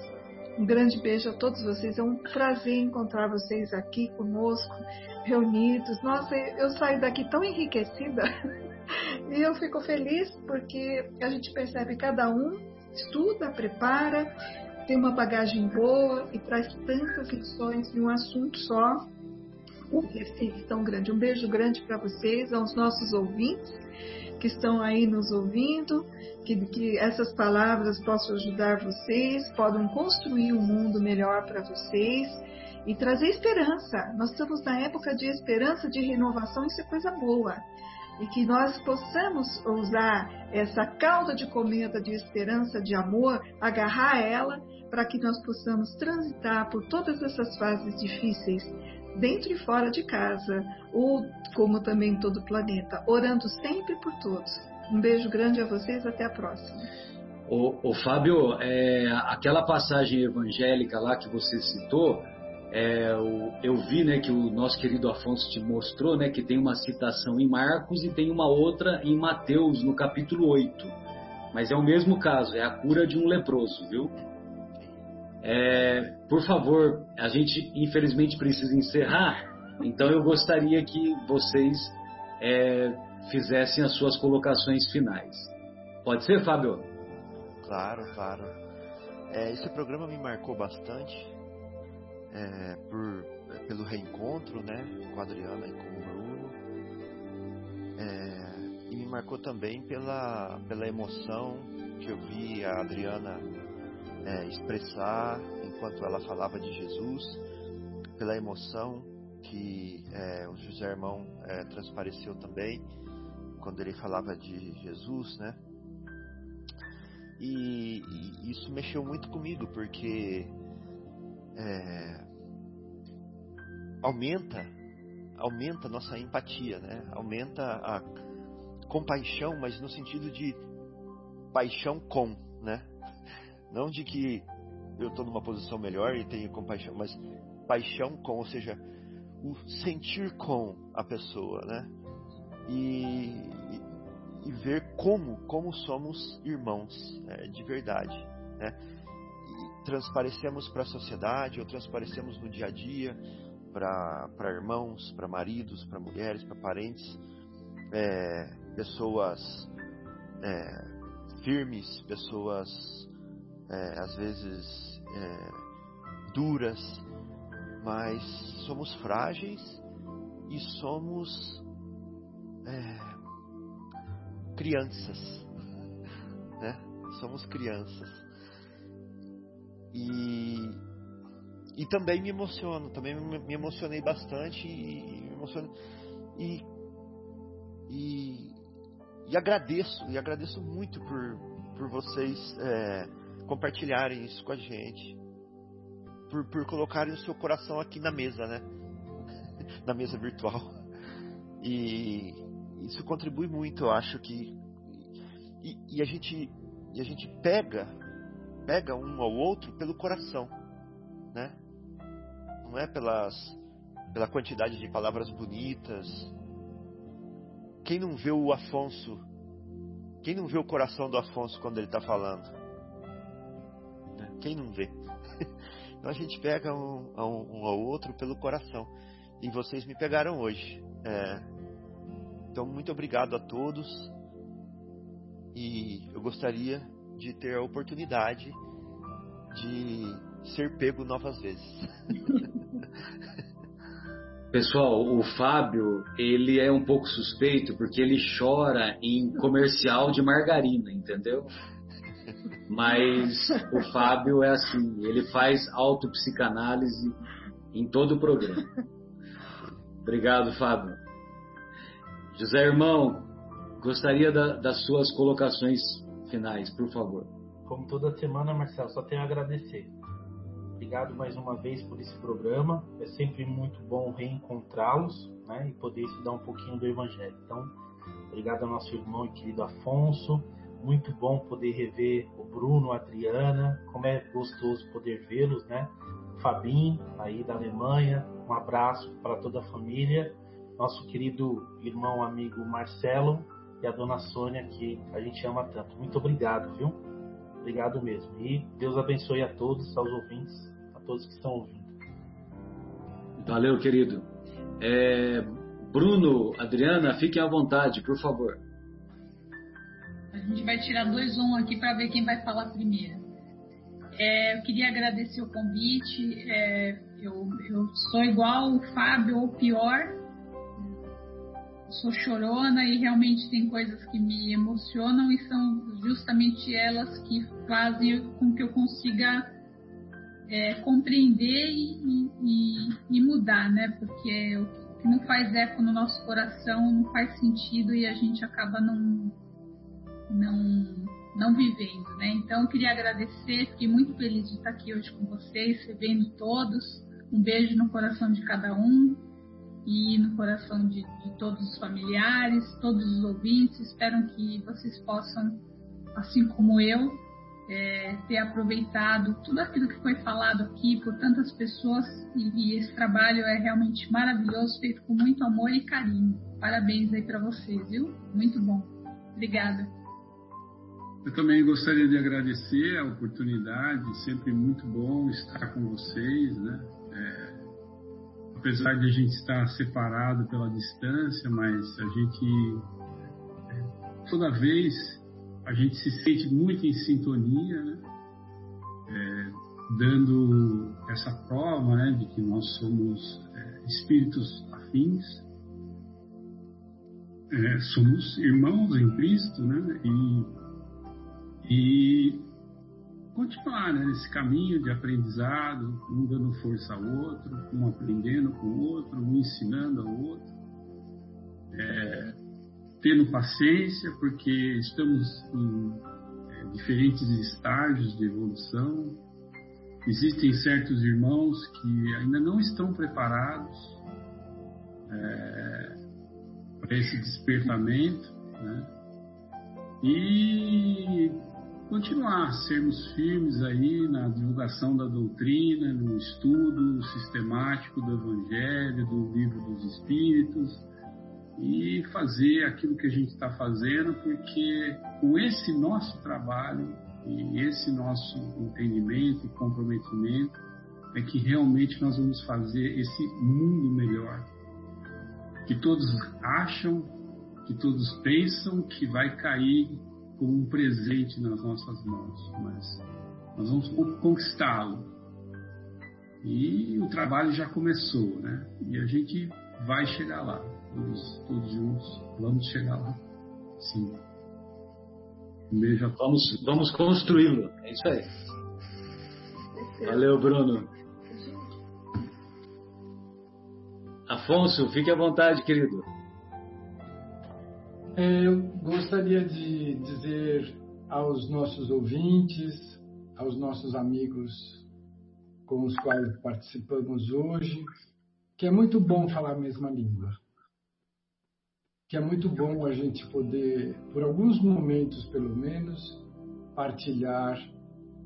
Speaker 4: Um grande beijo a todos vocês. É um prazer encontrar vocês aqui conosco, reunidos. Nossa, eu saio daqui tão enriquecida. [laughs] E eu fico feliz porque a gente percebe cada um estuda, prepara, tem uma bagagem boa e traz tantas lições em um assunto só. Um Recife tão grande. Um beijo grande para vocês, aos nossos ouvintes que estão aí nos ouvindo, que, que essas palavras possam ajudar vocês, podem construir um mundo melhor para vocês e trazer esperança. Nós estamos na época de esperança, de renovação, isso é coisa boa e que nós possamos usar essa cauda de cometa de esperança, de amor, agarrar ela para que nós possamos transitar por todas essas fases difíceis, dentro e fora de casa, ou como também todo o planeta, orando sempre por todos. Um beijo grande a vocês, até a próxima.
Speaker 2: O, o Fábio, é, aquela passagem evangélica lá que você citou, é, eu vi né, que o nosso querido Afonso te mostrou né, que tem uma citação em Marcos e tem uma outra em Mateus, no capítulo 8. Mas é o mesmo caso, é a cura de um leproso, viu? É, por favor, a gente infelizmente precisa encerrar, então eu gostaria que vocês é, fizessem as suas colocações finais. Pode ser, Fábio?
Speaker 3: Claro, claro. É, esse programa me marcou bastante é, por, pelo reencontro né, com a Adriana e com o Bruno. É, e me marcou também pela, pela emoção que eu vi a Adriana é, expressar enquanto ela falava de Jesus, pela emoção que é, o José Irmão é, transpareceu também quando ele falava de Jesus, né? E, e isso mexeu muito comigo porque é, aumenta aumenta nossa empatia, né? Aumenta a compaixão, mas no sentido de paixão com, né? Não de que eu estou numa posição melhor e tenho compaixão, mas paixão com, ou seja, o sentir com a pessoa, né? E, e ver como, como somos irmãos né? de verdade, né? Transparecemos para a sociedade, ou transparecemos no dia a dia para irmãos, para maridos, para mulheres, para parentes, é, pessoas é, firmes, pessoas é, às vezes é, duras, mas somos frágeis e somos é, crianças, [laughs] né? Somos crianças. E, e também me emociono, também me emocionei bastante e, me emociono, e, e, e agradeço, e agradeço muito por, por vocês é, compartilharem isso com a gente, por, por colocarem o seu coração aqui na mesa, né? [laughs] na mesa virtual. E isso contribui muito, eu acho que. E, e, a gente e a gente pega pega um ao outro pelo coração, né? Não é pelas pela quantidade de palavras bonitas. Quem não vê o Afonso? Quem não vê o coração do Afonso quando ele está falando? Quem não vê? [laughs] Então a gente pega um, um, um, ao outro pelo coração. E vocês me pegaram hoje. É, então, muito obrigado a todos. E eu gostaria de ter a oportunidade de ser pego novas vezes. [laughs]
Speaker 2: Pessoal, o Fábio, ele é um pouco suspeito porque ele chora em comercial de margarina, entendeu? Mas o Fábio é assim, ele faz autopsicanálise em todo o programa. Obrigado, Fábio. José Irmão, gostaria da, das suas colocações finais, por favor.
Speaker 5: Como toda semana, Marcelo, só tenho a agradecer. Obrigado mais uma vez por esse programa. É sempre muito bom reencontrá-los né, e poder estudar um pouquinho do Evangelho. Então, obrigado ao nosso irmão e querido Afonso muito bom poder rever o Bruno, a Adriana, como é gostoso poder vê-los, né? Fabinho, aí da Alemanha, um abraço para toda a família, nosso querido irmão amigo Marcelo e a dona Sônia, que a gente ama tanto. Muito obrigado, viu? Obrigado mesmo. E Deus abençoe a todos, aos ouvintes, a todos que estão ouvindo.
Speaker 2: Valeu, querido. É, Bruno, Adriana, fiquem à vontade, por favor.
Speaker 7: A gente vai tirar dois um aqui para ver quem vai falar primeiro. É, eu queria agradecer o convite. É, eu, eu, sou igual o Fábio ou pior. Sou chorona e realmente tem coisas que me emocionam e são justamente elas que fazem com que eu consiga é, compreender e, e, e, mudar, né? Porque o que não faz eco no nosso coração não faz sentido e a gente acaba não não, não vivendo, né? Então, eu queria agradecer, fiquei muito feliz de estar aqui hoje com vocês, recebendo todos. Um beijo no coração de cada um e no coração de, de todos os familiares, todos os ouvintes. Espero que vocês possam, assim como eu, é, ter aproveitado tudo aquilo que foi falado aqui por tantas pessoas e, e, esse trabalho é realmente maravilhoso, feito com muito amor e carinho. Parabéns aí para vocês, viu? Muito bom. Obrigada.
Speaker 6: Eu também gostaria de agradecer a oportunidade, sempre muito bom estar com vocês, né? É, apesar de a gente estar separado pela distância, mas a gente é, toda vez a gente se sente muito em sintonia, né? É, dando essa prova né, de que nós somos é, espíritos afins, é, somos irmãos em Cristo, né? E, e continuar né, nesse caminho de aprendizado, um dando força ao outro, um aprendendo com o outro, um ensinando ao outro, é, tendo paciência, porque estamos em é, diferentes estágios de evolução. Existem certos irmãos que ainda não estão preparados é, para esse despertamento, né? E continuar, sermos firmes aí na divulgação da doutrina, no estudo sistemático do Evangelho, do Livro dos Espíritos e fazer aquilo que a gente está fazendo, porque com esse nosso trabalho e esse nosso entendimento e comprometimento é que realmente nós vamos fazer esse mundo melhor. Que todos acham, que todos pensam que vai cair como um presente nas nossas mãos, mas nós vamos conquistá-lo. E o trabalho já começou, né? E a gente vai chegar lá, todos, todos juntos, vamos chegar lá. Sim.
Speaker 2: Um beijo. Vamos, vamos construí-lo. É isso aí. Valeu, Bruno. Afonso, fique à vontade, querido.
Speaker 8: É, eu gostaria de dizer aos nossos ouvintes, aos nossos amigos com os quais participamos hoje, que é muito bom falar a mesma língua. Que é muito bom a gente poder, por alguns momentos pelo menos, partilhar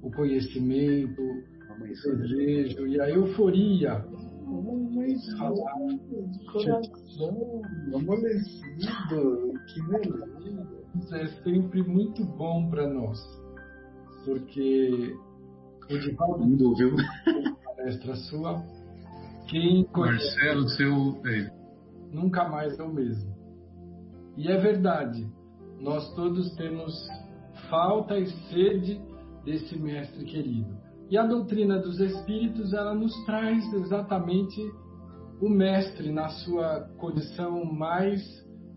Speaker 8: o conhecimento, o desejo e a euforia
Speaker 9: falar coração amolecido, que beleza.
Speaker 8: Isso é sempre muito bom para nós, porque o Divaldo
Speaker 2: Mundo, viu?
Speaker 8: palestra sua, quem conhece
Speaker 6: Marcelo, seu. é,
Speaker 8: nunca mais é o mesmo. E é verdade, nós todos temos falta e sede desse mestre querido. E a doutrina dos espíritos, ela nos traz exatamente o mestre na sua condição mais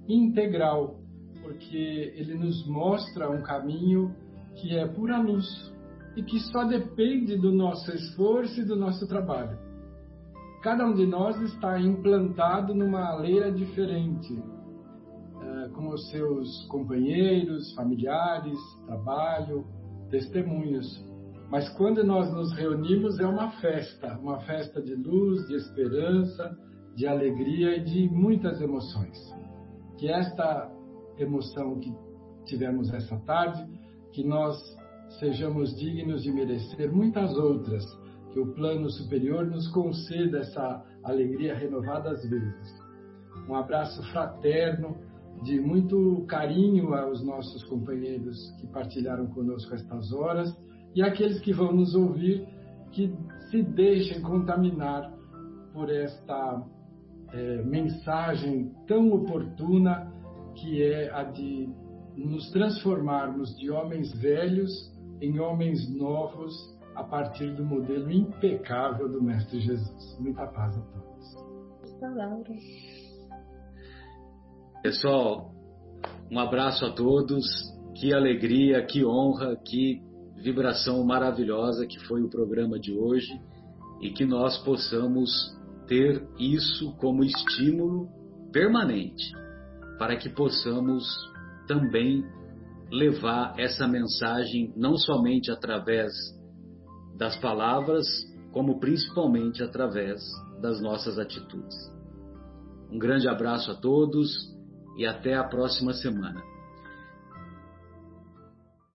Speaker 8: integral, porque ele nos mostra um caminho que é pura luz e que só depende do nosso esforço e do nosso trabalho. Cada um de nós está implantado numa leira diferente, eh, com os seus companheiros, familiares, trabalho, testemunhos. Mas quando nós nos reunimos é uma festa, uma festa de luz, de esperança, de alegria e de muitas emoções. Que esta emoção que tivemos essa tarde, que nós sejamos dignos de merecer muitas outras, que o plano superior nos conceda essa alegria renovada às vezes. Um abraço fraterno, de muito carinho aos nossos companheiros que partilharam conosco estas horas e aqueles que vão nos ouvir que se deixem contaminar por esta é, mensagem tão oportuna que é a de nos transformarmos de homens velhos em homens novos a partir do modelo impecável do Mestre Jesus. Muita paz a todos.
Speaker 2: Pessoal, um abraço a todos. Que alegria, que honra, que vibração maravilhosa que foi o programa de hoje e que nós possamos ter isso como estímulo permanente para que possamos também levar essa mensagem não somente através das palavras, como principalmente através das nossas atitudes. Um grande abraço a todos e até a próxima semana.